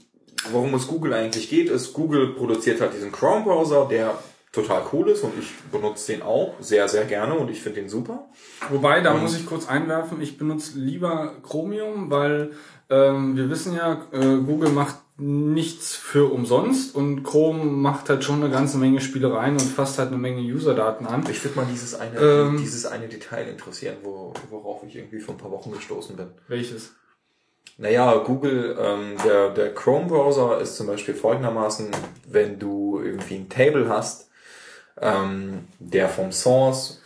worum es Google eigentlich geht, ist, Google produziert halt diesen Chrome-Browser, der total cool ist und ich benutze den auch sehr, sehr gerne und ich finde den super. Wobei, da muss ich kurz einwerfen, ich benutze lieber Chromium, weil ähm, wir wissen ja, äh, Google macht nichts für umsonst und Chrome macht halt schon eine ganze Menge Spielereien und fasst halt eine Menge Userdaten an. Ich würde mal dieses eine, Ähm. dieses eine Detail interessieren, wo, worauf ich irgendwie vor ein paar Wochen gestoßen bin. Welches? Naja, Google, ähm, der, der Chrome-Browser ist zum Beispiel folgendermaßen, wenn du irgendwie ein Table hast, ähm, der vom Source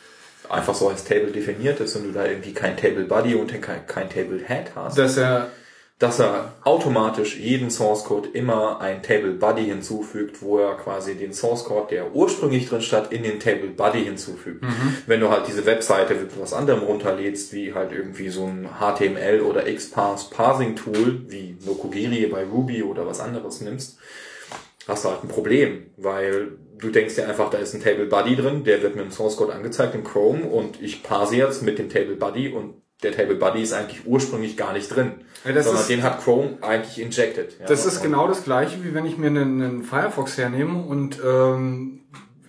einfach so als Table definiert ist und du da irgendwie kein Table Body und kein, kein Table Head hast, Dass er dass er automatisch jeden Source Code immer ein Table Body hinzufügt, wo er quasi den Source Code, der ursprünglich drin stand, in den Table Body hinzufügt. Wenn du halt diese Webseite mit was anderem runterlädst, wie halt irgendwie so ein HTML oder XPath Parsing Tool, wie Nokogiri bei Ruby oder was anderes nimmst, hast du halt ein Problem, weil du denkst dir einfach, da ist ein Table Buddy drin, der wird mir im Source Code angezeigt in Chrome und ich parse jetzt mit dem Table Buddy und der Table Buddy ist eigentlich ursprünglich gar nicht drin, Ja, das sondern ist- den hat Chrome eigentlich injected. Ja, Das ist genau das gleiche, wie wenn ich mir einen, einen Firefox hernehme und ähm,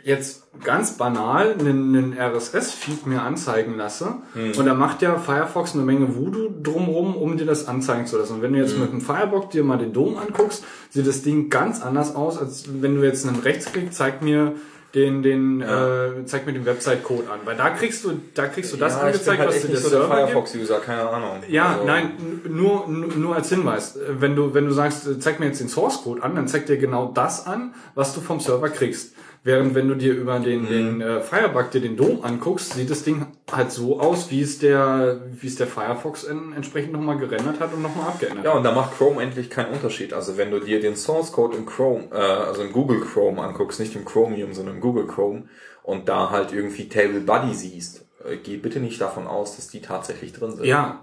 jetzt ganz banal einen, einen RSS-Feed mir anzeigen lasse und da macht ja Firefox eine Menge Voodoo drumrum, um dir das anzeigen zu lassen. Und wenn du jetzt mit dem Firebox dir mal den Dom anguckst, sieht das Ding ganz anders aus, als wenn du jetzt einen Rechtsklick zeig mir den, den, äh, zeig mir den Website-Code an. Weil da kriegst du, da kriegst du das ja, angezeigt, halt was dir der so Server. Firefox-User, keine Ahnung. Ja, Also, nein, nur, nur als Hinweis. Wenn du, wenn du sagst, äh, zeig mir jetzt den Source Code an, dann zeigt dir genau das an, was du vom Server kriegst. Während wenn du dir über den, Mhm. den äh, Firebug dir den Dom anguckst, sieht das Ding halt so aus, wie es der, wie es der Firefox en, entsprechend nochmal gerendert hat und nochmal abgeändert Ja, hat. und da macht Chrome endlich keinen Unterschied. Also wenn du dir den Source Code im Chrome, äh, also im Google Chrome anguckst, nicht im Chromium, sondern im Google Chrome und da halt irgendwie Table Buddy siehst, äh, geh bitte nicht davon aus, dass die tatsächlich drin sind. Ja,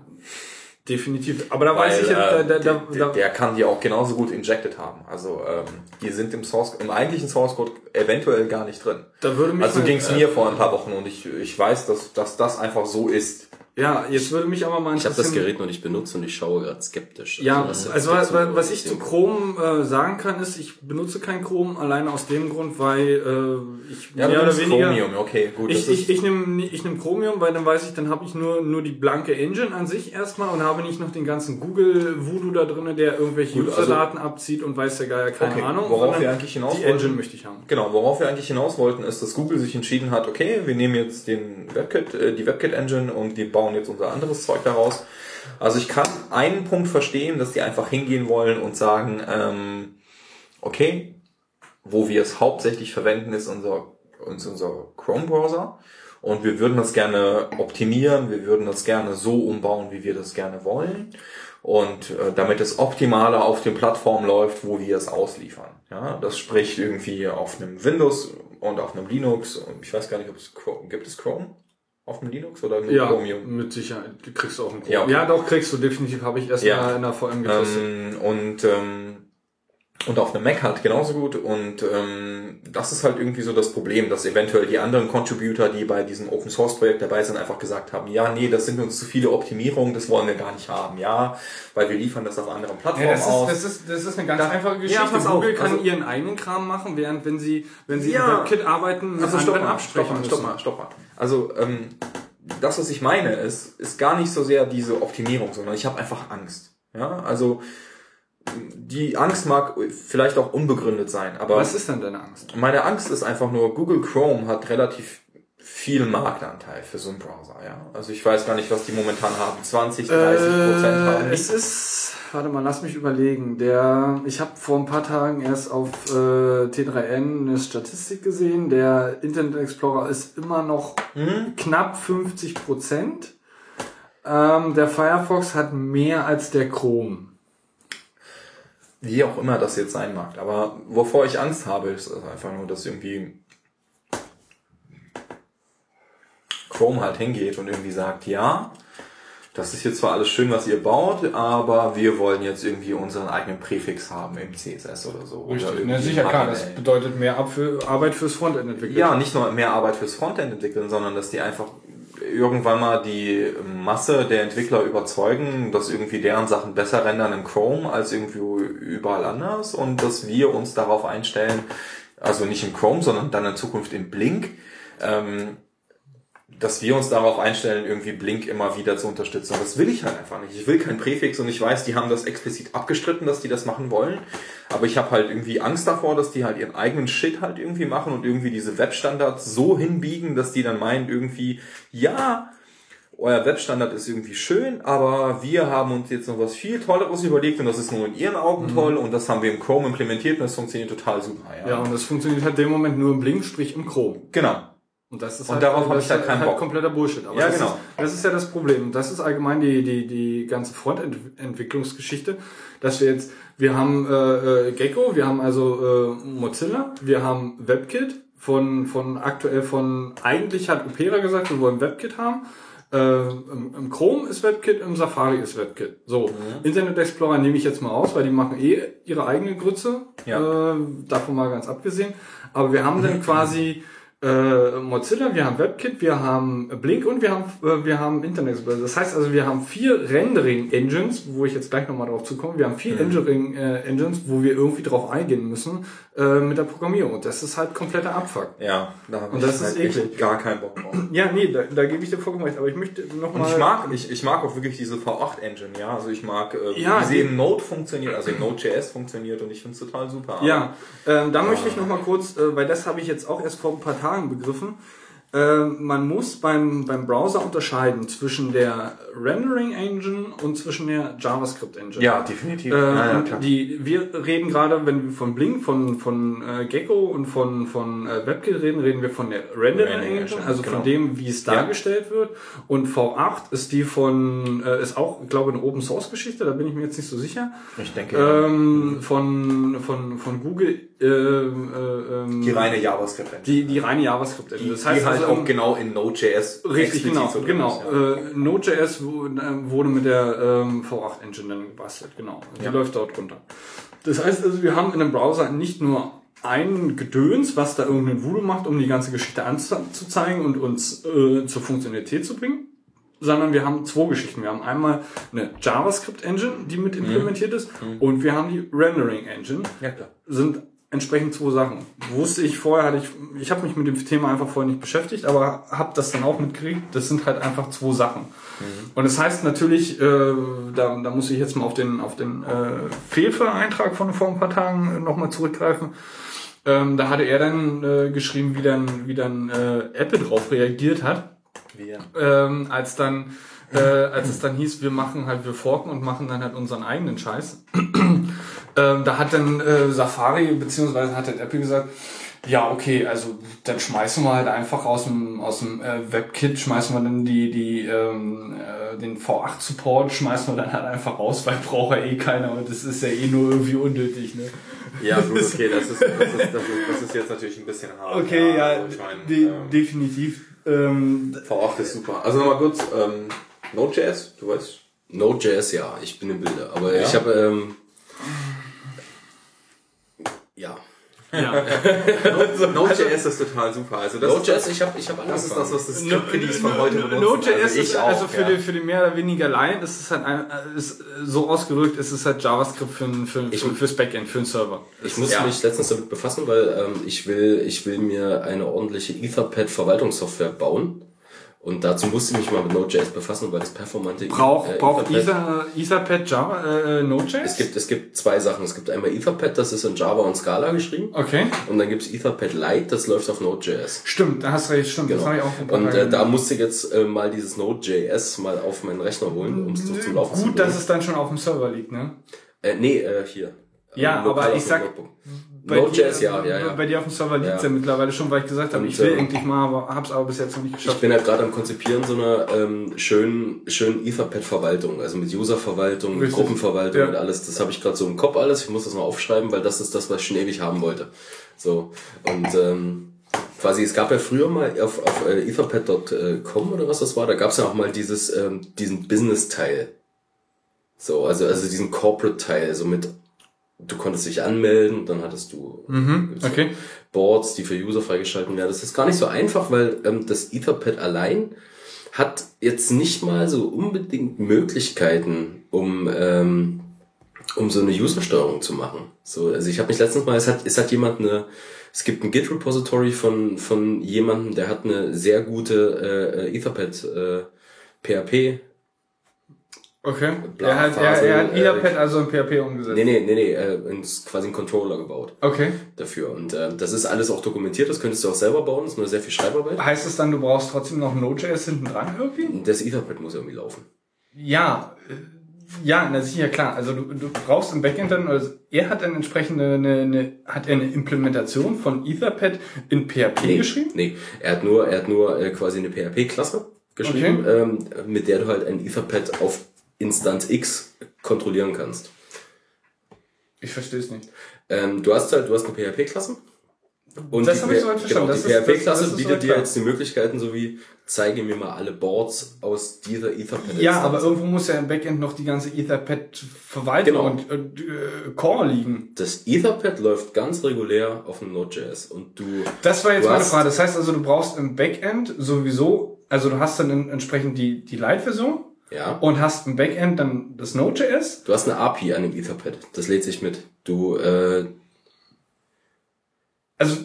definitiv. Aber da Weil, weiß ich jetzt, da, äh, da, da, der, da, der kann die auch genauso gut injected haben. Also ähm, die sind im Source, im eigentlichen Source Code eventuell gar nicht drin. da würde mich Also mal- ging's mir vor ein paar Wochen und ich, ich weiß, dass, dass das einfach so ist. Ja, jetzt würde mich aber mal Ich habe interessieren. das Gerät noch nicht benutzt und ich schaue gerade skeptisch. Ja, was also was, was ich zu. Chrome äh, sagen kann, ist, ich benutze kein Chrome alleine aus dem Grund, weil äh, ich Ja, mehr oder weniger Chromium, okay, gut. ich, ich, ich nehme ich nehm Chromium, weil dann weiß ich, dann habe ich nur nur die blanke Engine an sich erstmal und habe nicht noch den ganzen Google Voodoo da drinne, der irgendwelche also- User-Daten abzieht und weiß der Geier keine Okay, Ahnung. worauf wir eigentlich hinaus Die wollten- Engine möchte ich haben. Genau, worauf wir eigentlich hinaus wollten, ist, dass Google sich entschieden hat, okay, wir nehmen jetzt den WebKit, äh, die WebKit-Engine und die bauen jetzt unser anderes Zeug daraus. Also ich kann einen Punkt verstehen, dass die einfach hingehen wollen und sagen, ähm, okay, wo wir es hauptsächlich verwenden, ist unser, ist unser Chrome-Browser. Und wir würden das gerne optimieren, wir würden das gerne so umbauen, wie wir das gerne wollen. Und äh, damit es optimaler auf den Plattformen läuft, wo wir es ausliefern. Ja, das spricht irgendwie auf einem Windows und auf einem Linux. Und ich weiß gar nicht, ob es Chrome, gibt es Chrome auf dem Linux oder nur Ja, Chromium? mit Sicherheit. Du kriegst auch einen Chrome. Ja, Ja, okay. doch, kriegst du definitiv. Habe ich erst Ja. mal in der VM getestet. Ähm, und, ähm, und auf einem Mac halt genauso gut. Und ähm, das ist halt irgendwie so das Problem, dass eventuell die anderen Contributor, die bei diesem Open Source Projekt dabei sind, einfach gesagt haben, ja, nee, das sind uns zu viele Optimierungen, das wollen wir gar nicht haben. Ja, weil wir liefern das auf anderen Plattformen Ja, das, aus. ist, das, ist, das ist eine ganz Da- einfache Geschichte. Ja, pass auf, Google kann also- ihren eigenen Kram machen, während wenn sie, wenn sie Ja. im WebKit arbeiten, mit Also stopp mal, stopp absprechen mal, stopp mal, stopp mal. Also ähm, das, was ich meine, ist, ist gar nicht so sehr diese Optimierung, sondern ich habe einfach Angst. Ja, also die Angst mag vielleicht auch unbegründet sein, aber Was ist denn deine Angst? meine Angst ist einfach nur, Google Chrome hat relativ viel Marktanteil für so einen Browser. Ja, also ich weiß gar nicht, was die momentan haben, 20, 30 Prozent haben. Äh, es ist, warte mal, lass mich überlegen. Der, ich habe vor ein paar Tagen erst auf äh, T3N eine Statistik gesehen. Der Internet Explorer ist immer noch Hm? knapp 50 Prozent. Ähm, der Firefox hat mehr als der Chrome. Wie auch immer das jetzt sein mag. Aber wovor ich Angst habe, ist einfach nur, dass irgendwie Chrome halt hingeht und irgendwie sagt, ja, das ist jetzt zwar alles schön, was ihr baut, aber wir wollen jetzt irgendwie unseren eigenen Präfix haben im CSS oder so. Oder Richtig, irgendwie ne, sicher klar, das bedeutet mehr Arbeit fürs Frontend entwickeln. Ja, nicht nur mehr Arbeit fürs Frontend entwickeln, sondern dass die einfach irgendwann mal die Masse der Entwickler überzeugen, dass irgendwie deren Sachen besser rendern im Chrome als irgendwie überall anders und dass wir uns darauf einstellen, also nicht im Chrome, sondern dann in Zukunft im Blink, ähm, dass wir uns darauf einstellen, irgendwie Blink immer wieder zu unterstützen. Und das will ich halt einfach nicht. Ich will kein Präfix und ich weiß, die haben das explizit abgestritten, dass die das machen wollen. Aber ich habe halt irgendwie Angst davor, dass die halt ihren eigenen Shit halt irgendwie machen und irgendwie diese Webstandards so hinbiegen, dass die dann meinen irgendwie, ja, euer Webstandard ist irgendwie schön, aber wir haben uns jetzt noch was viel Tolleres überlegt und das ist nur in ihren Augen toll und das haben wir im Chrome implementiert und das funktioniert total super. Ja, Ja, und das funktioniert halt in dem Moment nur im Blink, sprich im Chrome. genau. Und das ist Und darauf hab das ich halt keinen Bock. kompletter Bullshit. Aber Ja, das genau. Ist, das ist ja das Problem. Das ist allgemein die, die, die ganze Frontentwicklungsgeschichte, dass wir jetzt, wir haben äh, äh, Gecko, wir haben also äh, Mozilla, wir haben WebKit von, von aktuell von, eigentlich hat Opera gesagt, wir wollen WebKit haben. Äh, im, Chrome ist WebKit, im Safari ist WebKit. So, Mhm. Internet Explorer nehme ich jetzt mal aus, weil die machen eh ihre eigene Grütze. Ja. Äh, davon mal ganz abgesehen. Aber wir haben dann quasi äh, Mozilla, wir haben WebKit, wir haben Blink und wir haben, äh, wir haben Internet Explorer. Das heißt also, wir haben vier Rendering-Engines, wo ich jetzt gleich nochmal drauf zukomme. Wir haben vier Rendering-Engines, wo wir irgendwie drauf eingehen müssen äh, mit der Programmierung. Das ist halt kompletter Abfuck. Ja, da habe ich das ist halt echt eklig. gar keinen Bock drauf. Ja, nee, da, da gebe ich dir vollkommen recht. Aber ich möchte nochmal... ich mag, ich, ich mag auch wirklich diese V8-Engine, ja. Also ich mag, äh, Ja, wie sie in Node funktioniert, also Node.js funktioniert und ich finde es total super. Ja, ähm, da möchte ich noch mal kurz, äh, weil das habe ich jetzt auch erst vor ein paar Tagen begriffen. Ähm, man muss beim, beim Browser unterscheiden zwischen der Rendering Engine und zwischen der JavaScript Engine. Ja, definitiv. Äh, ja, ja, die, wir reden gerade, wenn wir von Blink, von, von äh, Gecko und von, von äh, WebKit reden, reden wir von der Rendering Rendering Engine, Engine, also genau. von dem, wie es dargestellt wird. Und V8 ist die von, äh, ist auch, glaube ich, eine Open Source Geschichte, da bin ich mir jetzt nicht so sicher. ich denke, ja. Ähm, von, von, von Google, äh, äh, ähm, die reine JavaScript-Engine. die, die reine JavaScript Engine. Das heißt die halt auch genau in Node.js Richtig, genau, so genau. Äh, Node.js wu- äh, wurde mit der ähm, V8 Engine dann gebastelt, genau. Die Ja. läuft dort runter. Das heißt also, wir haben in einem Browser nicht nur ein Gedöns, was da irgendein Voodoo macht, um die ganze Geschichte anzuzeigen und uns äh, zur Funktionalität zu bringen, sondern wir haben zwei Geschichten. Wir haben einmal eine JavaScript-Engine, die mit implementiert ist, und wir haben die Rendering-Engine ja, klar. sind entsprechend zwei Sachen. Wusste ich vorher, hatte ich, ich habe mich mit dem Thema einfach vorher nicht beschäftigt, aber habe das dann auch mitgekriegt. Das sind halt einfach zwei Sachen. Und das heißt natürlich, äh, da, da muss ich jetzt mal auf den auf den äh, Fehlver-Eintrag von vor ein paar Tagen nochmal zurückgreifen. Ähm, da hatte er dann äh, geschrieben, wie dann wie dann äh, Apple drauf reagiert hat Wir. ähm, als dann äh, als es dann hieß, wir machen halt, wir forken und machen dann halt unseren eigenen Scheiß. Ähm, da hat dann äh, Safari beziehungsweise hat dann Apple gesagt, ja okay, also dann schmeißen wir halt einfach aus dem aus dem äh, WebKit schmeißen wir dann die die ähm, äh, den V8 Support schmeißen wir dann halt einfach raus, weil braucht ja eh keiner und das ist ja eh nur irgendwie unnötig, ne? Ja, gut, okay, das ist, das, ist, das, ist, das ist jetzt natürlich ein bisschen hart. Okay, ja, also ich meine, de ähm, definitiv. Ähm, V8 ist super. Also nochmal kurz, ähm, Node.js, du weißt. Node.js, ja, ich bin im Bilde. Aber Ja? ich habe, ähm, ja. Node.js ist total super. Also das Node.js, ist, ich habe ich hab das ist das, was das Script-Kiddies von heute benutzen. Node.js also ist ich auch, also für, ja. die, für die mehr oder weniger Laien ist es halt ein, ist so ausgerückt, ist es halt JavaScript für, ein- für, für, fürs Backend, für einen Server. Ich muss Ja. mich letztens damit befassen, weil ähm, ich will, ich will mir eine ordentliche Etherpad-Verwaltungssoftware bauen. Und dazu musste ich mich mal mit Node.js befassen, weil das performante Braucht äh, braucht Etherpad- Ether, Etherpad Java äh, Node.js? Es gibt, es gibt zwei Sachen. Es gibt einmal Etherpad, das ist in Java und Scala geschrieben. okay. Und dann gibt's Etherpad Lite, das läuft auf Node.js. Stimmt, da hast du recht, stimmt, das Genau. habe ich auch ein paar Und äh, da musste ich jetzt äh, mal dieses Node.js mal auf meinen Rechner holen, um es zum Laufen zu Gut, bringen. dass es dann schon auf dem Server liegt, ne? Äh, nee, äh, hier. Ja, Äh, aber ich sag- Notebook. Bei Node.js, dir, ja, ja, ja. Bei dir auf dem Server liegt es ja. Ja. mittlerweile schon, weil ich gesagt habe, ich will äh, endlich mal, aber hab's aber bis jetzt noch nicht Ich geschafft. bin halt gerade am Konzipieren so einer ähm, schönen, schönen Etherpad-Verwaltung, also mit User-Verwaltung, mit. Gruppenverwaltung Ja. und alles. Das habe ich gerade so im Kopf alles. Ich muss das mal aufschreiben, weil das ist das, was ich schon ewig haben wollte. So und ähm, quasi es gab ja früher mal auf, auf äh, etherpad.com oder was das war, da gab es ja auch mal dieses ähm, diesen Business-Teil. So also also diesen Corporate-Teil, so mit du konntest dich anmelden, dann hattest du Mhm, okay. Boards, die für User freigeschalten werden. Das ist gar nicht so einfach, weil ähm, das Etherpad allein hat jetzt nicht mal so unbedingt Möglichkeiten, um um, um so eine User-Steuerung zu machen. So, also ich habe mich letztens mal, es hat, es hat jemand eine, es gibt ein Git-Repository von, von jemandem, der hat eine sehr gute äh, Etherpad äh, PHP. Okay. Er hat, er, Phase, er hat äh, Etherpad also in PHP umgesetzt. Nee, nee, nee, nee, äh, ist quasi ein Controller gebaut Okay. dafür. Und äh, das ist alles auch dokumentiert, das könntest du auch selber bauen, ist nur sehr viel Schreibarbeit. Heißt es dann, du brauchst trotzdem noch Node.js hinten dran irgendwie? Das Etherpad muss irgendwie laufen. Ja, äh, ja, na sicher klar. Also du, du brauchst im Backend dann, also er hat dann entsprechend eine, eine, hat er eine Implementation von Etherpad in PHP geschrieben? Nee, er hat nur, er hat nur äh, quasi eine PHP-Klasse geschrieben, Okay. ähm, mit der du halt ein Etherpad auf Instanz X kontrollieren kannst. Ich verstehe es nicht. Ähm, du hast halt, du hast eine PHP-Klasse. Und Das die, hab ich soweit verstanden. Genau, die PHP-Klasse bietet dir jetzt die Möglichkeiten, so wie zeige mir mal alle Boards aus dieser Etherpad. Ja, aber irgendwo muss ja im Backend noch die ganze Etherpad-Verwaltung Genau. und, äh, Core liegen. das Etherpad läuft ganz regulär auf dem Node.js und du Das war jetzt meine Frage. Das heißt also, du brauchst im Backend sowieso, also du hast dann entsprechend die, die Lite-Version ja, und hast im Backend dann das Node.js. du hast eine API an dem Etherpad. Das lädt sich mit. Du äh, Also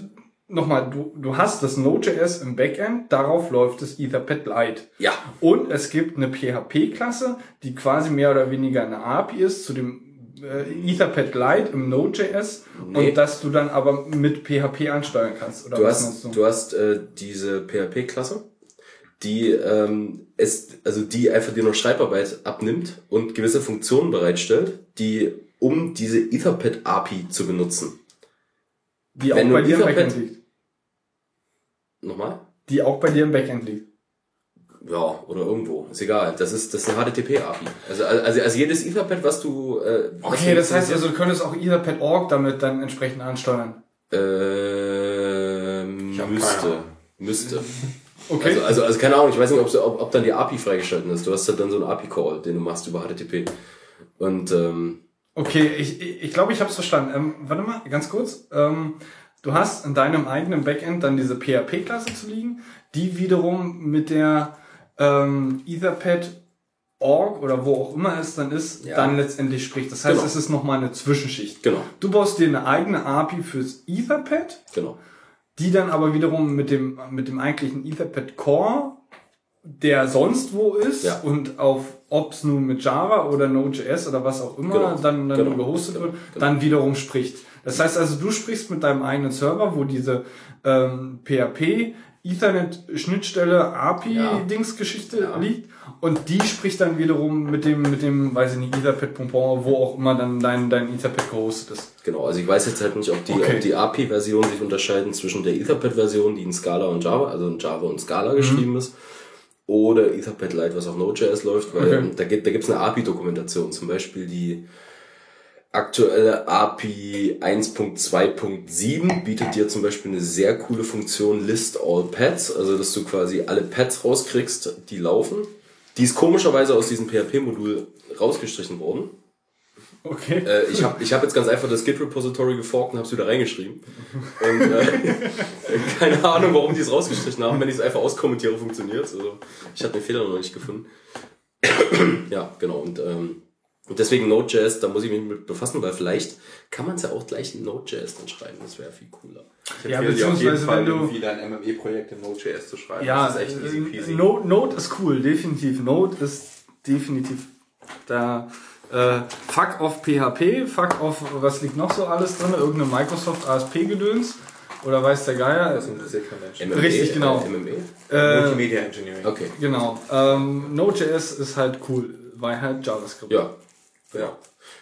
nochmal, du, du hast das Node.js im Backend, darauf läuft das Etherpad Lite. ja, Und es gibt eine PHP-Klasse, die quasi mehr oder weniger eine API ist zu dem äh, Etherpad Lite im Node.js Nee. und dass du dann aber mit PHP ansteuern kannst. Oder du was hast du? du hast äh, diese PHP-Klasse, die ähm, es also die einfach dir noch Schreibarbeit abnimmt und gewisse Funktionen bereitstellt, die um diese Etherpad API zu benutzen. die auch wenn du bei dir im Etherpad- Backend liegt. Nochmal? Die auch bei dir im Backend liegt. Ja, oder irgendwo. Ist egal. Das ist, das ist eine HTTP-API. Also, also, also jedes Etherpad, was du. Äh, was Okay, du das heißt also, du könntest auch Etherpad.org damit dann entsprechend ansteuern. Ähm, keine müsste. Müsste. Okay. Also, also, also keine Ahnung, ich weiß nicht, ob, ob, ob dann die API freigeschalten ist. Du hast halt dann so einen API-Call, den du machst über HTTP. Und ähm, Okay, ich ich, ich, glaube, ich habe es verstanden. Ähm, warte mal, ganz kurz. Ähm, du hast in deinem eigenen Backend dann diese PHP-Klasse zu liegen, die wiederum mit der ähm, Etherpad Org oder wo auch immer es dann ist, Ja. dann letztendlich spricht. Das heißt, Genau. es ist nochmal eine Zwischenschicht. genau, Du baust dir eine eigene API fürs Etherpad, genau. Die dann aber wiederum mit dem, mit dem eigentlichen Etherpad Core, der sonst wo ist Ja. und auf, ob es nun mit Java oder Node.js oder was auch immer Genau. dann, dann Genau. gehostet Genau. wird, dann wiederum spricht. Das heißt also, du sprichst mit deinem eigenen Server, wo diese ähm, PHP Ethernet-Schnittstelle Ja. API-Dingsgeschichte Ja. liegt und die spricht dann wiederum mit dem, mit dem, weiß ich nicht, Etherpad Pompon, wo auch immer dann dein, dein Etherpad gehostet ist. Genau, also ich weiß jetzt halt nicht, ob die, Okay. ob die API-Versionen sich unterscheiden zwischen der Etherpad-Version, die in Scala und Java, also in Java und Mhm. Scala geschrieben ist, oder Etherpad Lite, was auf Node.js läuft, weil Okay. da gibt da gibt's eine API-Dokumentation, zum Beispiel die aktuelle API 1.2.7 bietet dir zum Beispiel eine sehr coole Funktion List All Pads, also dass du quasi alle Pads rauskriegst, die laufen. Die ist komischerweise aus diesem PHP-Modul rausgestrichen worden. Okay. Äh, ich habe ich hab jetzt ganz einfach das Git-Repository geforkt und habe es wieder reingeschrieben. Und äh, keine Ahnung, warum die es rausgestrichen haben. Wenn ich es einfach auskommentiere, funktioniert Also ich habe den Fehler noch nicht gefunden. ja, genau. Und, ähm, und deswegen Node.js, da muss ich mich mit befassen, weil vielleicht kann man es ja auch gleich in Node.js dann schreiben. Das wäre viel cooler. Ich Ja, dir auf jeden beziehungsweise, Fall wenn du- irgendwie dein MME-Projekt in Node.js zu schreiben. Ja, das ist echt easy peasy. äh, Node, Node ist cool, definitiv. Node ist definitiv da. Äh, fuck off PHP, fuck off, was liegt noch so alles drin? Irgendeine Microsoft ASP-Gedöns? Oder weiß der Geier? Das interessiert kein Mensch. MME, Richtig, genau. Äh, MME? Äh, Multimedia Engineering. Okay. genau. Ähm, Node.js ist halt cool, weil halt JavaScript. Ja. Ja.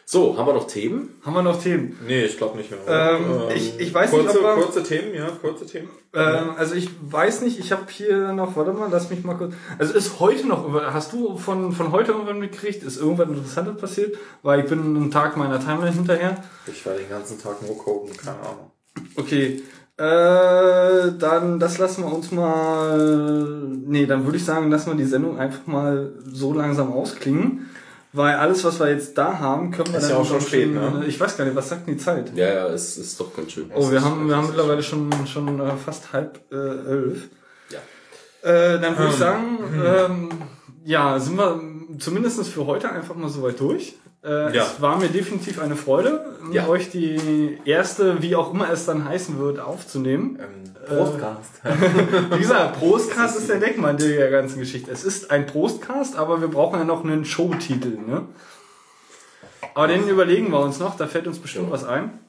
So, haben wir noch Themen? Haben wir noch Themen? Nee, ich glaube nicht mehr. Ähm, ich- ich weiß nicht, kurze, ob wir- Kurze Themen, ja, kurze Themen. Ähm, also ich weiß nicht, ich habe hier noch, warte mal, lass mich mal kurz. Also ist heute noch, hast du von, von heute irgendwann mitgekriegt, ist irgendwas Interessantes passiert? Weil ich bin einen Tag meiner Timeline hinterher. Ich war den ganzen Tag nur coden, keine Ahnung. Okay. Äh, dann, das lassen wir uns mal. Nee, dann würde ich sagen, lassen wir die Sendung einfach mal so langsam ausklingen. Weil alles, was wir jetzt da haben, können wir Ist dann ja auch schon schon- spät, ne? Ich weiß gar nicht, was sagt denn die Zeit? Ja, ja, es ist doch ganz schön. Oh, wir haben, wir haben mittlerweile schon, schon äh, fast halb äh, elf. Ja. Äh, dann würde ich sagen, ähm, ja, sind wir zumindest für heute einfach mal soweit durch. Äh, Ja. Es war mir definitiv eine Freude, Ja. euch die erste, wie auch immer es dann heißen wird, aufzunehmen. Ähm, Broadcast. Wie gesagt, Prostcast ist der Deckmann der ganzen Geschichte. Es ist ein Prostcast, aber wir brauchen ja noch einen Showtitel. Ne? Aber den überlegen wir uns noch, da fällt uns bestimmt Ja. was ein.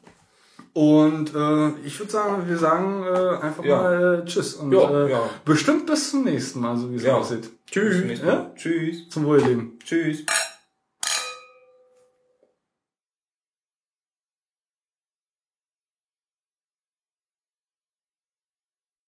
Und äh, ich würde sagen, wir sagen äh, einfach Ja. mal äh, Tschüss. Und Ja, äh, ja. bestimmt bis zum nächsten Mal, so wie es aussieht. Tschüss. Ja? Tschüss. Zum Wohl, Leben. Tschüss.